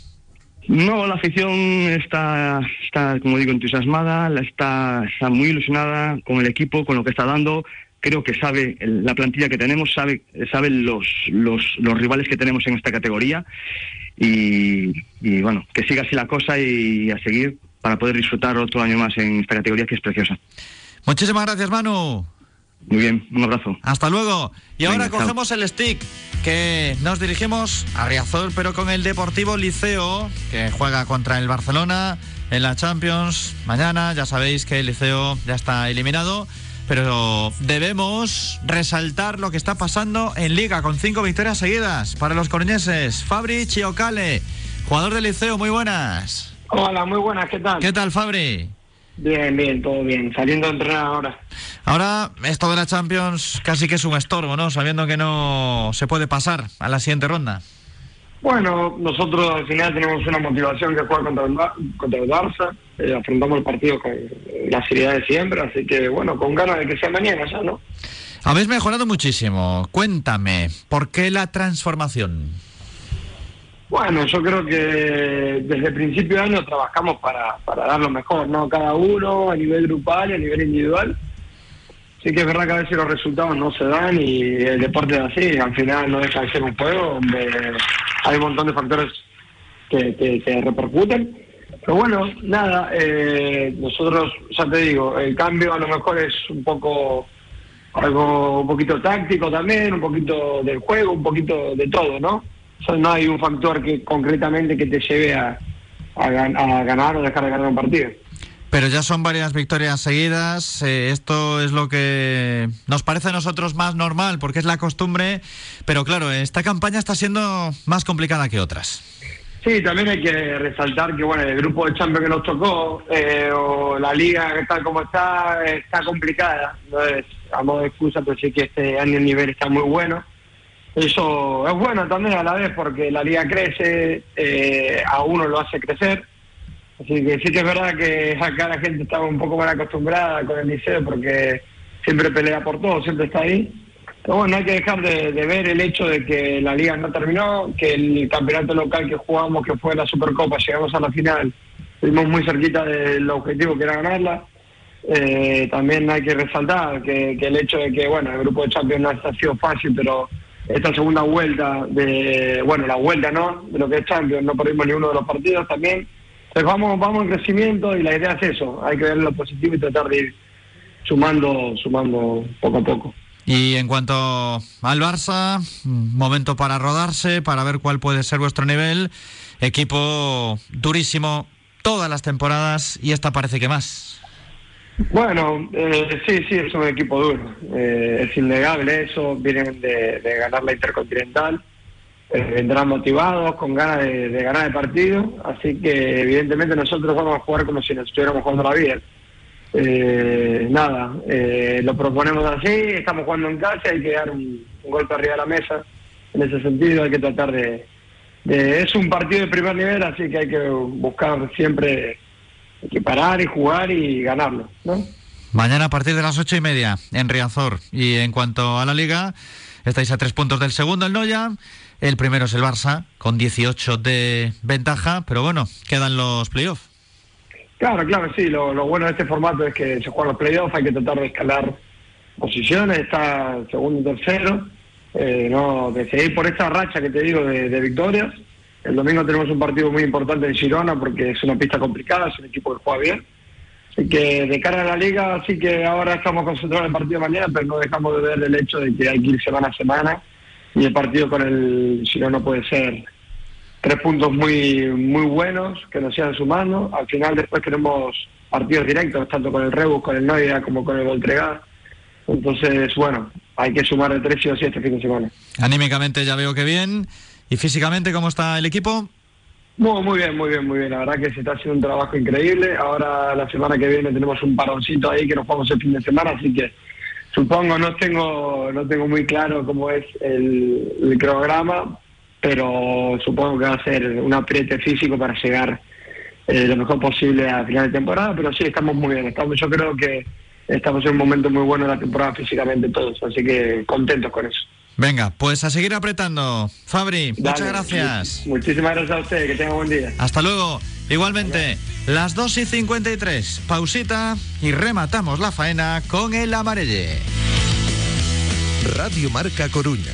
No, la afición está, está como digo, entusiasmada, está, está muy ilusionada con el equipo, con lo que está dando. Creo que sabe la plantilla que tenemos, sabe, sabe los, los, los rivales que tenemos en esta categoría. Y, y bueno, que siga así la cosa y a seguir para poder disfrutar otro año más en esta categoría que es preciosa. Muchísimas gracias, Manu. Muy bien, un abrazo. Hasta luego. Y ahora Venga, chao. cogemos el stick, que nos dirigimos a Riazor, pero con el Deportivo Liceo, que juega contra el Barcelona en la Champions. Mañana ya sabéis que el Liceo ya está eliminado, pero debemos resaltar lo que está pasando en Liga, con cinco victorias seguidas para los coruñeses. Fabri Chiocale, jugador del Liceo, muy buenas. Hola, muy buenas, ¿qué tal? ¿Qué tal, Fabri? Bien, bien, todo bien. Saliendo a entrenar ahora. Ahora, esto de la Champions casi que es un estorbo, ¿no? Sabiendo que no se puede pasar a la siguiente ronda. Bueno, nosotros al final tenemos una motivación que jugar contra el, contra el Barça. Eh, afrontamos el partido con la seriedad de siempre, así que bueno, con ganas de que sea mañana ya, ¿no? Habéis mejorado muchísimo. Cuéntame, ¿por qué la transformación? Bueno, yo creo que desde el principio de año trabajamos para, para dar lo mejor, ¿no? Cada uno a nivel grupal y a nivel individual. Sí que es verdad que a veces los resultados no se dan y el deporte es así, al final no deja de ser un juego donde hay un montón de factores que, que, que repercuten. Pero bueno, nada, eh, nosotros, ya te digo, el cambio a lo mejor es un poco algo un poquito táctico también, un poquito del juego, un poquito de todo, ¿no? O sea, no hay un factor que concretamente que te lleve a, a, gan- a ganar o dejar de ganar un partido. Pero ya son varias victorias seguidas. eh, esto es lo que nos parece a nosotros más normal, porque es la costumbre. Pero claro, esta campaña está siendo más complicada que otras. Sí, también hay que resaltar que bueno, el grupo de Champions que nos tocó, eh, o la liga que está como está, está complicada. No es a modo de excusa, pero sí que este año el nivel está muy bueno. Eso es bueno también a la vez porque la liga crece, eh, a uno lo hace crecer. Así que sí que es verdad que acá la gente estaba un poco más acostumbrada con el liceo porque siempre pelea por todo, siempre está ahí. Bueno, no hay que dejar de, ver el hecho de que la liga no terminó, que el campeonato local que jugamos, que fue la Supercopa, llegamos a la final, estuvimos muy cerquita del objetivo que era ganarla. Eh, también hay que resaltar que, que el hecho de que, bueno, el grupo de Champions no ha sido fácil, pero esta segunda vuelta de, bueno, la vuelta, ¿no? De lo que es Champions, no perdimos ni uno de los partidos también. Entonces vamos, vamos en crecimiento y la idea es eso, hay que ver lo positivo y tratar de ir sumando, sumando poco a poco. Y en cuanto al Barça, momento para rodarse, para ver cuál puede ser vuestro nivel. Equipo durísimo todas las temporadas y esta parece que más. Bueno, eh, sí, sí, es un equipo duro. Eh, es innegable eso. Vienen de, de ganar la Intercontinental. Eh, vendrán motivados, con ganas de, de ganar el partido. Así que, evidentemente, nosotros vamos a jugar como si nos estuviéramos jugando la vida. Eh, nada, eh, lo proponemos así. Estamos jugando en casa. Hay que dar un, golpe arriba de la mesa. En ese sentido, hay que tratar de. Es un partido de primer nivel, así que hay que buscar siempre equiparar y jugar y ganarlo. Mañana a partir de las ocho y media en Riazor. Y en cuanto a la liga, estáis a tres puntos del segundo, el Noya. El primero es el Barça, con 18 de ventaja. Pero bueno, quedan los playoffs. Claro, claro, sí. Lo, bueno de este formato es que se juegan los playoffs, hay que tratar de escalar posiciones, está segundo y tercero. Eh, no, de seguir por esta racha que te digo de, de victorias. El domingo tenemos un partido muy importante en Girona porque es una pista complicada, es un equipo que juega bien. Así que de cara a la liga, sí que ahora estamos concentrados en el partido de mañana, pero no dejamos de ver el hecho de que hay que ir semana a semana y el partido con el Girona puede ser tres puntos muy muy buenos que nos sigan sumando. Al final después tenemos partidos directos, tanto con el Rebus, con el Noia como con el Voltregá. Entonces, bueno, hay que sumar de tres y dos este fin de semana. Anímicamente ya veo que bien. ¿Y físicamente cómo está el equipo? Muy, muy bien, muy bien, muy bien. La verdad que se está haciendo un trabajo increíble. Ahora la semana que viene tenemos un paroncito ahí que nos vamos el fin de semana, así que supongo no tengo no tengo muy claro cómo es el, el cronograma, pero supongo que va a ser un apriete físico para llegar eh, lo mejor posible a final de temporada. Pero sí, estamos muy bien. Estamos, yo creo que estamos en un momento muy bueno de la temporada físicamente todos, así que contentos con eso. Venga, pues a seguir apretando. Fabri, muchas gracias. Mu- Muchísimas gracias a ustedes, que tengan buen día. Hasta luego. Igualmente, las 2 y 53, pausita y rematamos la faena con el amarelle. Radio Marca Coruña.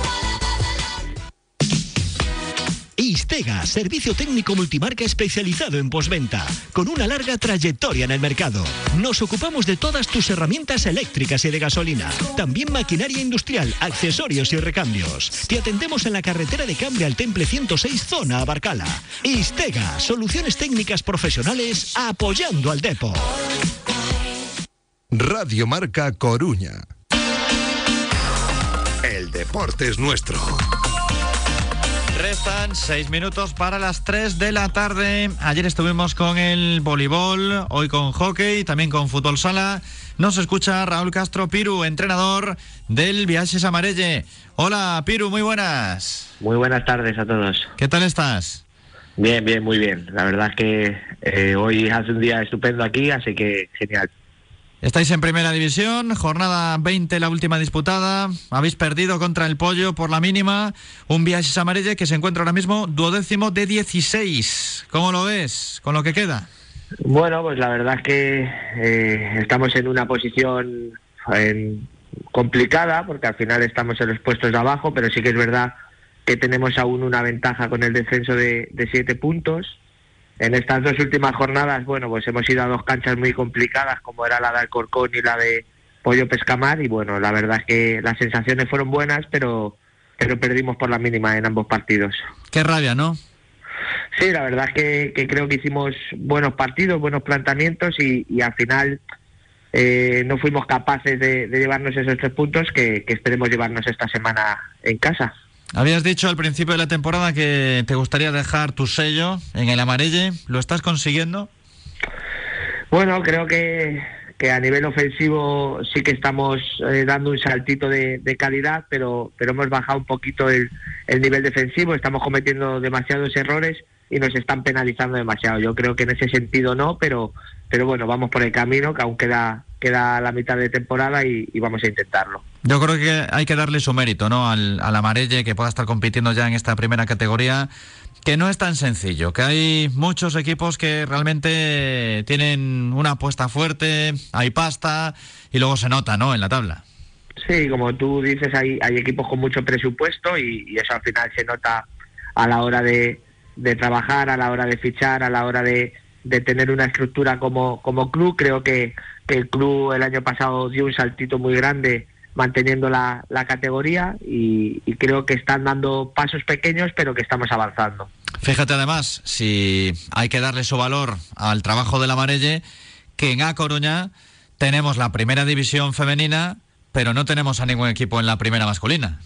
Istega, servicio técnico multimarca especializado en posventa, con una larga trayectoria en el mercado. Nos ocupamos de todas tus herramientas eléctricas y de gasolina. También maquinaria industrial, accesorios y recambios. Te atendemos en la carretera de Cambre al Temple 106, zona Abarcala. Istega, soluciones técnicas profesionales apoyando al depo. Radio Marca Coruña. El deporte es nuestro. Restan seis minutos para las 3 de la tarde. Ayer estuvimos con el voleibol, hoy con hockey, también con fútbol sala. Nos escucha Raúl Castro Piru, entrenador del Viajes Amarelle. Hola Piru, muy buenas. Muy buenas tardes a todos. ¿Qué tal estás? Bien, bien, muy bien. La verdad es que eh, hoy hace un día estupendo aquí, así que genial. Estáis en primera división, jornada 20 la última disputada. Habéis perdido contra el Pollo por la mínima. Un Viajes Amarelle que se encuentra ahora mismo duodécimo de 16. ¿Cómo lo ves con lo que queda? Bueno, pues la verdad es que eh, estamos en una posición en- complicada porque al final estamos en los puestos de abajo, pero sí que es verdad que tenemos aún una ventaja con el descenso de, de siete puntos. En estas dos últimas jornadas, bueno, pues hemos ido a dos canchas muy complicadas, como era la de Alcorcón y la de Pollo Pescamar, y bueno, la verdad es que las sensaciones fueron buenas, pero, pero perdimos por la mínima en ambos partidos. Qué rabia, ¿no? Sí, la verdad es que, que creo que hicimos buenos partidos, buenos planteamientos y, y al final eh, no fuimos capaces de, de llevarnos esos tres puntos que, que esperemos llevarnos esta semana en casa. Habías dicho al principio de la temporada que te gustaría dejar tu sello en el amarelle. ¿Lo estás consiguiendo? Bueno, creo que, que a nivel ofensivo sí que estamos eh, dando un saltito de, de calidad, pero, pero hemos bajado un poquito el, el nivel defensivo, estamos cometiendo demasiados errores y nos están penalizando demasiado. Yo creo que en ese sentido no, pero, pero bueno, vamos por el camino, que aún queda, queda la mitad de temporada y, y vamos a intentarlo. Yo creo que hay que darle su mérito, ¿no? Al, al amarelle que pueda estar compitiendo ya en esta primera categoría, que no es tan sencillo, que hay muchos equipos que realmente tienen una apuesta fuerte, hay pasta y luego se nota, ¿no? En la tabla. Sí, como tú dices, hay, hay equipos con mucho presupuesto y, y eso al final se nota a la hora de, de trabajar, a la hora de fichar, a la hora de, de tener una estructura como, como club. Creo que, que el club el año pasado dio un saltito muy grande manteniendo la, la categoría y, y creo que están dando pasos pequeños pero que estamos avanzando. Fíjate además, si hay que darle su valor al trabajo del amarelle, que en A Coruña tenemos la primera división femenina, pero no tenemos a ningún equipo en la primera masculina.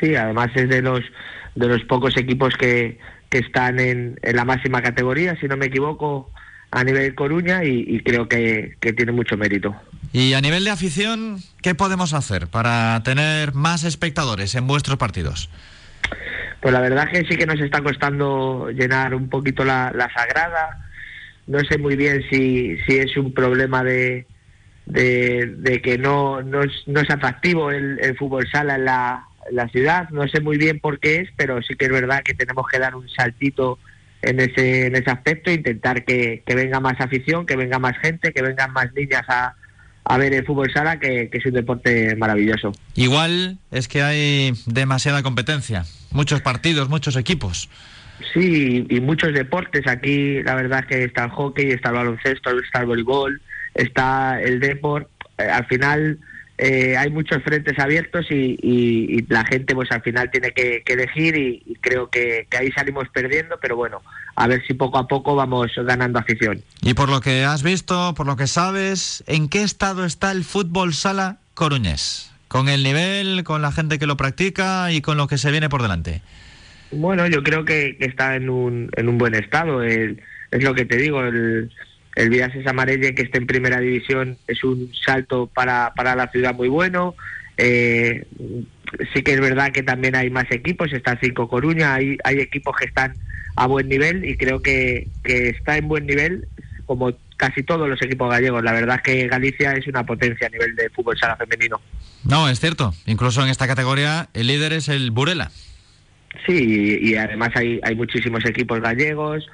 Sí, además es de los de los pocos equipos que, que están en, en la máxima categoría, si no me equivoco, a nivel Coruña y, y creo que, que tiene mucho mérito. Y a nivel de afición, ¿qué podemos hacer para tener más espectadores en vuestros partidos? Pues la verdad que sí que nos está costando llenar un poquito la, la sagrada. No sé muy bien si, si es un problema de, de, de que no, no, es, no es atractivo el, el fútbol sala en la, la ciudad. No sé muy bien por qué es, pero sí que es verdad que tenemos que dar un saltito en ese, en ese aspecto, intentar que, que venga más afición, que venga más gente, que vengan más niñas a, a ver el fútbol sala, que, que es un deporte maravilloso. Igual es que hay demasiada competencia, muchos partidos, muchos equipos. Sí, y muchos deportes. Aquí la verdad es que está el hockey, está el baloncesto, está el voleibol, está el deporte. al final eh, hay muchos frentes abiertos y, y- y la gente pues al final tiene que, que elegir y, y creo que, que ahí salimos perdiendo, pero bueno, a ver si poco a poco vamos ganando afición. Y por lo que has visto, por lo que sabes, ¿en qué estado está el fútbol sala coruñés? Con el nivel, con la gente que lo practica y con lo que se viene por delante. Bueno, yo creo que, que está en un, en un buen estado. El- es lo que te digo, el, el Villases Amarelle que esté en primera división es un salto para, para la ciudad muy bueno. Eh, sí que es verdad que también hay más equipos, está Cinco Coruña, hay, hay equipos que están a buen nivel y creo que, que está en buen nivel como casi todos los equipos gallegos. La verdad es que Galicia es una potencia a nivel de fútbol sala femenino. No, es cierto. Incluso en esta categoría el líder es el Burela. Sí, y, y además hay, hay muchísimos equipos gallegos,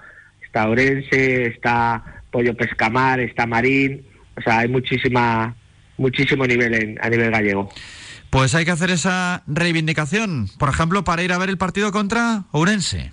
está Orense, está Pollo Pescamar, está Marín, o sea, hay muchísima muchísimo nivel en, a nivel gallego. Pues hay que hacer esa reivindicación, por ejemplo, para ir a ver el partido contra Ourense.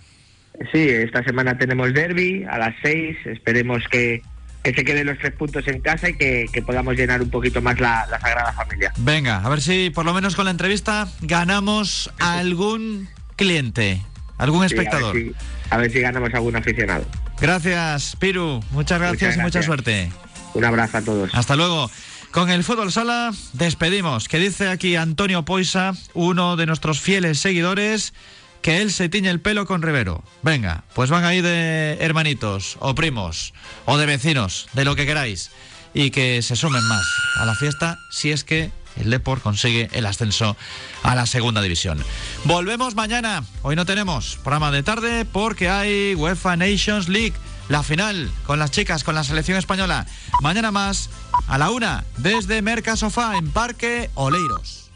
Sí, esta semana tenemos derby a las seis. Esperemos que, que se queden los tres puntos en casa y que, que podamos llenar un poquito más la, la Sagrada Familia. Venga, a ver si por lo menos con la entrevista ganamos a algún cliente, algún Sí, a ver espectador. si- a ver si ganamos algún aficionado. Gracias, Piru. Muchas gracias y mucha suerte. Un abrazo a todos. Hasta luego. Con el fútbol sala despedimos. Que dice aquí Antonio Poisa, uno de nuestros fieles seguidores, que él se tiñe el pelo con Rivero. Venga, pues van ahí de hermanitos, o primos, o de vecinos, de lo que queráis. Y que se sumen más a la fiesta si es que el Depor consigue el ascenso a la segunda división. Volvemos mañana. Hoy no tenemos programa de tarde porque hay UEFA Nations League, la final con las chicas, con la selección española. Mañana más a la una desde Mercasofá en Parque Oleiros.